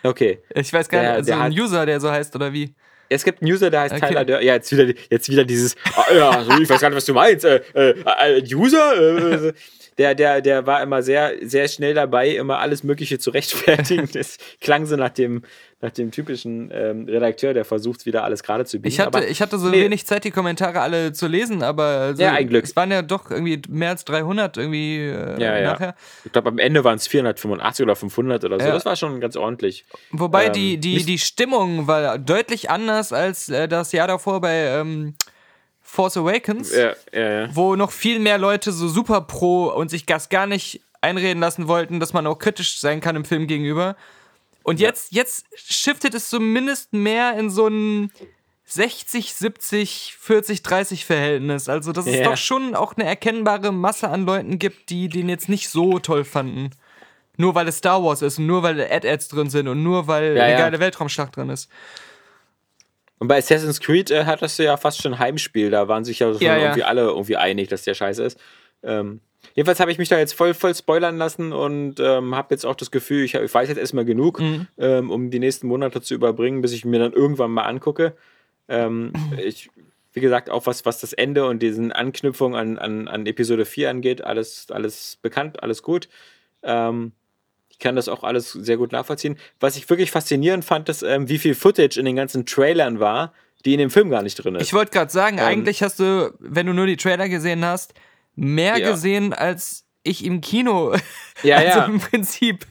[SPEAKER 2] Okay.
[SPEAKER 1] Ich weiß gar
[SPEAKER 2] Der-
[SPEAKER 1] nicht, also
[SPEAKER 2] der
[SPEAKER 1] ein
[SPEAKER 2] hat-
[SPEAKER 1] User, der so heißt, oder wie?
[SPEAKER 2] Es gibt einen User, der heißt
[SPEAKER 1] Okay.
[SPEAKER 2] Tyler Durden. Ja, jetzt wieder, jetzt wieder dieses, ah, ja, so, ich weiß gar nicht, was du meinst. Äh, äh, äh, User? Äh, der, der, der war immer sehr, sehr schnell dabei, immer alles Mögliche zu rechtfertigen. Das klang so nach dem, nach dem typischen ähm, Redakteur, der versucht, wieder alles gerade zu biegen.
[SPEAKER 1] Ich hatte,
[SPEAKER 2] aber,
[SPEAKER 1] ich hatte so
[SPEAKER 2] nee.
[SPEAKER 1] wenig Zeit, die Kommentare alle zu lesen, aber also,
[SPEAKER 2] Ja, ein Glück.
[SPEAKER 1] es waren ja doch irgendwie mehr als 300 irgendwie äh,
[SPEAKER 2] ja, ja.
[SPEAKER 1] nachher.
[SPEAKER 2] Ich glaube, am Ende waren es 485 oder 500 oder so.
[SPEAKER 1] Ja.
[SPEAKER 2] Das war schon ganz ordentlich.
[SPEAKER 1] Wobei
[SPEAKER 2] Ähm,
[SPEAKER 1] die, die, die Stimmung war deutlich anders als äh, das Jahr davor bei ähm, Force Awakens,
[SPEAKER 2] Ja, ja, ja.
[SPEAKER 1] wo noch viel mehr Leute so super pro und sich das gar nicht einreden lassen wollten, dass man auch kritisch sein kann im Film gegenüber. Und jetzt, jetzt shiftet es zumindest mehr in so ein 60, 70, 40, 30 Verhältnis. Also, dass es
[SPEAKER 2] Ja.
[SPEAKER 1] doch schon auch eine erkennbare Masse an Leuten gibt, die den jetzt nicht so toll fanden. Nur weil es Star Wars ist und nur weil Ad-Ads drin sind und nur weil
[SPEAKER 2] Ja,
[SPEAKER 1] eine
[SPEAKER 2] ja.
[SPEAKER 1] geile Weltraumschlacht drin ist.
[SPEAKER 2] Und bei Assassin's Creed äh, hattest du ja fast schon Heimspiel. Da waren sich ja, schon
[SPEAKER 1] Ja, ja.
[SPEAKER 2] irgendwie alle irgendwie einig, dass der scheiße ist. Ähm, jedenfalls habe ich mich da jetzt voll, voll spoilern lassen und ähm, habe jetzt auch das Gefühl, ich, ich weiß jetzt erstmal genug,
[SPEAKER 1] Mhm.
[SPEAKER 2] ähm, um die nächsten Monate zu überbringen, bis ich mir dann irgendwann mal angucke. Ähm, ich, wie gesagt, auch was, was das Ende und diesen Anknüpfung an, an, an Episode 4 angeht, alles, alles bekannt, alles gut. Ähm, ich kann das auch alles sehr gut nachvollziehen. Was ich wirklich faszinierend fand, ist, ähm, wie viel Footage in den ganzen Trailern war, die in dem Film gar nicht drin ist.
[SPEAKER 1] Ich wollte gerade sagen,
[SPEAKER 2] Ähm,
[SPEAKER 1] eigentlich hast du, wenn du nur die Trailer gesehen hast, mehr
[SPEAKER 2] Ja.
[SPEAKER 1] gesehen als ich im Kino.
[SPEAKER 2] Ja,
[SPEAKER 1] also
[SPEAKER 2] ja.
[SPEAKER 1] im Prinzip.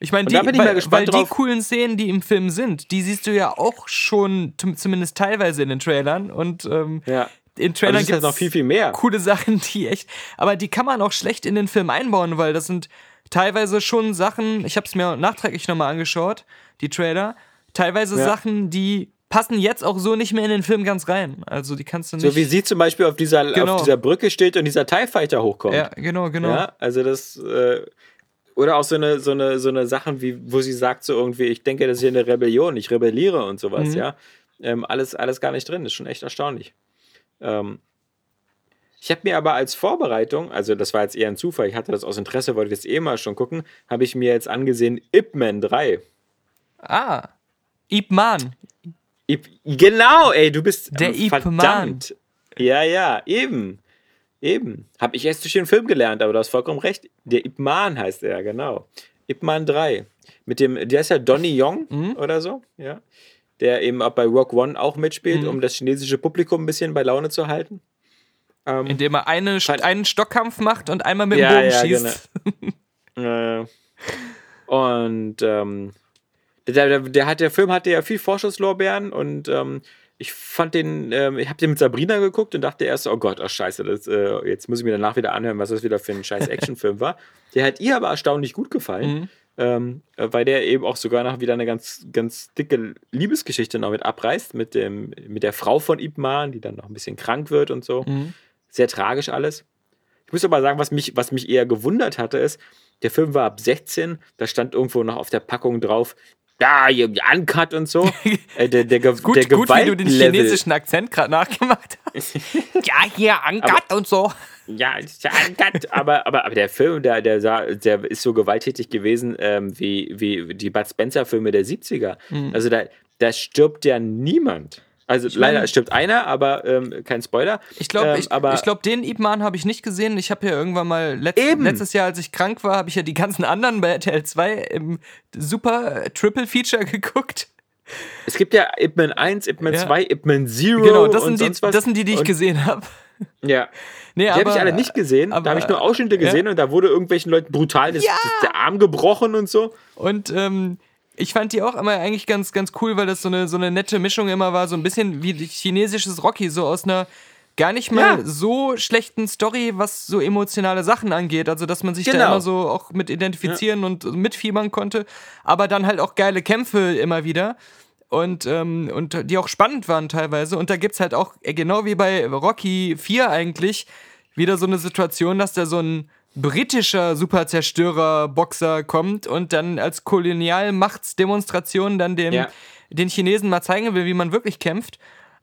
[SPEAKER 1] Ich meine, die,
[SPEAKER 2] ich
[SPEAKER 1] weil, weil die coolen Szenen, die im Film sind, die siehst du ja auch schon zum- zumindest teilweise in den Trailern. Und ähm,
[SPEAKER 2] ja.
[SPEAKER 1] in Trailern gibt
[SPEAKER 2] halt noch viel, viel mehr.
[SPEAKER 1] coole Sachen, die echt. Aber die kann man auch schlecht in den Film einbauen, weil das sind teilweise schon Sachen. Ich habe es mir nachträglich nochmal angeschaut, die Trailer. Teilweise
[SPEAKER 2] Ja.
[SPEAKER 1] Sachen, die passen jetzt auch so nicht mehr in den Film ganz rein. Also die kannst du nicht.
[SPEAKER 2] So wie sie zum Beispiel auf dieser,
[SPEAKER 1] Genau.
[SPEAKER 2] auf dieser Brücke steht und dieser TIE Fighter hochkommt.
[SPEAKER 1] ja, genau, genau.
[SPEAKER 2] Ja, also das, äh, oder auch so eine, so eine, so eine Sachen, wie, wo sie sagt so irgendwie, ich denke, das ist hier eine Rebellion, ich rebelliere und sowas,
[SPEAKER 1] Mhm.
[SPEAKER 2] ja. Ähm, alles, alles gar nicht drin, ist schon echt erstaunlich. Ähm, ich habe mir aber als Vorbereitung, also das war jetzt eher ein Zufall, ich hatte das aus Interesse, wollte das eh mal schon gucken, habe ich mir jetzt angesehen Ip Man 3.
[SPEAKER 1] Ah. Ip Man.
[SPEAKER 2] Genau, ey, du bist
[SPEAKER 1] Der
[SPEAKER 2] ähm, verdammt. Ja, ja, eben. Eben. Habe ich erst durch den Film gelernt, aber du hast vollkommen recht. Der Ip Man heißt er, genau. Ip Man 3. Mit dem, der ist ja Donny Yong
[SPEAKER 1] Mhm.
[SPEAKER 2] oder so, ja. Der eben auch bei Rock One auch mitspielt,
[SPEAKER 1] Mhm.
[SPEAKER 2] um das chinesische Publikum ein bisschen bei Laune zu halten. Ähm,
[SPEAKER 1] Indem er eine, einen Stockkampf macht und einmal mit dem
[SPEAKER 2] Ja,
[SPEAKER 1] Bogen
[SPEAKER 2] ja,
[SPEAKER 1] schießt.
[SPEAKER 2] Äh, und ähm, der, der, der, hat, der Film hatte ja viel Vorschusslorbeeren und ähm, ich fand den, ähm, ich habe den mit Sabrina geguckt und dachte erst, oh Gott, oh Scheiße, das, äh, jetzt muss ich mir danach wieder anhören, was das wieder für ein scheiß Actionfilm war. Der hat ihr aber erstaunlich gut gefallen,
[SPEAKER 1] Mhm.
[SPEAKER 2] ähm, äh, weil der eben auch sogar noch wieder eine ganz, ganz dicke Liebesgeschichte noch mit abreißt, mit, dem, mit der Frau von Ip Man, die dann noch ein bisschen krank wird und so.
[SPEAKER 1] Mhm.
[SPEAKER 2] Sehr tragisch alles. Ich muss aber sagen, was mich, was mich eher gewundert hatte, ist, der Film war ab 16, da stand irgendwo noch auf der Packung drauf, ja, hier, Uncut und so. Äh, der, der, Ge
[SPEAKER 1] Gut,
[SPEAKER 2] der
[SPEAKER 1] gut, wie du den chinesischen Akzent gerade nachgemacht hast. ja, hier, Angat und so.
[SPEAKER 2] Ja, ja Uncut, aber, aber, aber der Film, der, der, sah, der ist so gewalttätig gewesen ähm, wie, wie die Bud Spencer-Filme der 70er. Also da, da stirbt ja niemand. Also leider
[SPEAKER 1] mein-
[SPEAKER 2] stirbt einer, aber ähm, kein Spoiler.
[SPEAKER 1] Ich glaube,
[SPEAKER 2] ähm,
[SPEAKER 1] ich, ich glaub, den Ip Man habe ich nicht gesehen. Ich habe ja irgendwann mal letzt,
[SPEAKER 2] Eben.
[SPEAKER 1] letztes Jahr, als ich krank war, habe ich ja die ganzen anderen bei RTL 2 im super Triple Feature geguckt.
[SPEAKER 2] es gibt ja Ip Man 1, Ip Man
[SPEAKER 1] Ja.
[SPEAKER 2] 2, Ip Man Zero
[SPEAKER 1] Genau, das
[SPEAKER 2] und
[SPEAKER 1] sind, die, das sind die, die ich
[SPEAKER 2] Und-
[SPEAKER 1] gesehen habe.
[SPEAKER 2] Ja.
[SPEAKER 1] Nee,
[SPEAKER 2] Die habe ich alle nicht gesehen.
[SPEAKER 1] aber-
[SPEAKER 2] da habe ich nur Ausschnitte gesehen und da wurde irgendwelchen Leuten brutal das,
[SPEAKER 1] Ja!
[SPEAKER 2] das, der Arm gebrochen und so.
[SPEAKER 1] Und ähm, ich fand die auch immer eigentlich ganz, ganz cool, weil das so eine, so eine nette Mischung immer war. So ein bisschen wie chinesisches Rocky, so aus einer gar nicht mal
[SPEAKER 2] Ja.
[SPEAKER 1] so schlechten Story, was so emotionale Sachen angeht. Also, dass man sich da
[SPEAKER 2] Genau.
[SPEAKER 1] immer so auch mit identifizieren und mitfiebern konnte. Aber dann halt auch geile Kämpfe immer wieder. Und, ähm, und die auch spannend waren teilweise. Und da gibt's halt auch, äh, genau wie bei Rocky 4 eigentlich, wieder so eine Situation, dass da so ein britischer Superzerstörer-Boxer kommt und dann als Kolonialmachtsdemonstration dann dem,
[SPEAKER 2] Ja.
[SPEAKER 1] den Chinesen mal zeigen will, wie man wirklich kämpft.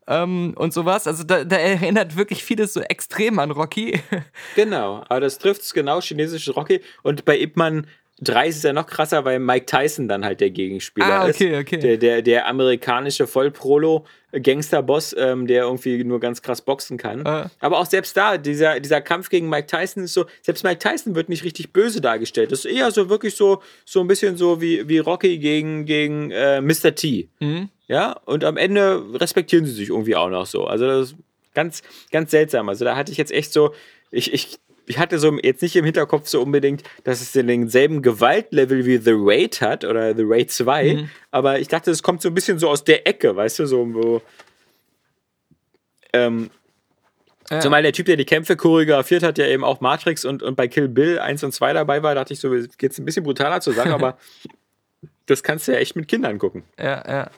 [SPEAKER 1] Ähm, und sowas. Also da, da erinnert wirklich vieles so extrem an Rocky.
[SPEAKER 2] Genau, aber das trifft es genau, chinesisches Rocky. Und bei Ip Man 3 ist ja noch krasser, weil Mike Tyson dann halt der Gegenspieler
[SPEAKER 1] Ah, okay,
[SPEAKER 2] ist.
[SPEAKER 1] okay.
[SPEAKER 2] Der, der, der amerikanische Vollprolo-Gangster-Boss, ähm, der irgendwie nur ganz krass boxen kann.
[SPEAKER 1] Äh.
[SPEAKER 2] Aber auch selbst da, dieser, dieser Kampf gegen Mike Tyson ist so, selbst Mike Tyson wird nicht richtig böse dargestellt. Das ist eher so wirklich so, so ein bisschen so wie, wie Rocky gegen, gegen äh, Mr. T.
[SPEAKER 1] Mhm.
[SPEAKER 2] Ja, und am Ende respektieren sie sich irgendwie auch noch so. Also das ist ganz, ganz seltsam. Also da hatte ich jetzt echt so, ich, ich, ich hatte so jetzt nicht im Hinterkopf so unbedingt, dass es denselben Gewaltlevel wie The Raid hat oder The Raid 2,
[SPEAKER 1] Mhm.
[SPEAKER 2] aber ich dachte, es kommt so ein bisschen so aus der Ecke, weißt du, so wo. Ähm,
[SPEAKER 1] Ja.
[SPEAKER 2] Zumal der Typ, der die Kämpfe choreografiert hat, ja eben auch Matrix und, und bei Kill Bill 1 und 2 dabei war, dachte ich so, geht's ein bisschen brutaler zur Sache, aber das kannst du ja echt mit Kindern gucken.
[SPEAKER 1] Ja, ja.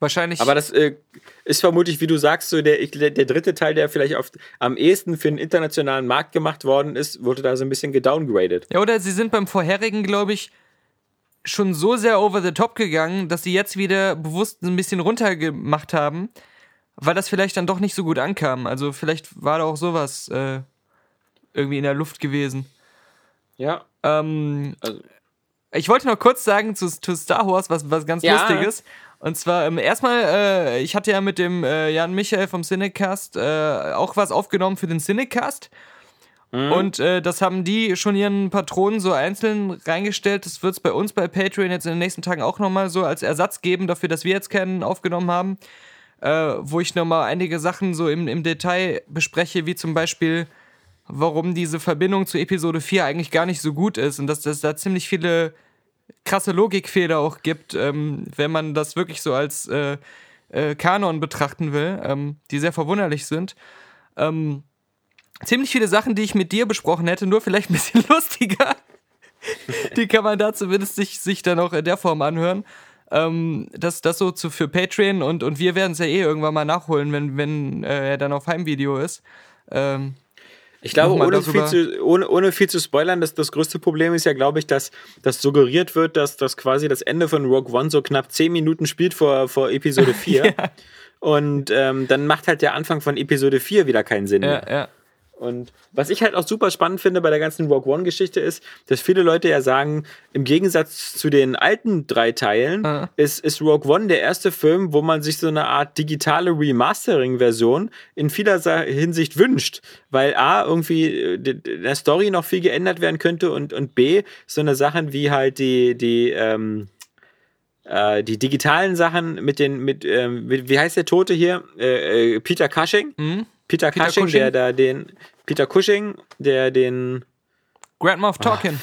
[SPEAKER 1] Wahrscheinlich.
[SPEAKER 2] Aber das äh, ist vermutlich, wie du sagst, so der, der, dritte Teil, der vielleicht auf, am ehesten für den internationalen Markt gemacht worden ist, wurde da so ein bisschen gedowngradet.
[SPEAKER 1] Ja, oder sie sind beim vorherigen, glaube ich, schon so sehr over the top gegangen, dass sie jetzt wieder bewusst ein bisschen runtergemacht haben, weil das vielleicht dann doch nicht so gut ankam. Also vielleicht war da auch sowas äh, irgendwie in der Luft gewesen.
[SPEAKER 2] Ja.
[SPEAKER 1] Ähm,
[SPEAKER 2] Also-
[SPEAKER 1] ich wollte noch kurz sagen zu, zu Star Wars, was, was ganz
[SPEAKER 2] Ja.
[SPEAKER 1] Lustiges. Und zwar ähm, erstmal, äh, ich hatte ja mit dem äh, Jan Michael vom Cinecast äh, auch was aufgenommen für den Cinecast. Und äh, das haben die schon ihren Patronen so einzeln reingestellt. Das wird es bei uns bei Patreon jetzt in den nächsten Tagen auch nochmal so als Ersatz geben dafür, dass wir jetzt keinen aufgenommen haben. Äh, wo ich nochmal einige Sachen so im, im Detail bespreche, wie zum Beispiel, warum diese Verbindung zu Episode 4 eigentlich gar nicht so gut ist und dass es da ziemlich viele krasse Logikfehler auch gibt, ähm, wenn man das wirklich so als äh, äh, Kanon betrachten will, ähm, die sehr verwunderlich sind. Ähm, ziemlich viele Sachen, die ich mit dir besprochen hätte, nur vielleicht ein bisschen lustiger. die kann man da zumindest sich, sich dann auch in der Form anhören. Ähm, das, das so zu, für Patreon und, und wir werden es ja eh irgendwann mal nachholen, wenn, wenn äh, er dann auf Heimvideo ist. Ähm,
[SPEAKER 2] Ich glaube, ohne viel, zu, ohne, ohne viel zu spoilern, das, das größte Problem ist ja, glaube ich, dass, dass suggeriert wird, dass, dass quasi das Ende von Rogue One so knapp 10 Minuten spielt vor, vor Episode 4. Und ähm, dann macht halt der Anfang von Episode 4 wieder keinen Sinn mehr.
[SPEAKER 1] ja, ja.
[SPEAKER 2] Und was ich halt auch super spannend finde bei der ganzen Rogue One-Geschichte ist, dass viele Leute ja sagen, im Gegensatz zu den alten drei Teilen
[SPEAKER 1] Ah.
[SPEAKER 2] ist, ist Rogue One der erste Film, wo man sich so eine Art digitale Remastering-Version in vieler Hinsicht wünscht. Weil A, irgendwie äh, der Story noch viel geändert werden könnte und, und B, so eine Sachen wie halt die, die, ähm, äh, die digitalen Sachen mit den, mit, ähm, wie heißt der Tote hier? Äh, äh, Peter Cushing.
[SPEAKER 1] Hm?
[SPEAKER 2] Peter,
[SPEAKER 1] Peter
[SPEAKER 2] Cushing,
[SPEAKER 1] Cushing?
[SPEAKER 2] der da den Peter Cushing, der den
[SPEAKER 1] Grand Moff Tarkin.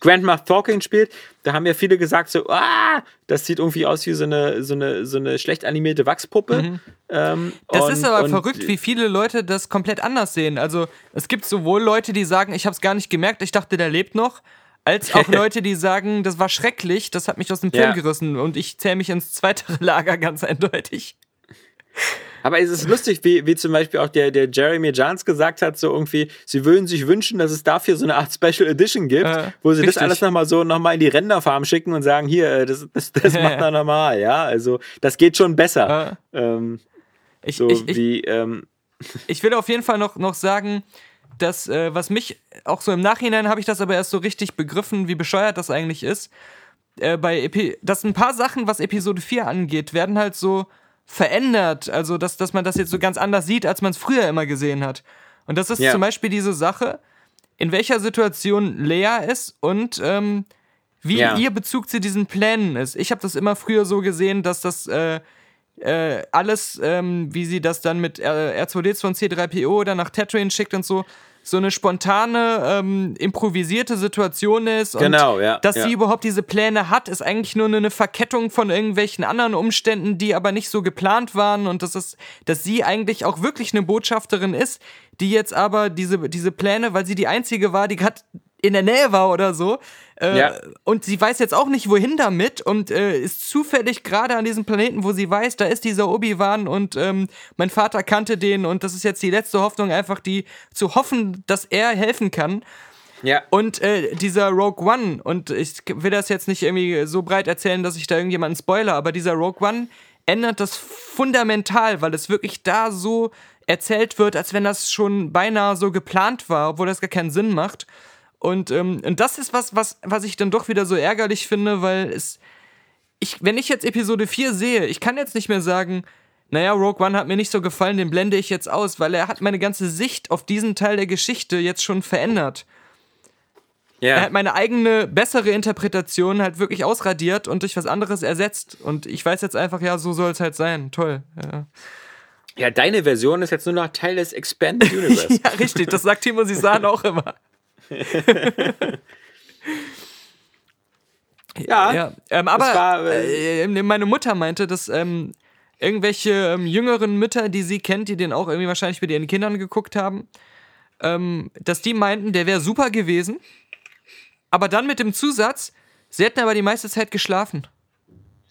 [SPEAKER 2] Grand Moff Talking spielt, da haben ja viele gesagt so, ah, das sieht irgendwie aus wie so eine so eine so eine schlecht animierte Wachspuppe. Ähm,
[SPEAKER 1] Mhm. Das
[SPEAKER 2] und-
[SPEAKER 1] ist aber verrückt, wie viele Leute das komplett anders sehen. Also es gibt sowohl Leute, die sagen, ich habe es gar nicht gemerkt, ich dachte, der lebt noch, als auch Leute, die sagen, das war schrecklich, das hat mich aus dem Film
[SPEAKER 2] Ja.
[SPEAKER 1] gerissen und ich zähle mich ins zweite Lager ganz eindeutig.
[SPEAKER 2] Aber es ist lustig, wie, wie zum Beispiel auch der, der Jeremy Jans gesagt hat, so irgendwie, sie würden sich wünschen, dass es dafür so eine Art Special Edition gibt,
[SPEAKER 1] Äh,
[SPEAKER 2] wo sie
[SPEAKER 1] richtig.
[SPEAKER 2] das alles nochmal so nochmal in die Renderfarm schicken und sagen, hier, äh, das, das, das macht er normal, ja. Also das geht schon besser. Ähm,
[SPEAKER 1] Ich,
[SPEAKER 2] so
[SPEAKER 1] ich, ich,
[SPEAKER 2] wie, ähm,
[SPEAKER 1] ich will auf jeden Fall noch, noch sagen, dass, äh, was mich, auch so im Nachhinein habe ich das aber erst so richtig begriffen, wie bescheuert das eigentlich ist. Äh, bei Epi dass ein paar Sachen, was Episode 4 angeht, werden halt so verändert. Also, dass, dass man das jetzt so ganz anders sieht, als man es früher immer gesehen hat. Und das ist
[SPEAKER 2] Ja.
[SPEAKER 1] zum Beispiel diese Sache, in welcher Situation Lea ist und ähm, wie
[SPEAKER 2] Ja.
[SPEAKER 1] ihr Bezug zu diesen Plänen ist. Ich habe das immer früher so gesehen, dass das äh, äh, alles, ähm, wie sie das dann mit äh, R2D2 und C3PO oder nach Tatooine schickt und so, so eine spontane, ähm, improvisierte Situation ist. Und
[SPEAKER 2] Genau, ja,
[SPEAKER 1] Dass
[SPEAKER 2] ja.
[SPEAKER 1] sie überhaupt diese Pläne hat, ist eigentlich nur eine Verkettung von irgendwelchen anderen Umständen, die aber nicht so geplant waren. Und das ist, dass sie eigentlich auch wirklich eine Botschafterin ist, die jetzt aber diese, diese Pläne, weil sie die einzige war, die gerade in der Nähe war oder so. Äh,
[SPEAKER 2] Ja.
[SPEAKER 1] Und sie weiß jetzt auch nicht, wohin damit und äh, ist zufällig gerade an diesem Planeten, wo sie weiß, da ist dieser Obi-Wan und ähm, mein Vater kannte den und das ist jetzt die letzte Hoffnung, einfach die zu hoffen, dass er helfen kann.
[SPEAKER 2] ja.
[SPEAKER 1] Und äh, dieser Rogue One, und ich will das jetzt nicht irgendwie so breit erzählen, dass ich da irgendjemanden spoiler, aber dieser Rogue One ändert das fundamental, weil es wirklich da so erzählt wird, als wenn das schon beinahe so geplant war, obwohl das gar keinen Sinn macht. Und, ähm, und das ist was, was, was ich dann doch wieder so ärgerlich finde, weil es. Ich, wenn ich jetzt Episode 4 sehe, ich kann jetzt nicht mehr sagen, naja, Rogue One hat mir nicht so gefallen, den blende ich jetzt aus, weil er hat meine ganze Sicht auf diesen Teil der Geschichte jetzt schon verändert.
[SPEAKER 2] Ja.
[SPEAKER 1] Er hat meine eigene, bessere Interpretation halt wirklich ausradiert und durch was anderes ersetzt. Und ich weiß jetzt einfach, ja, so soll es halt sein. Toll. Ja.
[SPEAKER 2] ja, deine Version ist jetzt nur noch Teil des Expanded Universe.
[SPEAKER 1] ja, richtig. Das sagt Timo Sisan auch immer.
[SPEAKER 2] Ja,
[SPEAKER 1] Ja, ähm, aber
[SPEAKER 2] war, äh,
[SPEAKER 1] äh, meine Mutter meinte, dass ähm, irgendwelche ähm, jüngeren Mütter, die sie kennt, die den auch irgendwie wahrscheinlich mit ihren Kindern geguckt haben, ähm, dass die meinten, der wäre super gewesen. Aber dann mit dem Zusatz, sie hätten aber die meiste Zeit geschlafen.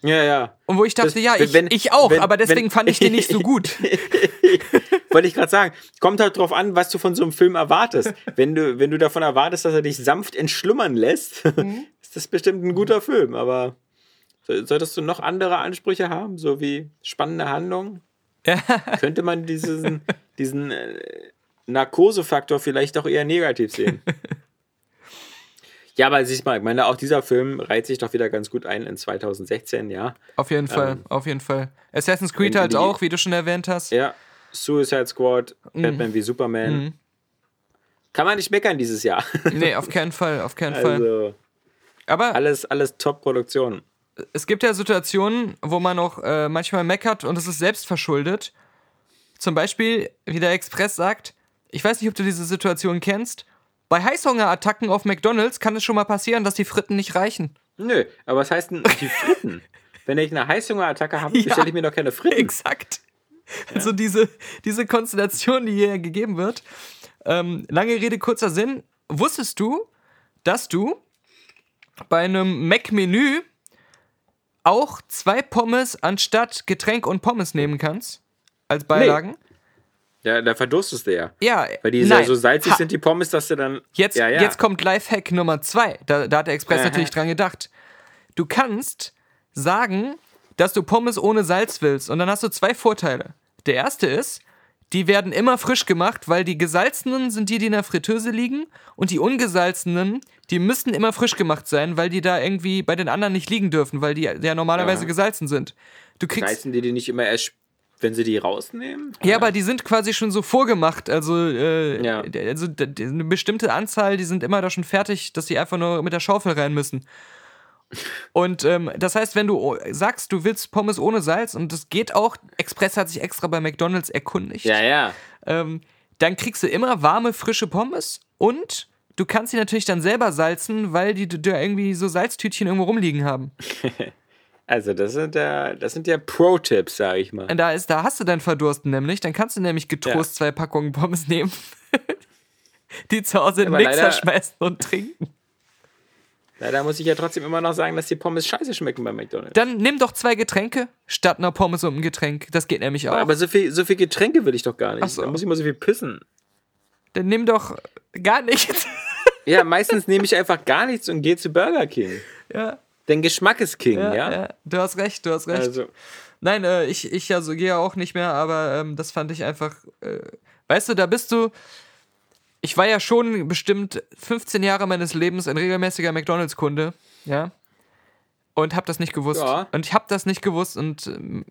[SPEAKER 2] Ja, ja.
[SPEAKER 1] Und wo ich dachte,
[SPEAKER 2] Das-
[SPEAKER 1] ja, ich,
[SPEAKER 2] wenn-
[SPEAKER 1] ich auch,
[SPEAKER 2] wenn-
[SPEAKER 1] aber deswegen
[SPEAKER 2] wenn-
[SPEAKER 1] fand ich den nicht so gut.
[SPEAKER 2] Wollte ich gerade sagen, kommt halt drauf an, was du von so einem Film erwartest. Wenn du, wenn du davon erwartest, dass er dich sanft entschlummern lässt,
[SPEAKER 1] Mhm.
[SPEAKER 2] ist das bestimmt ein guter Film. Aber so- solltest du noch andere Ansprüche haben, so wie spannende Handlungen?
[SPEAKER 1] Ja.
[SPEAKER 2] Könnte man diesen, diesen äh, Narkosefaktor vielleicht doch eher negativ sehen? Ja, aber siehst mal, ich meine, auch dieser Film reiht sich doch wieder ganz gut ein in 2016, ja.
[SPEAKER 1] Auf jeden Fall, auf jeden Fall. Assassin's Creed halt
[SPEAKER 2] die-
[SPEAKER 1] auch, wie du schon erwähnt hast.
[SPEAKER 2] Ja, Suicide Squad, Batman wie Superman. Kann man nicht meckern dieses Jahr.
[SPEAKER 1] Nee, auf keinen Fall, auf keinen Fall.
[SPEAKER 2] Also
[SPEAKER 1] Aber
[SPEAKER 2] alles, alles Top-Produktion.
[SPEAKER 1] es gibt ja Situationen, wo man auch äh, manchmal meckert und es ist selbst verschuldet. Zum Beispiel, wie der Express sagt, ich weiß nicht, ob du diese Situation kennst. Bei Heißhungerattacken auf McDonalds kann es schon mal passieren, dass die Fritten nicht reichen.
[SPEAKER 2] Nö, aber was heißt denn die Fritten? Wenn ich eine Heißhungerattacke habe,
[SPEAKER 1] Ja.
[SPEAKER 2] bestelle ich mir doch keine Fritten.
[SPEAKER 1] Exakt. Also diese, diese Konstellation, die hier gegeben wird. Ähm, lange Rede, kurzer Sinn. Wusstest du, dass du bei einem Mac-Menü auch zwei Pommes anstatt Getränk und Pommes nehmen kannst? Als Beilagen?
[SPEAKER 2] Ja, da verdurstest du ja.
[SPEAKER 1] Ja,
[SPEAKER 2] Weil die
[SPEAKER 1] nein.
[SPEAKER 2] so salzig
[SPEAKER 1] Ha,
[SPEAKER 2] sind, die Pommes, dass du dann.
[SPEAKER 1] Jetzt,
[SPEAKER 2] ja, ja.
[SPEAKER 1] jetzt kommt Lifehack Nummer zwei. Da, da hat der Express
[SPEAKER 2] Aha.
[SPEAKER 1] natürlich dran gedacht. Du kannst sagen, dass du Pommes ohne Salz willst. Und dann hast du zwei Vorteile. Der erste ist, die werden immer frisch gemacht, weil die gesalzenen sind die, die in der Fritteuse liegen. Und die ungesalzenen, die müssen immer frisch gemacht sein, weil die da irgendwie bei den anderen nicht liegen dürfen, weil die ja normalerweise
[SPEAKER 2] Aha.
[SPEAKER 1] gesalzen sind. Du kriegst.
[SPEAKER 2] Reißen die die nicht immer erst, wenn sie die rausnehmen?
[SPEAKER 1] Ja, aber die sind quasi schon so vorgemacht. Also, äh,
[SPEAKER 2] Ja.
[SPEAKER 1] also eine bestimmte Anzahl, die sind immer da schon fertig, dass die einfach nur mit der Schaufel rein müssen. Und ähm, das heißt, wenn du sagst, du willst Pommes ohne Salz, und das geht auch, Express hat sich extra bei McDonalds erkundigt,
[SPEAKER 2] Ja, ja.
[SPEAKER 1] ähm, dann kriegst du immer warme, frische Pommes und du kannst sie natürlich dann selber salzen, weil die da irgendwie so Salztütchen irgendwo rumliegen haben.
[SPEAKER 2] Also, das sind ja, das sind ja Pro-Tipps, sag ich mal.
[SPEAKER 1] Und da, ist, da hast du dein Verdursten nämlich, dann kannst du nämlich getrost zwei Packungen Pommes nehmen, die zu Hause in den Mixer
[SPEAKER 2] leider-
[SPEAKER 1] schmeißen und trinken.
[SPEAKER 2] Leider muss ich ja trotzdem immer noch sagen, dass die Pommes scheiße schmecken bei McDonalds.
[SPEAKER 1] Dann nimm doch zwei Getränke statt einer Pommes und einem Getränk. Das geht nämlich auch.
[SPEAKER 2] Aber so viel, so viel Getränke will ich doch gar nicht.
[SPEAKER 1] Ach so.
[SPEAKER 2] Da muss ich mal so viel pissen.
[SPEAKER 1] Dann nimm doch gar nichts.
[SPEAKER 2] Ja, meistens nehme ich einfach gar nichts und gehe zu Burger King.
[SPEAKER 1] ja,
[SPEAKER 2] Denn Geschmack ist King,
[SPEAKER 1] ja,
[SPEAKER 2] ja?
[SPEAKER 1] ja, Du hast recht, du hast recht.
[SPEAKER 2] Also,
[SPEAKER 1] Nein, äh, ich, ich also gehe auch nicht mehr, aber ähm, das fand ich einfach. Äh, weißt du, da bist du. Ich war ja schon bestimmt 15 Jahre meines Lebens ein regelmäßiger McDonalds-Kunde, ja. Und hab das nicht gewusst.
[SPEAKER 2] Ja.
[SPEAKER 1] Und ich hab das nicht gewusst und ähm,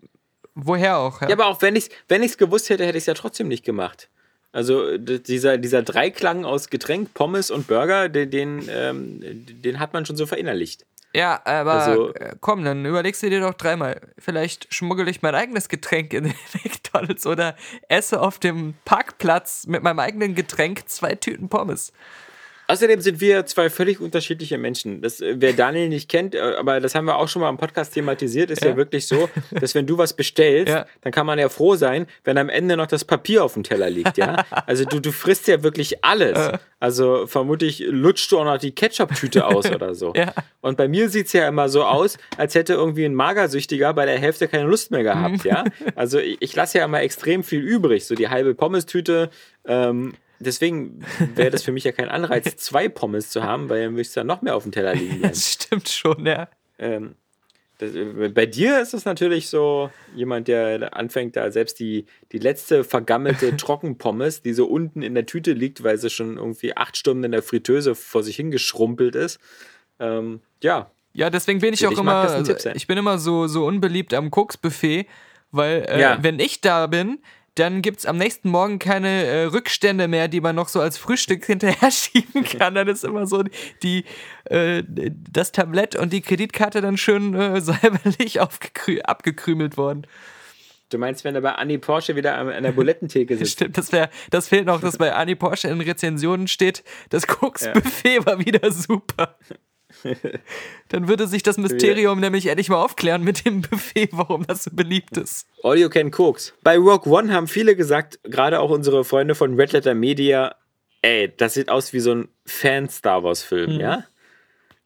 [SPEAKER 1] woher auch, ja.
[SPEAKER 2] ja, aber auch wenn ich es wenn ich's gewusst hätte, hätte ich es ja trotzdem nicht gemacht. Also dieser, dieser Dreiklang aus Getränk, Pommes und Burger, den, den, ähm, den hat man schon so verinnerlicht.
[SPEAKER 1] Ja, aber
[SPEAKER 2] Also-
[SPEAKER 1] äh, komm, dann überlegst du dir doch dreimal. Vielleicht schmuggel ich mein eigenes Getränk in den McDonalds oder esse auf dem Parkplatz mit meinem eigenen Getränk zwei Tüten Pommes.
[SPEAKER 2] Außerdem sind wir zwei völlig unterschiedliche Menschen. Das, äh, wer Daniel nicht kennt, äh, aber das haben wir auch schon mal im Podcast thematisiert, ist ja,
[SPEAKER 1] Ja.
[SPEAKER 2] wirklich so, dass wenn du was bestellst,
[SPEAKER 1] Ja.
[SPEAKER 2] dann kann man ja froh sein, wenn am Ende noch das Papier auf dem Teller liegt, ja. Also du, du frisst ja wirklich alles. Also vermutlich lutschst du auch noch die Ketchup-Tüte aus oder so.
[SPEAKER 1] Ja.
[SPEAKER 2] Und bei mir sieht es ja immer so aus, als hätte irgendwie ein Magersüchtiger bei der Hälfte keine Lust mehr gehabt, ja. Also ich, ich lasse ja immer extrem viel übrig, so die halbe Pommes-Tüte, ähm, Deswegen wäre das für mich ja kein Anreiz, zwei Pommes zu haben, weil dann müsste dann noch mehr auf dem Teller liegen bleiben.
[SPEAKER 1] Das stimmt schon, ja.
[SPEAKER 2] Ähm, Das, äh, bei dir ist es natürlich so, jemand, der anfängt, da selbst die, die letzte vergammelte Trockenpommes, die so unten in der Tüte liegt, weil sie schon irgendwie acht Stunden in der Fritteuse vor sich hingeschrumpelt ist. Ähm, ja.
[SPEAKER 1] Ja, deswegen bin ich auch immer, ich bin immer so, so unbeliebt am Koksbuffet, weil äh, ja. wenn ich da bin, dann gibt es am nächsten Morgen keine äh, Rückstände mehr, die man noch so als Frühstück hinterher schieben kann. Dann ist immer so die, äh, das Tablett und die Kreditkarte dann schön äh, säuberlich abgekrümelt worden.
[SPEAKER 2] Du meinst, wenn er bei Annie Porsche wieder an der Bulettentheke sitzt?
[SPEAKER 1] Stimmt, das, wär, das fehlt noch, dass bei Annie Porsche in Rezensionen steht, das Koksbuffet ja. war wieder super. Dann würde sich das Mysterium nämlich endlich mal aufklären mit dem Buffet, warum das so beliebt ist.
[SPEAKER 2] All you can cooks. Bei Rogue One haben viele gesagt, gerade auch unsere Freunde von Red Letter Media, ey, das sieht aus wie so ein Fan-Star Wars-Film, mhm. ja?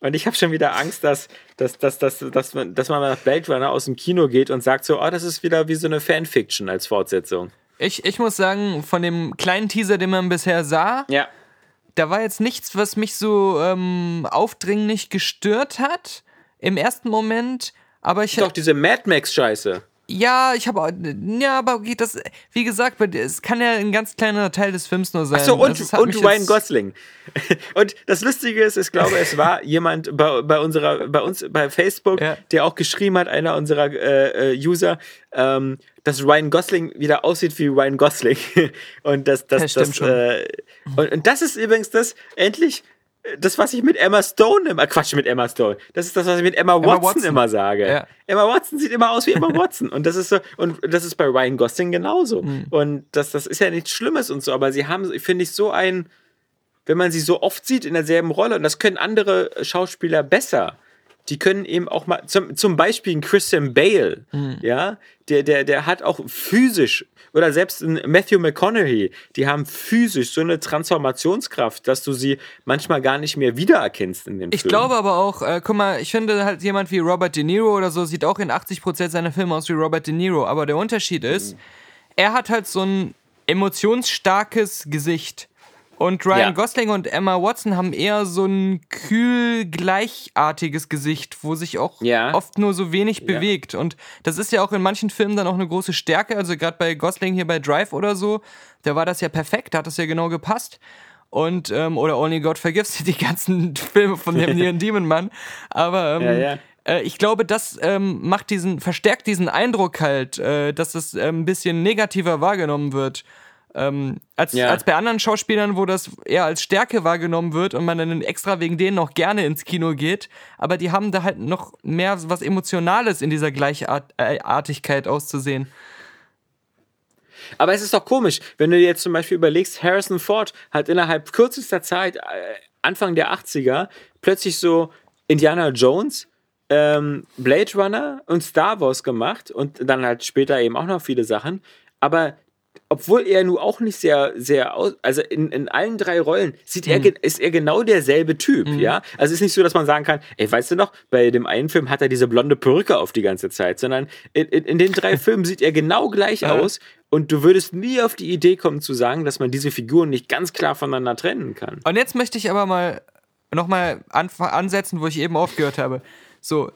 [SPEAKER 2] Und ich habe schon wieder Angst, dass, dass, dass, dass, dass, man, dass man nach Blade Runner aus dem Kino geht und sagt so, oh, das ist wieder wie so eine Fanfiction als Fortsetzung.
[SPEAKER 1] Ich, ich muss sagen, von dem kleinen Teaser, den man bisher sah,
[SPEAKER 2] ja
[SPEAKER 1] da war jetzt nichts, was mich so ähm, aufdringlich gestört hat im ersten Moment. Aber ich
[SPEAKER 2] Doch, diese Mad Max-Scheiße.
[SPEAKER 1] Ja, ich habe ja, aber okay, das, wie gesagt, es kann ja ein ganz kleiner Teil des Films nur sein.
[SPEAKER 2] Achso, und, also, und Ryan Gosling. Und das Lustige ist, ich glaube, es war jemand bei, bei unserer, bei uns bei Facebook, ja. der auch geschrieben hat, einer unserer äh, äh User, ähm, dass Ryan Gosling wieder aussieht wie Ryan Gosling. und das, das, das, das äh, und, und das ist übrigens das, endlich, das, was ich mit Emma Stone immer, Quatsch, mit Emma Stone. Das ist das, was ich mit Emma, Emma Watson, Watson, immer sage. Ja. Emma Watson sieht immer aus wie Emma Watson. Und das ist so, und das ist bei Ryan Gosling genauso. Mhm. Und das, das ist ja nichts Schlimmes und so, aber sie haben, finde ich, so ein, wenn man sie so oft sieht in derselben Rolle, und das können andere Schauspieler besser die können eben auch mal, zum, zum Beispiel ein Christian Bale, mhm. ja, der, der, der hat auch physisch, oder selbst ein Matthew McConaughey, die haben physisch so eine Transformationskraft, dass du sie manchmal gar nicht mehr wiedererkennst in den
[SPEAKER 1] ich
[SPEAKER 2] Filmen. Ich
[SPEAKER 1] glaube aber auch, äh, guck mal, ich finde halt jemand wie Robert De Niro oder so sieht auch in 80% seiner Filme aus wie Robert De Niro, aber der Unterschied ist, mhm. er hat halt so ein emotionsstarkes Gesicht. Und Ryan ja. Gosling und Emma Watson haben eher so ein kühl gleichartiges Gesicht, wo sich auch ja. oft nur so wenig ja. bewegt. Und das ist ja auch in manchen Filmen dann auch eine große Stärke. Also gerade bei Gosling hier bei Drive oder so, da war das ja perfekt, da hat das ja genau gepasst. Und, ähm, oder Only God Forgives, die ganzen Filme von dem Neon Demon Mann. Aber ähm, äh, ich glaube, das ähm, macht diesen, verstärkt diesen Eindruck halt, äh, dass es äh, ein bisschen negativer wahrgenommen wird. Ähm, als, ja. als bei anderen Schauspielern, wo das eher als Stärke wahrgenommen wird und man dann extra wegen denen noch gerne ins Kino geht, aber die haben da halt noch mehr was Emotionales in dieser Gleichartigkeit auszusehen.
[SPEAKER 2] Aber es ist doch komisch, wenn du jetzt zum Beispiel überlegst, Harrison Ford hat innerhalb kürzester Zeit, äh, Anfang der 80er, plötzlich so Indiana Jones, ähm, Blade Runner und Star Wars gemacht und dann halt später eben auch noch viele Sachen. Aber obwohl er nun auch nicht sehr, sehr aus, also in, in allen drei Rollen sieht mhm. er, ist er genau derselbe Typ, mhm. ja. Also es ist nicht so, dass man sagen kann, ey, weißt du noch, bei dem einen Film hat er diese blonde Perücke auf die ganze Zeit, sondern in, in, in den drei Filmen sieht er genau gleich aus und du würdest nie auf die Idee kommen zu sagen, dass man diese Figuren nicht ganz klar voneinander trennen kann.
[SPEAKER 1] Und jetzt möchte ich aber mal nochmal an, ansetzen, wo ich eben aufgehört habe. So,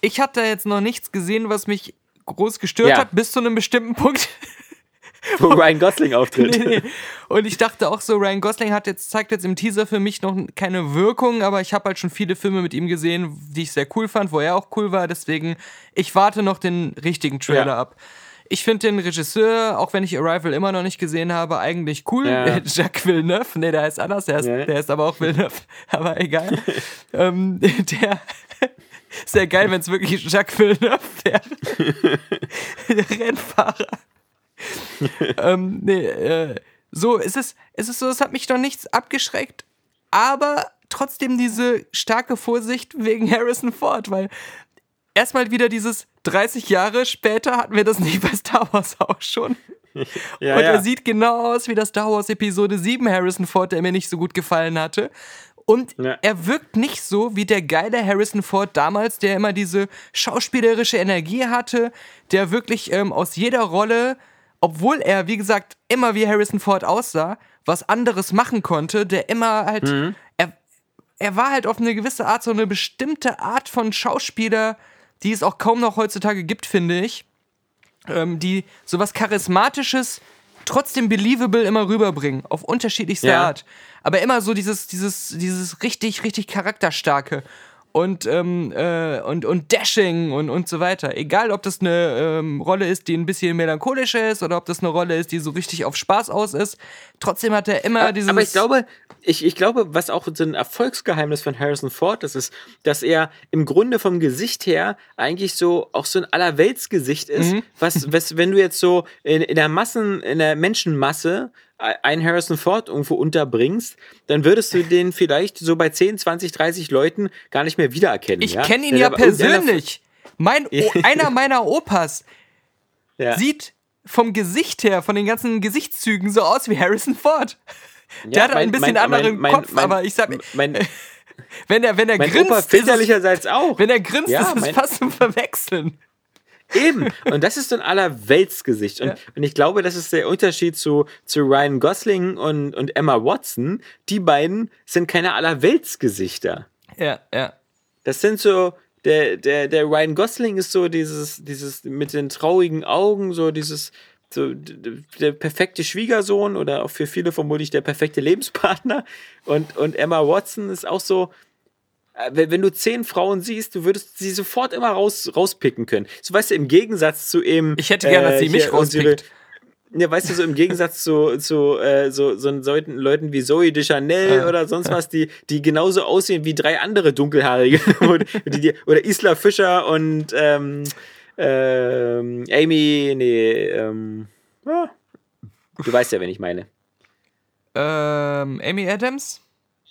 [SPEAKER 1] ich da jetzt noch nichts gesehen, was mich groß gestört ja. hat, bis zu einem bestimmten Punkt.
[SPEAKER 2] Wo Ryan Gosling auftritt. Nee, nee.
[SPEAKER 1] Und ich dachte auch so, Ryan Gosling hat jetzt, zeigt jetzt im Teaser für mich noch keine Wirkung, aber ich habe halt schon viele Filme mit ihm gesehen, die ich sehr cool fand, wo er auch cool war. Deswegen, ich warte noch den richtigen Trailer ja. ab. Ich finde den Regisseur, auch wenn ich Arrival immer noch nicht gesehen habe, eigentlich cool. Ja. Jacques Villeneuve, nee, der heißt anders, der heißt, ja. der heißt aber auch Villeneuve, aber egal. ähm, der, sehr geil, wenn es wirklich Jacques Villeneuve wäre. der Rennfahrer. ähm, nee, äh, so, es ist, es ist so, es hat mich doch nichts abgeschreckt, aber trotzdem diese starke Vorsicht wegen Harrison Ford, weil erstmal wieder dieses 30 Jahre später hatten wir das nicht bei Star Wars auch schon. Ja, und er sieht genau aus wie das Star Wars Episode 7 Harrison Ford, der mir nicht so gut gefallen hatte. Und ja. er wirkt nicht so wie der geile Harrison Ford damals, der immer diese schauspielerische Energie hatte, der wirklich ähm, aus jeder Rolle obwohl er, wie gesagt, immer wie Harrison Ford aussah, was anderes machen konnte, der immer halt, mhm. er, er war halt auf eine gewisse Art so eine bestimmte Art von Schauspieler die es auch kaum noch heutzutage gibt, finde ich. Ähm, die sowas Charismatisches, trotzdem believable immer rüberbringen. Auf unterschiedlichste
[SPEAKER 2] Ja.
[SPEAKER 1] Art. Aber immer so dieses, dieses, dieses richtig, richtig charakterstarke. Und, ähm, äh, und, und Dashing und, und so weiter. Egal, ob das eine ähm, Rolle ist, die ein bisschen melancholischer ist oder ob das eine Rolle ist, die so richtig auf Spaß aus ist. Trotzdem hat er immer dieses.
[SPEAKER 2] Aber ich glaube, ich, ich glaube, was auch so ein Erfolgsgeheimnis von Harrison Ford ist, ist, dass er im Grunde vom Gesicht her eigentlich so auch so ein Allerweltsgesicht ist,
[SPEAKER 1] Mhm.
[SPEAKER 2] was, was, wenn du jetzt so in, in der Massen, in der Menschenmasse einen Harrison Ford irgendwo unterbringst, dann würdest du den vielleicht so bei 10, 20, 30 Leuten gar nicht mehr wiedererkennen.
[SPEAKER 1] Ich
[SPEAKER 2] ja?
[SPEAKER 1] kenne ihn ja persönlich. Mein, einer meiner Opas
[SPEAKER 2] Ja.
[SPEAKER 1] sieht vom Gesicht her, von den ganzen Gesichtszügen so aus wie Harrison Ford. Der
[SPEAKER 2] Ja,
[SPEAKER 1] hat ein bisschen anderen Kopf, aber ich sag,
[SPEAKER 2] mein,
[SPEAKER 1] wenn er, wenn er
[SPEAKER 2] mein
[SPEAKER 1] grinst,
[SPEAKER 2] Opa väterlicherseits auch.
[SPEAKER 1] wenn er grinst,
[SPEAKER 2] Ja,
[SPEAKER 1] ist es
[SPEAKER 2] mein-
[SPEAKER 1] fast zum Verwechseln.
[SPEAKER 2] Eben. Und das ist so ein Allerweltsgesicht. Und,
[SPEAKER 1] Ja.
[SPEAKER 2] und ich glaube, das ist der Unterschied zu, zu Ryan Gosling und, und Emma Watson. Die beiden sind keine Allerweltsgesichter.
[SPEAKER 1] Ja, ja.
[SPEAKER 2] Das sind so, der, der, der Ryan Gosling ist so dieses, dieses mit den traurigen Augen, so dieses, so der perfekte Schwiegersohn oder auch für viele vermutlich der perfekte Lebenspartner. Und, und Emma Watson ist auch so, wenn du zehn Frauen siehst, du würdest sie sofort immer raus, rauspicken können. So weißt du, im Gegensatz zu eben.
[SPEAKER 1] Ich hätte gern, dass sie mich
[SPEAKER 2] hier unsere-
[SPEAKER 1] rauspickt.
[SPEAKER 2] Ja, weißt du, so im Gegensatz zu, zu äh, so, so solchen Leuten wie Zoe de Chanel
[SPEAKER 1] Ja.
[SPEAKER 2] oder sonst was, die, die genauso aussehen wie drei andere Dunkelhaarige. oder, die, oder Isla Fischer und ähm, ähm, Amy, nee, ähm, ja, du weißt ja, wen ich meine.
[SPEAKER 1] Ähm, Amy Adams?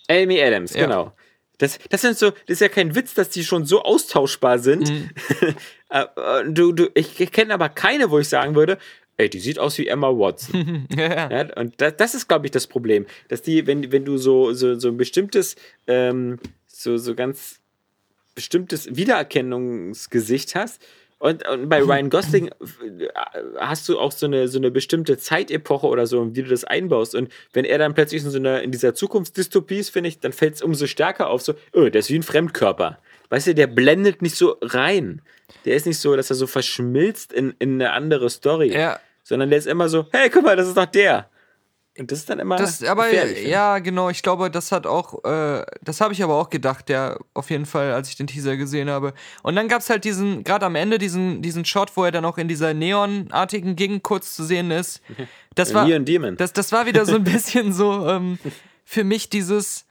[SPEAKER 2] Amy Adams,
[SPEAKER 1] Ja.
[SPEAKER 2] genau. Das, das sind so, das ist ja kein Witz, dass die schon so austauschbar sind.
[SPEAKER 1] Mhm.
[SPEAKER 2] Äh, äh, du, du, ich kenne aber keine, wo ich sagen würde, ey, die sieht aus wie Emma Watson.
[SPEAKER 1] ja, ja.
[SPEAKER 2] Ja, und das, das ist, glaube ich, das Problem. Dass die, wenn, wenn du so, so, so ein bestimmtes, ähm, so, so ganz bestimmtes Wiedererkennungsgesicht hast. Und, und bei Ryan Gosling äh, hast du auch so eine, so eine bestimmte Zeitepoche oder so, wie du das einbaust. Und wenn er dann plötzlich in, so einer, in dieser Zukunftsdystopie ist, finde ich, dann fällt es umso stärker auf, so, oh, der ist wie ein Fremdkörper. Weißt du, der blendet nicht so rein. Der ist nicht so, dass er so verschmilzt in, in eine andere Story.
[SPEAKER 1] Ja.
[SPEAKER 2] Sondern der ist immer so, hey, guck mal, das ist doch der. Und das ist dann immer.
[SPEAKER 1] Das, aber ja, genau, ich glaube, das hat auch, äh, das habe ich aber auch gedacht, ja, auf jeden Fall, als ich den Teaser gesehen habe. Und dann gab es halt diesen, gerade am Ende, diesen, diesen Shot, wo er dann auch in dieser neonartigen Gegend kurz zu sehen ist. Das
[SPEAKER 2] ich.
[SPEAKER 1] war,
[SPEAKER 2] Neon Demon.
[SPEAKER 1] das, das war wieder so ein bisschen so ähm, für mich dieses.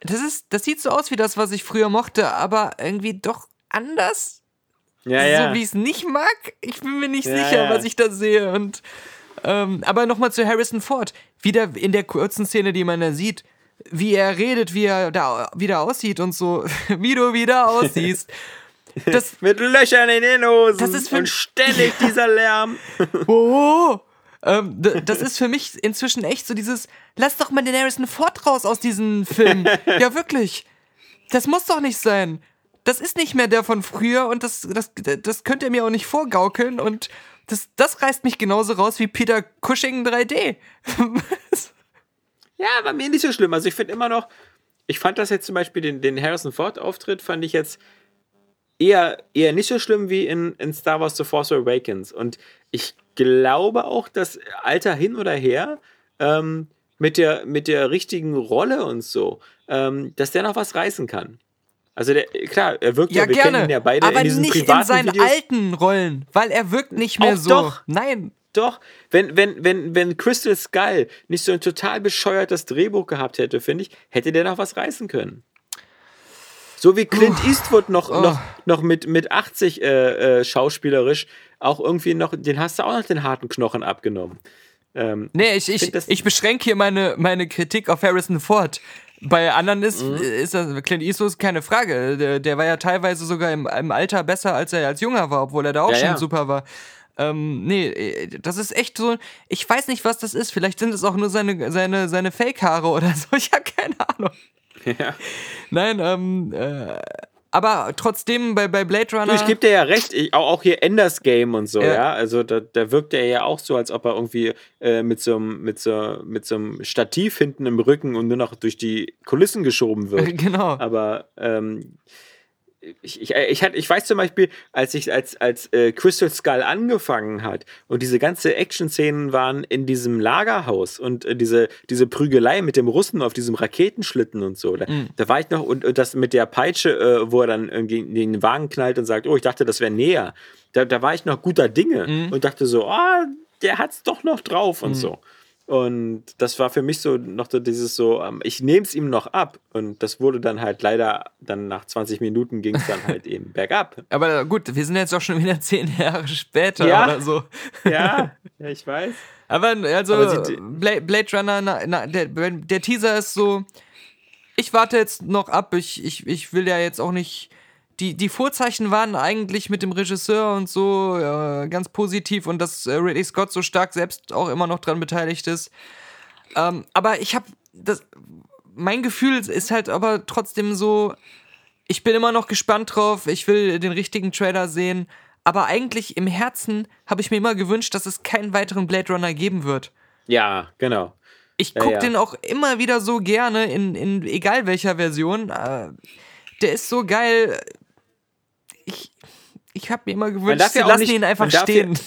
[SPEAKER 1] Das ist, das sieht so aus wie das, was ich früher mochte, aber irgendwie doch anders.
[SPEAKER 2] ja, ja.
[SPEAKER 1] So wie ich es nicht mag. Ich bin mir nicht
[SPEAKER 2] Ja,
[SPEAKER 1] sicher,
[SPEAKER 2] ja.
[SPEAKER 1] was ich da sehe. Und ähm, aber nochmal zu Harrison Ford. Wieder in der kurzen Szene, die man da sieht, wie er redet, wie er da wieder aussieht und so, wie du wieder aussiehst. Das,
[SPEAKER 2] Mit Löchern in den Hosen.
[SPEAKER 1] Das ist für-
[SPEAKER 2] und ständig dieser Lärm.
[SPEAKER 1] oh, ähm, das ist für mich inzwischen echt so dieses, lass doch mal den Harrison Ford raus aus diesem Film. ja, wirklich. Das muss doch nicht sein. Das ist nicht mehr der von früher und das, das, das könnt ihr mir auch nicht vorgaukeln und das, das reißt mich genauso raus wie Peter Cushing 3D.
[SPEAKER 2] Ja, war mir nicht so schlimm. Also ich finde immer noch, ich fand das jetzt zum Beispiel, den, den Harrison Ford-Auftritt fand ich jetzt eher, eher nicht so schlimm wie in, in Star Wars The Force Awakens. Und ich glaube auch, dass Alter hin oder her, ähm, mit, der, mit der richtigen Rolle und so, ähm, dass der noch was reißen kann. Also der, klar, er wirkt ja,
[SPEAKER 1] Ja,
[SPEAKER 2] wir kennen
[SPEAKER 1] gerne.
[SPEAKER 2] ihn ja beide
[SPEAKER 1] aber
[SPEAKER 2] in diesen
[SPEAKER 1] nicht in
[SPEAKER 2] privaten
[SPEAKER 1] seinen
[SPEAKER 2] Videos.
[SPEAKER 1] alten Rollen, weil er wirkt nicht mehr
[SPEAKER 2] Auch
[SPEAKER 1] so.
[SPEAKER 2] doch.
[SPEAKER 1] Nein.
[SPEAKER 2] Doch, wenn, wenn, wenn, wenn Crystal Skull nicht so ein total bescheuertes Drehbuch gehabt hätte, finde ich, hätte der noch was reißen können. So wie Clint Eastwood noch,
[SPEAKER 1] Oh.
[SPEAKER 2] noch, noch mit, mit 80 äh, äh, schauspielerisch auch irgendwie noch, den hast du auch noch den harten Knochen abgenommen. Ähm,
[SPEAKER 1] Nee, ich, ich, ich beschränke hier meine, meine Kritik auf Harrison Ford. Bei anderen ist,
[SPEAKER 2] Mhm.
[SPEAKER 1] ist das, Clint Eastwood ist keine Frage. Der, der war ja teilweise sogar im, im Alter besser, als er als Junger war, obwohl er da auch
[SPEAKER 2] Ja,
[SPEAKER 1] schon
[SPEAKER 2] ja.
[SPEAKER 1] super war. Ähm, nee, das ist echt so. Ich weiß nicht, was das ist. Vielleicht sind es auch nur seine, seine, seine Fake-Haare oder so. Ich habe keine Ahnung.
[SPEAKER 2] ja.
[SPEAKER 1] Nein, ähm, äh, aber trotzdem bei, bei Blade Runner.
[SPEAKER 2] Du, ich gebe dir ja recht, ich, auch, auch hier Enders Game und so,
[SPEAKER 1] Ja.
[SPEAKER 2] ja. Also da, da wirkt er ja auch so, als ob er irgendwie äh, mit, so einem, mit, so, mit so einem Stativ hinten im Rücken und nur noch durch die Kulissen geschoben wird.
[SPEAKER 1] genau.
[SPEAKER 2] Aber ähm, ich, ich, ich, hat, ich weiß zum Beispiel, als ich als, als äh, Crystal Skull angefangen hat und diese ganze Action-Szenen waren in diesem Lagerhaus und äh, diese, diese Prügelei mit dem Russen auf diesem Raketenschlitten und so, da,
[SPEAKER 1] Mhm.
[SPEAKER 2] da war ich noch und, und das mit der Peitsche, äh, wo er dann irgendwie in den Wagen knallt und sagt, oh, ich dachte, das wäre näher. Da, da war ich noch guter Dinge
[SPEAKER 1] Mhm.
[SPEAKER 2] und dachte so, ah, der hat's doch noch drauf und so. Und das war für mich so noch so dieses so, ähm, ich nehme es ihm noch ab. Und das wurde dann halt leider, dann nach 20 Minuten ging es dann halt eben bergab.
[SPEAKER 1] Aber gut, wir sind jetzt auch schon wieder zehn Jahre später
[SPEAKER 2] Ja.
[SPEAKER 1] oder so.
[SPEAKER 2] Ja, ja, ich weiß.
[SPEAKER 1] Aber also
[SPEAKER 2] Aber sie-
[SPEAKER 1] Bla Blade Runner, na, na, der, der Teaser ist so, ich warte jetzt noch ab, ich, ich, ich will ja jetzt auch nicht. Die, die Vorzeichen waren eigentlich mit dem Regisseur und so äh, ganz positiv und dass äh, Ridley Scott so stark selbst auch immer noch dran beteiligt ist. Ähm, aber ich habe das. Mein Gefühl ist halt aber trotzdem so, ich bin immer noch gespannt drauf, ich will den richtigen Trailer sehen, aber eigentlich im Herzen habe ich mir immer gewünscht, dass es keinen weiteren Blade Runner geben wird.
[SPEAKER 2] Ja, genau.
[SPEAKER 1] Ich
[SPEAKER 2] Ja,
[SPEAKER 1] gucke
[SPEAKER 2] ja.
[SPEAKER 1] den auch immer wieder so gerne, in, in egal welcher Version. Äh, der ist so geil. Ich, ich habe mir immer gewünscht,
[SPEAKER 2] darf
[SPEAKER 1] sie
[SPEAKER 2] ja auch
[SPEAKER 1] lassen
[SPEAKER 2] nicht-
[SPEAKER 1] ihn einfach stehen.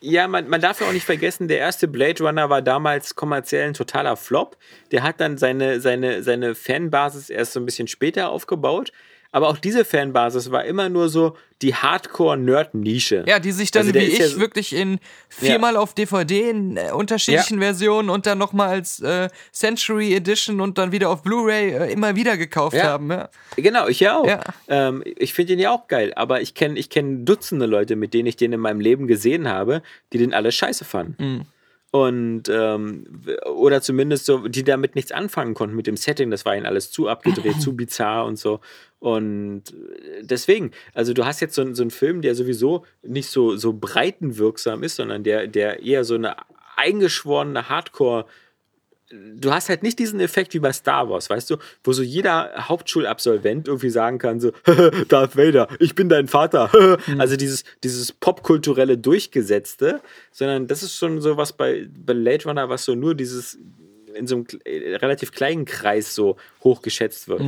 [SPEAKER 2] Ja, man, man darf ja auch nicht vergessen, der erste Blade Runner war damals kommerziell ein totaler Flop. Der hat dann seine, seine, seine Fanbasis erst so ein bisschen später aufgebaut. Aber auch diese Fanbasis war immer nur so die Hardcore-Nerd-Nische.
[SPEAKER 1] Ja, die sich dann
[SPEAKER 2] Also
[SPEAKER 1] wie ich
[SPEAKER 2] ja so-
[SPEAKER 1] wirklich in viermal auf DVD in äh, unterschiedlichen Versionen und dann nochmal als äh, Century Edition und dann wieder auf Blu-ray äh, immer wieder gekauft
[SPEAKER 2] Ja.
[SPEAKER 1] haben. Ja.
[SPEAKER 2] Genau, ich ja auch.
[SPEAKER 1] Ja.
[SPEAKER 2] Ähm, ich finde den ja auch geil, aber ich kenne ich kenn Dutzende Leute, mit denen ich den in meinem Leben gesehen habe, die den alle scheiße fanden.
[SPEAKER 1] Mhm.
[SPEAKER 2] Und ähm, oder zumindest so, die damit nichts anfangen konnten mit dem Setting, das war ihnen alles zu abgedreht, zu bizarr und so. Und äh, deswegen, also du hast jetzt so, einen- so einen Film, der sowieso nicht so, so breitenwirksam ist, sondern der, der eher so eine eingeschworene Hardcore- du hast halt nicht diesen Effekt wie bei Star Wars, weißt du, wo so jeder Hauptschulabsolvent irgendwie sagen kann, so, Darth Vader, ich bin dein Vater. Also dieses, dieses popkulturelle Durchgesetzte, sondern das ist schon so was bei, bei Blade Runner, was so nur dieses in so einem äh, relativ kleinen Kreis so hoch geschätzt wird.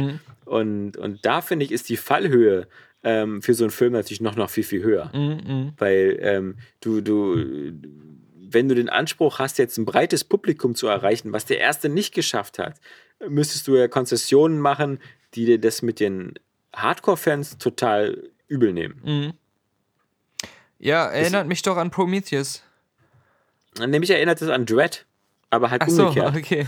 [SPEAKER 2] Und, und da finde ich, ist die Fallhöhe ähm, für so einen Film natürlich noch, noch viel, viel höher. Weil ähm, du, du, wenn du den Anspruch hast, jetzt ein breites Publikum zu erreichen, was der erste nicht geschafft hat, müsstest du ja Konzessionen machen, die dir das mit den Hardcore-Fans total übel nehmen.
[SPEAKER 1] ja, erinnert mich doch an Prometheus.
[SPEAKER 2] Nämlich erinnert es an Dread, aber halt
[SPEAKER 1] Ach so,
[SPEAKER 2] umgekehrt.
[SPEAKER 1] okay.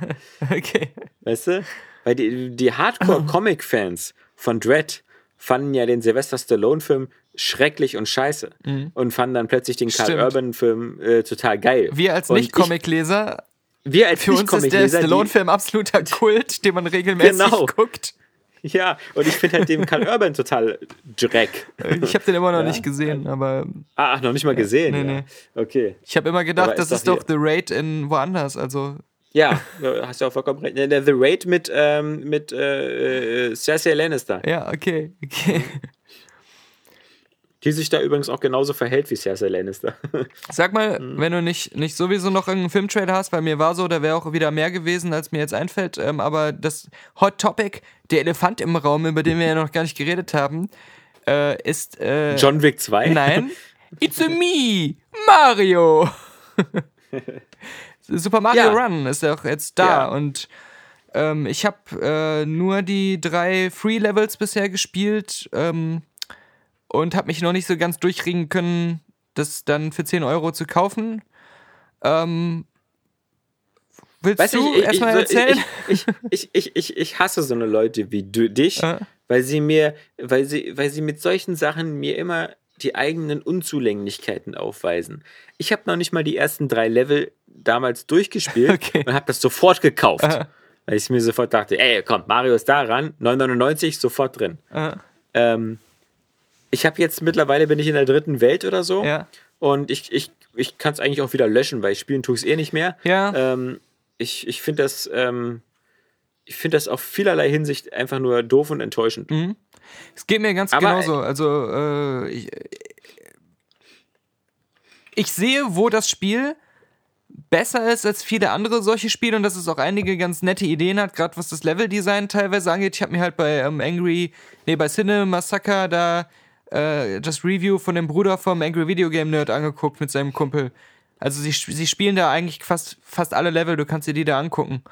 [SPEAKER 1] okay.
[SPEAKER 2] Weißt du? Weil die, die Hardcore-Comic-Fans von Dread fanden ja den Sylvester Stallone-Film schrecklich und scheiße und fanden dann plötzlich den Carl
[SPEAKER 1] Mhm. Stimmt.
[SPEAKER 2] Urban-Film äh, total geil.
[SPEAKER 1] Wir als Nicht-Comic-Leser,
[SPEAKER 2] Wir als
[SPEAKER 1] für uns ist der Stallone-Film absoluter Kult, den man regelmäßig
[SPEAKER 2] Genau.
[SPEAKER 1] guckt.
[SPEAKER 2] Ja, und ich finde halt den Carl Urban total Dreck.
[SPEAKER 1] Ich habe den immer noch
[SPEAKER 2] Ja.
[SPEAKER 1] nicht gesehen, aber
[SPEAKER 2] Ah, ach, noch nicht mal gesehen.
[SPEAKER 1] nee,
[SPEAKER 2] ja.
[SPEAKER 1] nee.
[SPEAKER 2] Okay.
[SPEAKER 1] ich habe immer gedacht,
[SPEAKER 2] Aber
[SPEAKER 1] das
[SPEAKER 2] ist
[SPEAKER 1] ist
[SPEAKER 2] doch
[SPEAKER 1] doch The Raid in woanders. Also,
[SPEAKER 2] Ja, hast du auch vollkommen recht. Der The Raid mit, ähm, mit äh, äh, Cersei Lannister,
[SPEAKER 1] ja, okay, okay.
[SPEAKER 2] Die sich da übrigens auch genauso verhält wie Cersei Lannister.
[SPEAKER 1] Sag mal,
[SPEAKER 2] Mhm.
[SPEAKER 1] wenn du nicht, nicht sowieso noch einen Filmtrailer hast, weil mir war so, da wäre auch wieder mehr gewesen, als mir jetzt einfällt, ähm, aber das Hot Topic, der Elefant im Raum, über den wir ja noch gar nicht geredet haben, äh, ist. Äh,
[SPEAKER 2] John Wick 2?
[SPEAKER 1] Nein. It's a me, Mario. Super Mario
[SPEAKER 2] Ja.
[SPEAKER 1] Run ist ja auch jetzt da
[SPEAKER 2] Ja.
[SPEAKER 1] und ähm, ich habe äh, nur die drei Free Levels bisher gespielt ähm, und habe mich noch nicht so ganz durchringen können, das dann für 10 Euro zu kaufen. Ähm, willst
[SPEAKER 2] Weißt
[SPEAKER 1] du erstmal erzählen?
[SPEAKER 2] Ich, ich, ich, ich, ich hasse so eine Leute wie du, dich,
[SPEAKER 1] Ja.
[SPEAKER 2] weil sie mir, weil sie, weil sie mit solchen Sachen mir immer die eigenen Unzulänglichkeiten aufweisen. Ich habe noch nicht mal die ersten drei Level damals durchgespielt
[SPEAKER 1] Okay.
[SPEAKER 2] und habe das sofort gekauft.
[SPEAKER 1] Aha.
[SPEAKER 2] Weil ich mir sofort dachte, ey, komm, Mario ist da ran, 9,99, sofort drin. Ähm, ich habe jetzt mittlerweile bin ich in der dritten Welt oder so.
[SPEAKER 1] Ja.
[SPEAKER 2] Und ich, ich, ich kann es eigentlich auch wieder löschen, weil spielen tue ich es eh nicht mehr.
[SPEAKER 1] Ja.
[SPEAKER 2] Ähm, ich ich finde das, ähm, ich finde das auf vielerlei Hinsicht einfach nur doof und enttäuschend.
[SPEAKER 1] Es geht mir ganz
[SPEAKER 2] Aber-
[SPEAKER 1] genauso. Also, äh, ich, ich sehe, wo das Spiel besser ist als viele andere solche Spiele und dass es auch einige ganz nette Ideen hat, gerade was das Leveldesign teilweise angeht. Ich habe mir halt bei ähm, Angry, nee, bei Cine Massacre da äh, das Review von dem Bruder vom Angry Video Game Nerd angeguckt mit seinem Kumpel. Also sie, sie spielen da eigentlich fast, fast alle Level, du kannst dir die da angucken.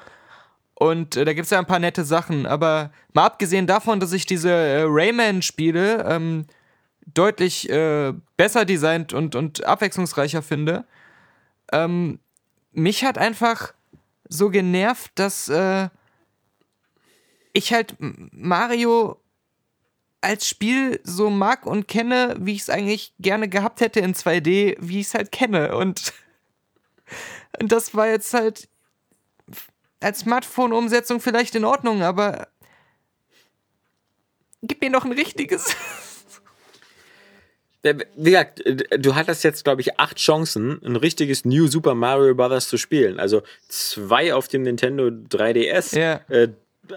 [SPEAKER 1] Und äh, da gibt es ja ein paar nette Sachen. Aber mal abgesehen davon, dass ich diese äh, Rayman-Spiele ähm, deutlich äh, besser designt und, und abwechslungsreicher finde, ähm, mich hat einfach so genervt, dass äh, ich halt Mario als Spiel so mag und kenne, wie ich es eigentlich gerne gehabt hätte in 2D, wie ich es halt kenne. Und, und das war jetzt halt als Smartphone-Umsetzung vielleicht in Ordnung, aber gib mir noch ein richtiges.
[SPEAKER 2] Wie gesagt, du hattest jetzt, glaube ich, acht Chancen, ein richtiges New Super Mario Bros. zu spielen. Also zwei auf dem Nintendo 3DS,
[SPEAKER 1] ja.
[SPEAKER 2] äh,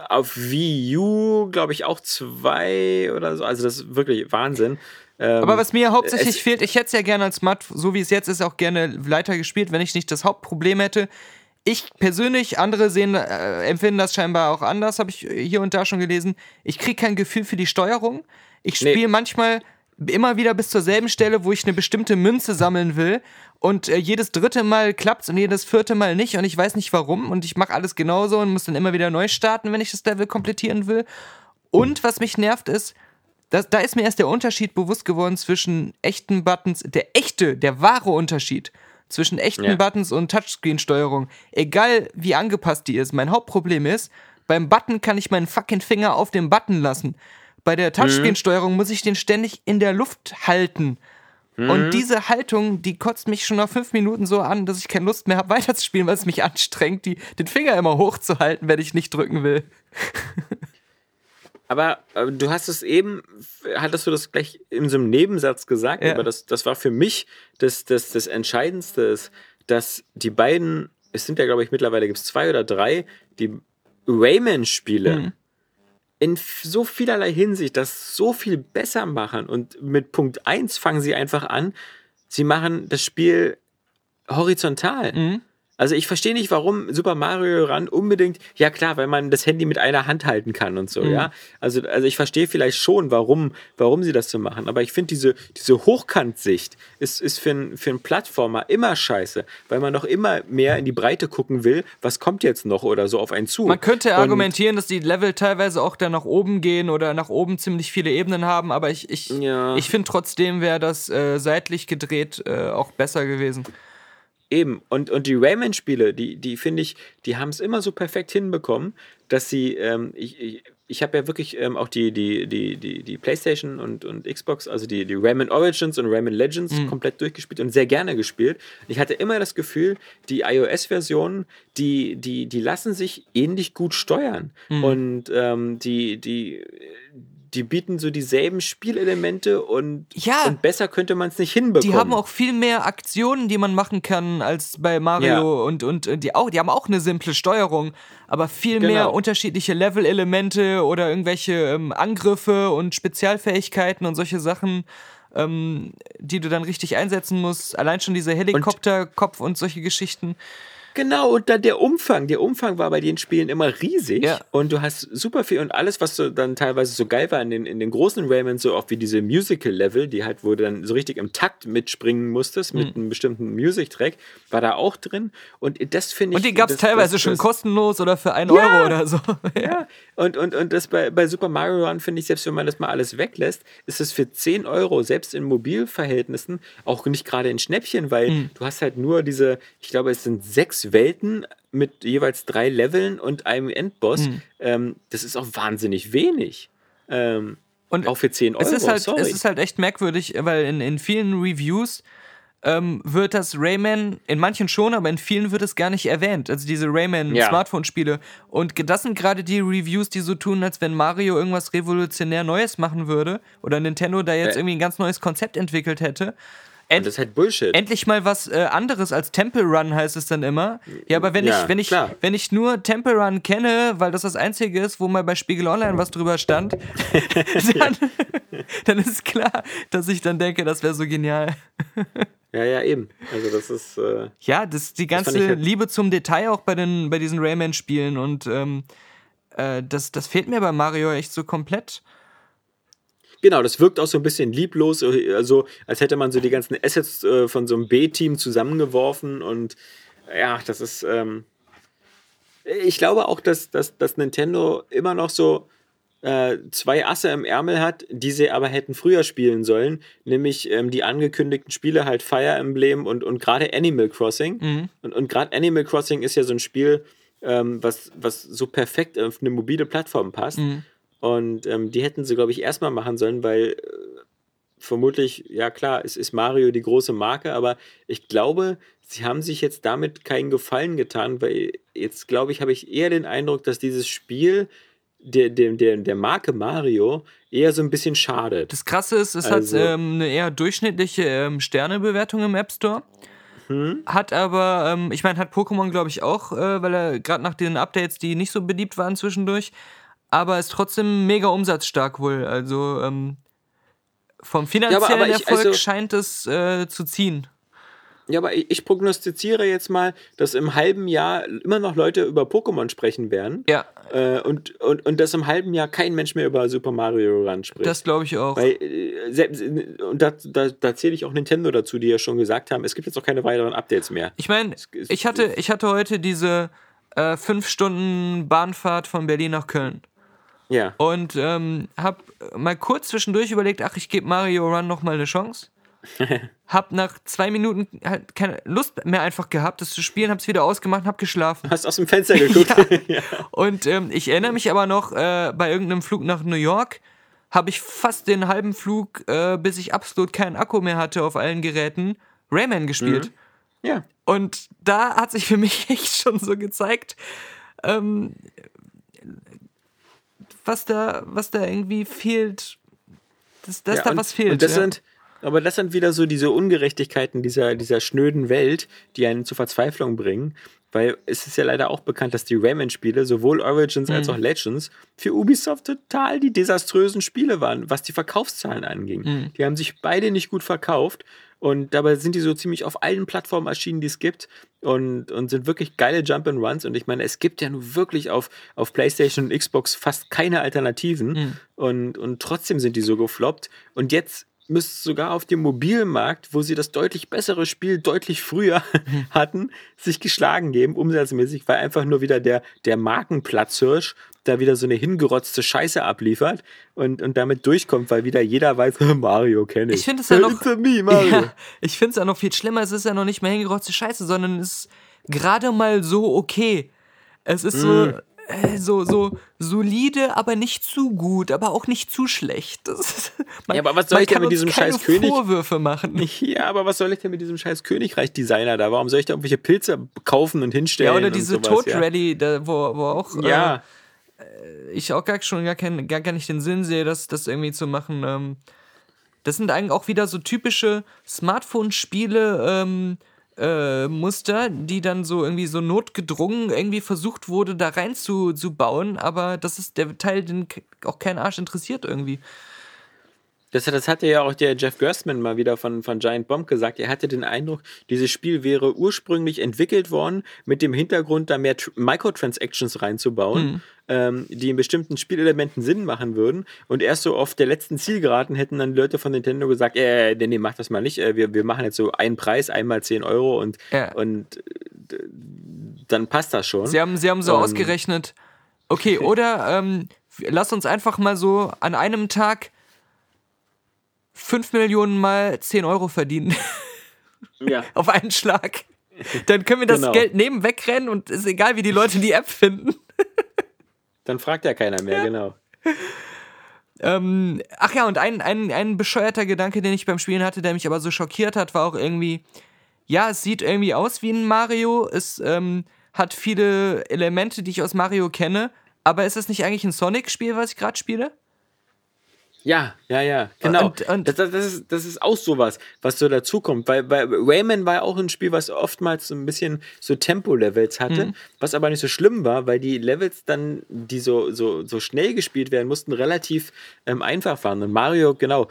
[SPEAKER 2] auf Wii U, glaube ich, auch zwei oder so. Also das ist wirklich Wahnsinn.
[SPEAKER 1] Ähm, Aber was mir hauptsächlich fehlt, ich hätte es ja gerne als Matt, so wie es jetzt ist, auch gerne weiter gespielt, wenn ich nicht das Hauptproblem hätte. Ich persönlich, andere sehen, äh, empfinden das scheinbar auch anders, habe ich hier und da schon gelesen. Ich kriege kein Gefühl für die Steuerung. Ich spiele nee. manchmal immer wieder bis zur selben Stelle, wo ich eine bestimmte Münze sammeln will. Und äh, jedes dritte Mal klappt's und jedes vierte Mal nicht. Und ich weiß nicht warum. Und ich mache alles genauso und muss dann immer wieder neu starten, wenn ich das Level komplettieren will. Und was mich nervt ist, das, da ist mir erst der Unterschied bewusst geworden zwischen echten Buttons, der echte, der wahre Unterschied zwischen echten ja. Buttons und Touchscreen-Steuerung. Egal wie angepasst die ist. Mein Hauptproblem ist, beim Button kann ich meinen fucking Finger auf dem Button lassen. Bei der Touchscreen-Steuerung mhm. muss ich den ständig in der Luft halten. Mhm. Und diese Haltung, die kotzt mich schon nach fünf Minuten so an, dass ich keine Lust mehr habe, weiterzuspielen, weil es mich anstrengt, die, den Finger immer hochzuhalten, wenn ich nicht drücken will.
[SPEAKER 2] Aber äh, du hast es eben, hattest du das gleich in so einem Nebensatz gesagt, ja. aber das, das war für mich das, das, das Entscheidendste, dass die beiden, es sind ja, glaube ich, mittlerweile gibt es zwei oder drei, die Rayman-Spiele. Mhm in so vielerlei Hinsicht das so viel besser machen. Und mit Punkt 1 fangen sie einfach an, sie machen das Spiel horizontal. Mhm. Also ich verstehe nicht, warum Super Mario Run unbedingt, ja klar, weil man das Handy mit einer Hand halten kann und so, mhm. ja. Also, also ich verstehe vielleicht schon, warum, warum sie das so machen. Aber ich finde diese, diese Hochkantsicht ist, ist für, ein, für einen Plattformer immer scheiße, weil man noch immer mehr in die Breite gucken will, was kommt jetzt noch oder so auf einen zu.
[SPEAKER 1] Man könnte und argumentieren, dass die Level teilweise auch da nach oben gehen oder nach oben ziemlich viele Ebenen haben, aber ich, ich, ja. ich finde trotzdem wäre das äh, seitlich gedreht äh, auch besser gewesen.
[SPEAKER 2] Eben, und, und die Rayman-Spiele, die, die finde ich, die haben es immer so perfekt hinbekommen, dass sie, ähm, ich, ich, ich habe ja wirklich ähm, auch die, die, die, die, die PlayStation und, und Xbox, also die, die Rayman Origins und Rayman Legends mhm. komplett durchgespielt und sehr gerne gespielt. Ich hatte immer das Gefühl, die iOS-Versionen, die, die, die lassen sich ähnlich gut steuern. Mhm. Und ähm, die, die, die bieten so dieselben Spielelemente und,
[SPEAKER 1] ja,
[SPEAKER 2] und besser könnte man es nicht hinbekommen.
[SPEAKER 1] Die haben auch viel mehr Aktionen, die man machen kann als bei Mario ja. und, und die, auch, die haben auch eine simple Steuerung, aber viel genau. mehr unterschiedliche Level-Elemente oder irgendwelche ähm, Angriffe und Spezialfähigkeiten und solche Sachen. Ähm, die du dann richtig einsetzen musst. Allein schon dieser Helikopterkopf und, und solche Geschichten.
[SPEAKER 2] Genau, und dann der Umfang. Der Umfang war bei den Spielen immer riesig. Ja. Und du hast super viel und alles, was so dann teilweise so geil war in den, in den großen Rayman, so auch wie diese Musical-Level, die halt, wo du dann so richtig im Takt mitspringen musstest, mit mhm. einem bestimmten Music-Track, war da auch drin. Und das finde
[SPEAKER 1] ich. Und die gab es teilweise das, schon das, kostenlos oder für einen ja, Euro oder so.
[SPEAKER 2] ja, und, und, und das bei, bei Super Mario Run finde ich, selbst wenn man das mal alles weglässt, ist es für 10 Euro, selbst in Mobilverhältnissen, auch nicht gerade ein Schnäppchen, weil mhm. du hast halt nur diese, ich glaube, es sind sechs Welten mit jeweils drei Leveln und einem Endboss. Mhm. Ähm, das ist auch wahnsinnig wenig. Ähm, und auch für 10 Euro.
[SPEAKER 1] Es ist halt, sorry. es ist halt echt merkwürdig, weil in, in vielen Reviews ähm, wird das Rayman, in manchen schon, aber in vielen wird es gar nicht erwähnt. Also diese Rayman-Smartphone-Spiele. Ja. Und das sind gerade die Reviews, die so tun, als wenn Mario irgendwas revolutionär Neues machen würde oder Nintendo da jetzt ja. irgendwie ein ganz neues Konzept entwickelt hätte.
[SPEAKER 2] End das ist halt Bullshit.
[SPEAKER 1] Endlich mal was äh, anderes als Temple Run heißt es dann immer. Ja, aber wenn ja, ich wenn ich klar. wenn ich nur Temple Run kenne, weil das das einzige ist, wo mal bei Spiegel Online was drüber stand, dann, dann ist klar, dass ich dann denke, das wäre so genial.
[SPEAKER 2] Ja, ja, eben. Also das ist. Äh,
[SPEAKER 1] ja, das die ganze
[SPEAKER 2] halt
[SPEAKER 1] Liebe zum Detail auch bei den bei diesen Rayman-Spielen und ähm, äh, das, das fehlt mir bei Mario echt so komplett.
[SPEAKER 2] Genau, das wirkt auch so ein bisschen lieblos, also als hätte man so die ganzen Assets äh, von so einem B-Team zusammengeworfen und ja, das ist. Ähm, ich glaube auch, dass, dass, dass Nintendo immer noch so äh, zwei Asse im Ärmel hat, die sie aber hätten früher spielen sollen, nämlich ähm, die angekündigten Spiele halt Fire Emblem und, und gerade Animal Crossing.
[SPEAKER 1] Mhm.
[SPEAKER 2] Und, und gerade Animal Crossing ist ja so ein Spiel, ähm, was, was so perfekt auf eine mobile Plattform passt.
[SPEAKER 1] Mhm.
[SPEAKER 2] Und ähm, die hätten sie, glaube ich, erstmal machen sollen, weil äh, vermutlich, ja klar, es ist Mario die große Marke, aber ich glaube, sie haben sich jetzt damit keinen Gefallen getan, weil jetzt, glaube ich, habe ich eher den Eindruck, dass dieses Spiel der, der, der, der Marke Mario eher so ein bisschen schadet.
[SPEAKER 1] Das Krasse ist, es
[SPEAKER 2] Also-
[SPEAKER 1] hat ähm, eine eher durchschnittliche ähm, Sternebewertung im App Store.
[SPEAKER 2] Hm?
[SPEAKER 1] Hat aber, ähm, ich meine, hat Pokémon, glaube ich, auch, äh, weil er gerade nach den Updates, die nicht so beliebt waren zwischendurch, aber ist trotzdem mega umsatzstark wohl. Also ähm, vom finanziellen
[SPEAKER 2] aber ich-
[SPEAKER 1] Erfolg
[SPEAKER 2] also-
[SPEAKER 1] scheint es äh, zu ziehen.
[SPEAKER 2] Ja, aber ich, ich prognostiziere jetzt mal, dass im halben Jahr immer noch Leute über Pokémon sprechen werden
[SPEAKER 1] Ja,
[SPEAKER 2] äh, und, und, und dass im halben Jahr kein Mensch mehr über Super Mario Run spricht.
[SPEAKER 1] das glaube ich auch.
[SPEAKER 2] Weil, äh, selbst, und da, da, da zähle ich auch Nintendo dazu, die ja schon gesagt haben, es gibt jetzt auch keine weiteren Updates mehr.
[SPEAKER 1] Ich meine, ich hatte, ich hatte heute diese äh, fünf Stunden Bahnfahrt von Berlin nach Köln.
[SPEAKER 2] Ja.
[SPEAKER 1] Und ähm, hab mal kurz zwischendurch überlegt, ach, ich gebe Mario Run noch mal eine Chance. hab nach zwei Minuten halt keine Lust mehr einfach gehabt, das zu spielen, hab's wieder ausgemacht hab geschlafen.
[SPEAKER 2] Hast aus dem Fenster geguckt. ja.
[SPEAKER 1] Und ähm, ich erinnere mich aber noch, äh, bei irgendeinem Flug nach New York habe ich fast den halben Flug, äh, bis ich absolut keinen Akku mehr hatte auf allen Geräten, Rayman gespielt.
[SPEAKER 2] ja.
[SPEAKER 1] Und da hat sich für mich echt schon so gezeigt, ähm, was da, was da irgendwie fehlt, dass, dass
[SPEAKER 2] ja,
[SPEAKER 1] da
[SPEAKER 2] und,
[SPEAKER 1] was fehlt.
[SPEAKER 2] Und das
[SPEAKER 1] ja.
[SPEAKER 2] sind, aber das sind wieder so diese Ungerechtigkeiten dieser, dieser schnöden Welt, die einen zur Verzweiflung bringen. Weil es ist ja leider auch bekannt, dass die Rayman-Spiele, sowohl Origins als
[SPEAKER 1] Mhm.
[SPEAKER 2] auch Legends, für Ubisoft total die desaströsen Spiele waren, was die Verkaufszahlen anging.
[SPEAKER 1] Mhm.
[SPEAKER 2] Die haben sich beide nicht gut verkauft und dabei sind die so ziemlich auf allen Plattformen erschienen, die es gibt und, und sind wirklich geile Jump-and-Runs. Und ich meine, es gibt ja nun wirklich auf, auf PlayStation und Xbox fast keine Alternativen
[SPEAKER 1] Mhm.
[SPEAKER 2] und, und trotzdem sind die so gefloppt. Und jetzt müsste sogar auf dem Mobilmarkt, wo sie das deutlich bessere Spiel deutlich früher hatten, sich geschlagen geben, umsatzmäßig, weil einfach nur wieder der, der Markenplatzhirsch da wieder so eine hingerotzte Scheiße abliefert und, und damit durchkommt, weil wieder jeder weiß, Mario kenne ich.
[SPEAKER 1] Ich finde es ja noch.
[SPEAKER 2] Me.
[SPEAKER 1] Ja, ich finde es ja noch viel schlimmer. Es ist ja noch nicht mehr hingerotzte Scheiße, sondern es ist gerade mal so okay. Es ist so, äh, so, so solide, aber nicht zu gut, aber auch nicht zu schlecht. Ist, man,
[SPEAKER 2] Ja, aber was soll ich denn mit diesem scheiß König-
[SPEAKER 1] Vorwürfe machen.
[SPEAKER 2] Ja, aber was soll ich denn mit diesem scheiß Königreich-Designer da? Warum soll ich da irgendwelche Pilze kaufen und hinstellen?
[SPEAKER 1] Ja, oder diese Toad
[SPEAKER 2] ja?
[SPEAKER 1] Rally, da, wo, wo auch äh,
[SPEAKER 2] Ja,
[SPEAKER 1] ich auch gar schon gar, kein, gar, gar nicht den Sinn sehe, das, das irgendwie zu machen. Ähm, das sind eigentlich auch wieder so typische Smartphone-Spiele. Ähm, äh, Muster, die dann so irgendwie so notgedrungen irgendwie versucht wurde, da rein zu, zu bauen, aber das ist der Teil, den auch kein Arsch interessiert irgendwie.
[SPEAKER 2] Das, das hatte ja auch der Jeff Gerstmann mal wieder von, von Giant Bomb gesagt. Er hatte den Eindruck, dieses Spiel wäre ursprünglich entwickelt worden mit dem Hintergrund, da mehr Tr Microtransactions reinzubauen, ähm, die in bestimmten Spielelementen Sinn machen würden. Und erst so auf der letzten Zielgeraden hätten dann Leute von Nintendo gesagt, äh, nee, nee, mach das mal nicht. Äh, wir, wir machen jetzt so einen Preis, einmal 10 Euro und,
[SPEAKER 1] Ja.
[SPEAKER 2] und äh, dann passt das schon.
[SPEAKER 1] Sie haben, sie haben so
[SPEAKER 2] Ähm.
[SPEAKER 1] ausgerechnet, okay, oder ähm, lass uns einfach mal so an einem Tag 5 Millionen mal 10 Euro verdienen.
[SPEAKER 2] ja.
[SPEAKER 1] auf einen Schlag. Dann können wir das
[SPEAKER 2] Genau.
[SPEAKER 1] Geld nehmen, wegrennen und ist egal, wie die Leute die App finden.
[SPEAKER 2] Dann fragt ja keiner mehr, genau.
[SPEAKER 1] Ähm, ach ja, und ein, ein, ein bescheuerter Gedanke, den ich beim Spielen hatte, der mich aber so schockiert hat, war auch irgendwie, ja, es sieht irgendwie aus wie ein Mario, es ähm, hat viele Elemente, die ich aus Mario kenne, aber ist es nicht eigentlich ein Sonic-Spiel, was ich gerade spiele?
[SPEAKER 2] Ja, ja, ja, genau.
[SPEAKER 1] Und- und-
[SPEAKER 2] das, das, das, ist, das ist auch sowas, was so dazukommt. Weil, weil Rayman war ja auch ein Spiel, was oftmals so ein bisschen so Tempo-Levels hatte,
[SPEAKER 1] Mhm.
[SPEAKER 2] was aber nicht so schlimm war, weil die Levels dann, die so, so, so schnell gespielt werden mussten, relativ ähm, einfach waren. Und Mario, genau,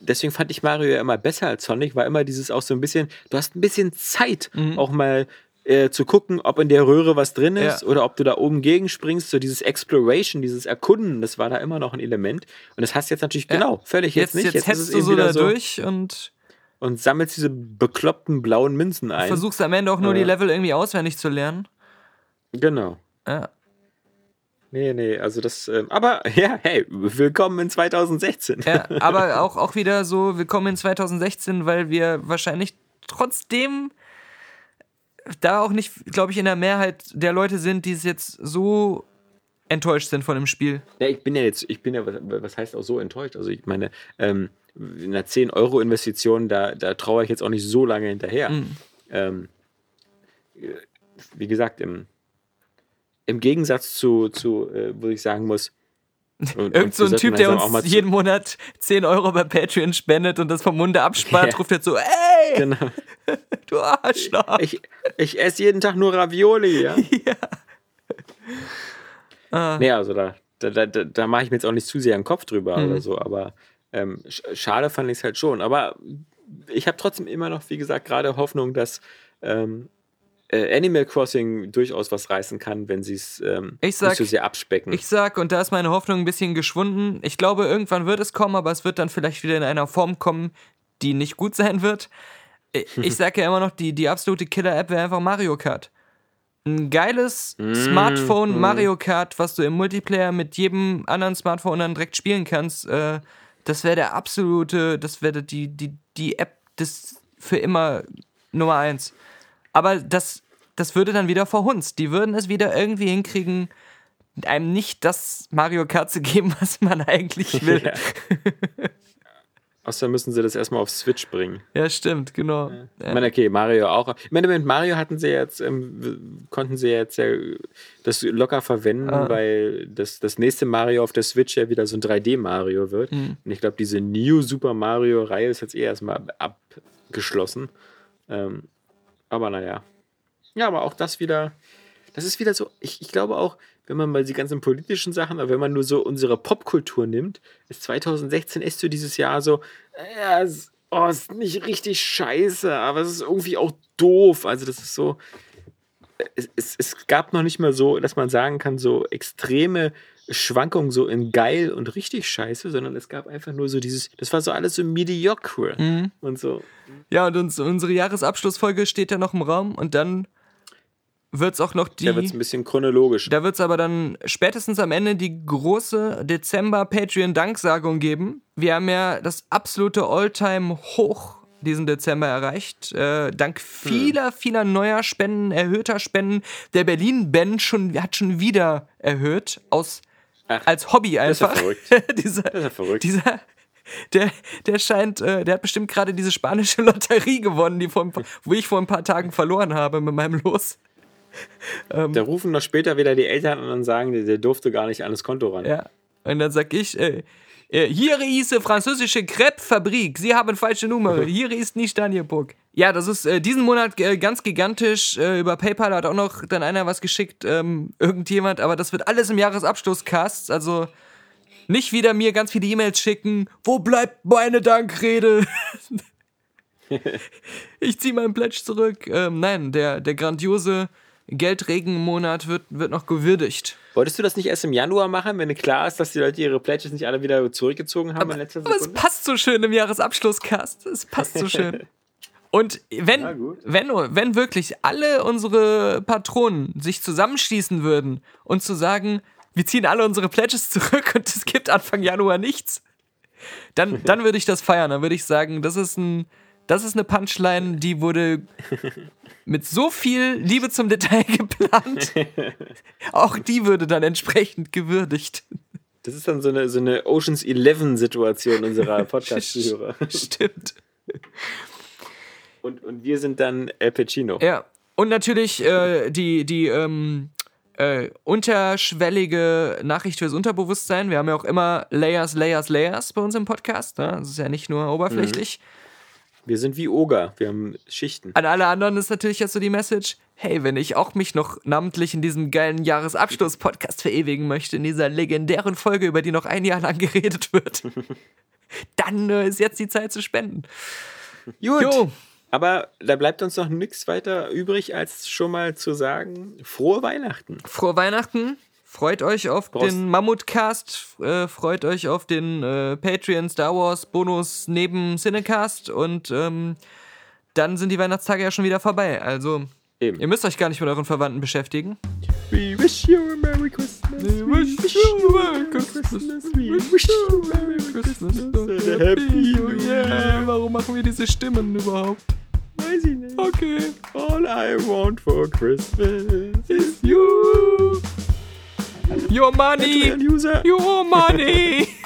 [SPEAKER 2] deswegen fand ich Mario ja immer besser als Sonic, war immer dieses auch so ein bisschen, du hast ein bisschen Zeit, auch mal äh, zu gucken, ob in der Röhre was drin ist
[SPEAKER 1] Ja.
[SPEAKER 2] oder ob du da oben gegenspringst. So dieses Exploration, dieses Erkunden, das war da immer noch ein Element. Und das hast du jetzt natürlich genau, völlig jetzt,
[SPEAKER 1] Jetzt,
[SPEAKER 2] nicht.
[SPEAKER 1] jetzt,
[SPEAKER 2] es
[SPEAKER 1] hetzt du so da durch und
[SPEAKER 2] und sammelst diese bekloppten blauen Münzen ein.
[SPEAKER 1] versuchst am Ende auch nur die
[SPEAKER 2] Ja.
[SPEAKER 1] Level irgendwie auswendig zu lernen.
[SPEAKER 2] Genau.
[SPEAKER 1] Ja.
[SPEAKER 2] Nee, nee, also das, ähm, aber ja, hey, willkommen in 2016.
[SPEAKER 1] Ja, aber auch, auch wieder so, willkommen in 2016, weil wir wahrscheinlich trotzdem da auch nicht, glaube ich, in der Mehrheit der Leute sind, die es jetzt so enttäuscht sind von dem Spiel.
[SPEAKER 2] Ja, ich bin ja jetzt, ich bin ja, was, heißt auch so enttäuscht? Also ich meine, ähm, in einer 10-Euro-Investition, da, da traue ich jetzt auch nicht so lange hinterher.
[SPEAKER 1] Mhm.
[SPEAKER 2] Ähm, äh, wie gesagt, im, im Gegensatz zu, zu äh, wo ich sagen muss, und-
[SPEAKER 1] Irgend so ein Typ, der uns jeden Monat 10 Euro bei Patreon spendet und das vom Munde abspart,
[SPEAKER 2] Ja.
[SPEAKER 1] ruft jetzt so, ey,
[SPEAKER 2] Genau.
[SPEAKER 1] du Arschloch.
[SPEAKER 2] Ich, ich esse jeden Tag nur Ravioli, ja.
[SPEAKER 1] Ah.
[SPEAKER 2] Nee, also da, da, da, da, mache ich mir jetzt auch nicht zu sehr einen Kopf drüber
[SPEAKER 1] Mhm.
[SPEAKER 2] oder so, aber ähm, sch- schade fand ich es halt schon. Aber ich habe trotzdem immer noch, wie gesagt, gerade Hoffnung, dass ähm, äh, Animal Crossing durchaus was reißen kann, wenn sie es ähm, nicht so sehr abspecken.
[SPEAKER 1] Ich sag, und da ist meine Hoffnung ein bisschen geschwunden, ich glaube, irgendwann wird es kommen, aber es wird dann vielleicht wieder in einer Form kommen, die nicht gut sein wird. Ich- Ich sag ja immer noch, die, die absolute Killer-App wäre einfach Mario Kart. Ein geiles Smartphone Mario Kart, was du im Multiplayer mit jedem anderen Smartphone dann direkt spielen kannst, äh, das wäre der absolute, das wäre die, die, die App des für immer Nummer eins. Aber das, das würde dann wieder verhunzt. Die würden es wieder irgendwie hinkriegen, einem nicht das Mario Kart zu geben, was man eigentlich will.
[SPEAKER 2] Ja. Außerdem müssen sie das erstmal auf Switch bringen.
[SPEAKER 1] Ja, stimmt, genau.
[SPEAKER 2] Ich meine, okay, Mario auch. Ich meine, mit Mario hatten sie jetzt, ähm, konnten sie jetzt ja das locker verwenden,
[SPEAKER 1] Ah.
[SPEAKER 2] weil das, das nächste Mario auf der Switch ja wieder so ein 3D-Mario wird.
[SPEAKER 1] Hm.
[SPEAKER 2] Und ich glaube, diese New Super Mario-Reihe ist jetzt eh erstmal abgeschlossen. Ähm, aber naja. Ja, aber auch das wieder, das ist wieder so, ich, ich glaube auch, wenn man mal die ganzen politischen Sachen, aber wenn man nur so unsere Popkultur nimmt, ist 2016 echt so dieses Jahr so, ja, es, oh, ist nicht richtig scheiße, aber es ist irgendwie auch doof. Also das ist so, es, es, es gab noch nicht mal so, dass man sagen kann, so extreme Schwankungen so in geil und richtig scheiße, sondern es gab einfach nur so dieses, das war so alles so mediocre
[SPEAKER 1] Mhm.
[SPEAKER 2] und so.
[SPEAKER 1] Ja, und uns, unsere Jahresabschlussfolge steht ja noch im Raum und dann wird es auch noch die.
[SPEAKER 2] Da wird es ein bisschen chronologisch.
[SPEAKER 1] Da wird es aber dann spätestens am Ende die große Dezember-Patreon-Danksagung geben. Wir haben ja das absolute All-Time-Hoch diesen Dezember erreicht. Äh, dank vieler, vieler neuer Spenden, erhöhter Spenden. Der Berlin-Ben schon, hat schon wieder erhöht. Aus,
[SPEAKER 2] Ach,
[SPEAKER 1] als Hobby
[SPEAKER 2] ist ja
[SPEAKER 1] einfach.
[SPEAKER 2] verrückt.
[SPEAKER 1] dieser,
[SPEAKER 2] Das ist ja verrückt.
[SPEAKER 1] dieser, der, der scheint, äh, der hat bestimmt gerade diese spanische Lotterie gewonnen, die vor, wo ich vor ein paar Tagen verloren habe mit meinem Los.
[SPEAKER 2] Da rufen noch später wieder die Eltern an und sagen, der, der durfte gar nicht an das Konto ran.
[SPEAKER 1] Ja. Und dann sag ich, äh, äh, hier ist die französische Crepe-Fabrik. Sie haben falsche Nummer. Hier ist nicht Danielburg. Ja, das ist äh, diesen Monat äh, ganz gigantisch. Äh, über PayPal hat auch noch dann einer was geschickt, ähm, irgendjemand. Aber das wird alles im Jahresabschlusscast. Also nicht wieder mir ganz viele E-Mails schicken. Wo bleibt meine Dankrede? ich ziehe meinen Pledge zurück. Ähm, nein, der, der grandiose Geldregenmonat wird, wird noch gewürdigt.
[SPEAKER 2] Wolltest du das nicht erst im Januar machen, wenn klar ist, dass die Leute ihre Pledges nicht alle wieder zurückgezogen haben in letzter
[SPEAKER 1] Aber es passt so schön im Jahresabschlusscast. Es passt so schön. Und wenn, wenn, wenn wirklich alle unsere Patronen sich zusammenschließen würden und zu sagen, wir ziehen alle unsere Pledges zurück und es gibt Anfang Januar nichts, dann, dann würde ich das feiern. Dann würde ich sagen, das ist, ein, das ist eine Punchline, die wurde mit so viel Liebe zum Detail geplant. Auch die würde dann entsprechend gewürdigt.
[SPEAKER 2] Das ist dann so eine, so eine Oceans 11-Situation unserer Podcast-Zuhörer.
[SPEAKER 1] Stimmt.
[SPEAKER 2] Und, und wir sind dann El Pacino.
[SPEAKER 1] Ja, und natürlich äh, die, die ähm, äh, unterschwellige Nachricht fürs Unterbewusstsein. Wir haben ja auch immer Layers, Layers, Layers bei uns im Podcast. Ne? Das ist ja nicht nur oberflächlich.
[SPEAKER 2] Wir sind wie Oger. Wir haben Schichten.
[SPEAKER 1] An alle anderen ist natürlich jetzt so die Message, hey, wenn ich auch mich noch namentlich in diesem geilen Jahresabschluss-Podcast verewigen möchte, in dieser legendären Folge, über die noch ein Jahr lang geredet wird, dann äh, ist jetzt die Zeit zu spenden.
[SPEAKER 2] Gut.
[SPEAKER 1] Jo.
[SPEAKER 2] Aber da bleibt uns noch nichts weiter übrig, als schon mal zu sagen, frohe Weihnachten.
[SPEAKER 1] Frohe Weihnachten. Freut euch auf
[SPEAKER 2] Prost.
[SPEAKER 1] den Mammutcast, äh, freut euch auf den äh, Patreon Star Wars Bonus neben Cinecast und ähm, dann sind die Weihnachtstage ja schon wieder vorbei. Also
[SPEAKER 2] Eben.
[SPEAKER 1] ihr müsst euch gar nicht mit euren Verwandten beschäftigen.
[SPEAKER 2] We wish you a Merry Christmas. We wish you a Merry Christmas. We wish you a Merry Christmas. a Happy New Year.
[SPEAKER 1] warum machen wir diese Stimmen überhaupt?
[SPEAKER 2] Weiß ich nicht.
[SPEAKER 1] Okay.
[SPEAKER 2] All I want for Christmas is
[SPEAKER 1] You. Your money. Your money.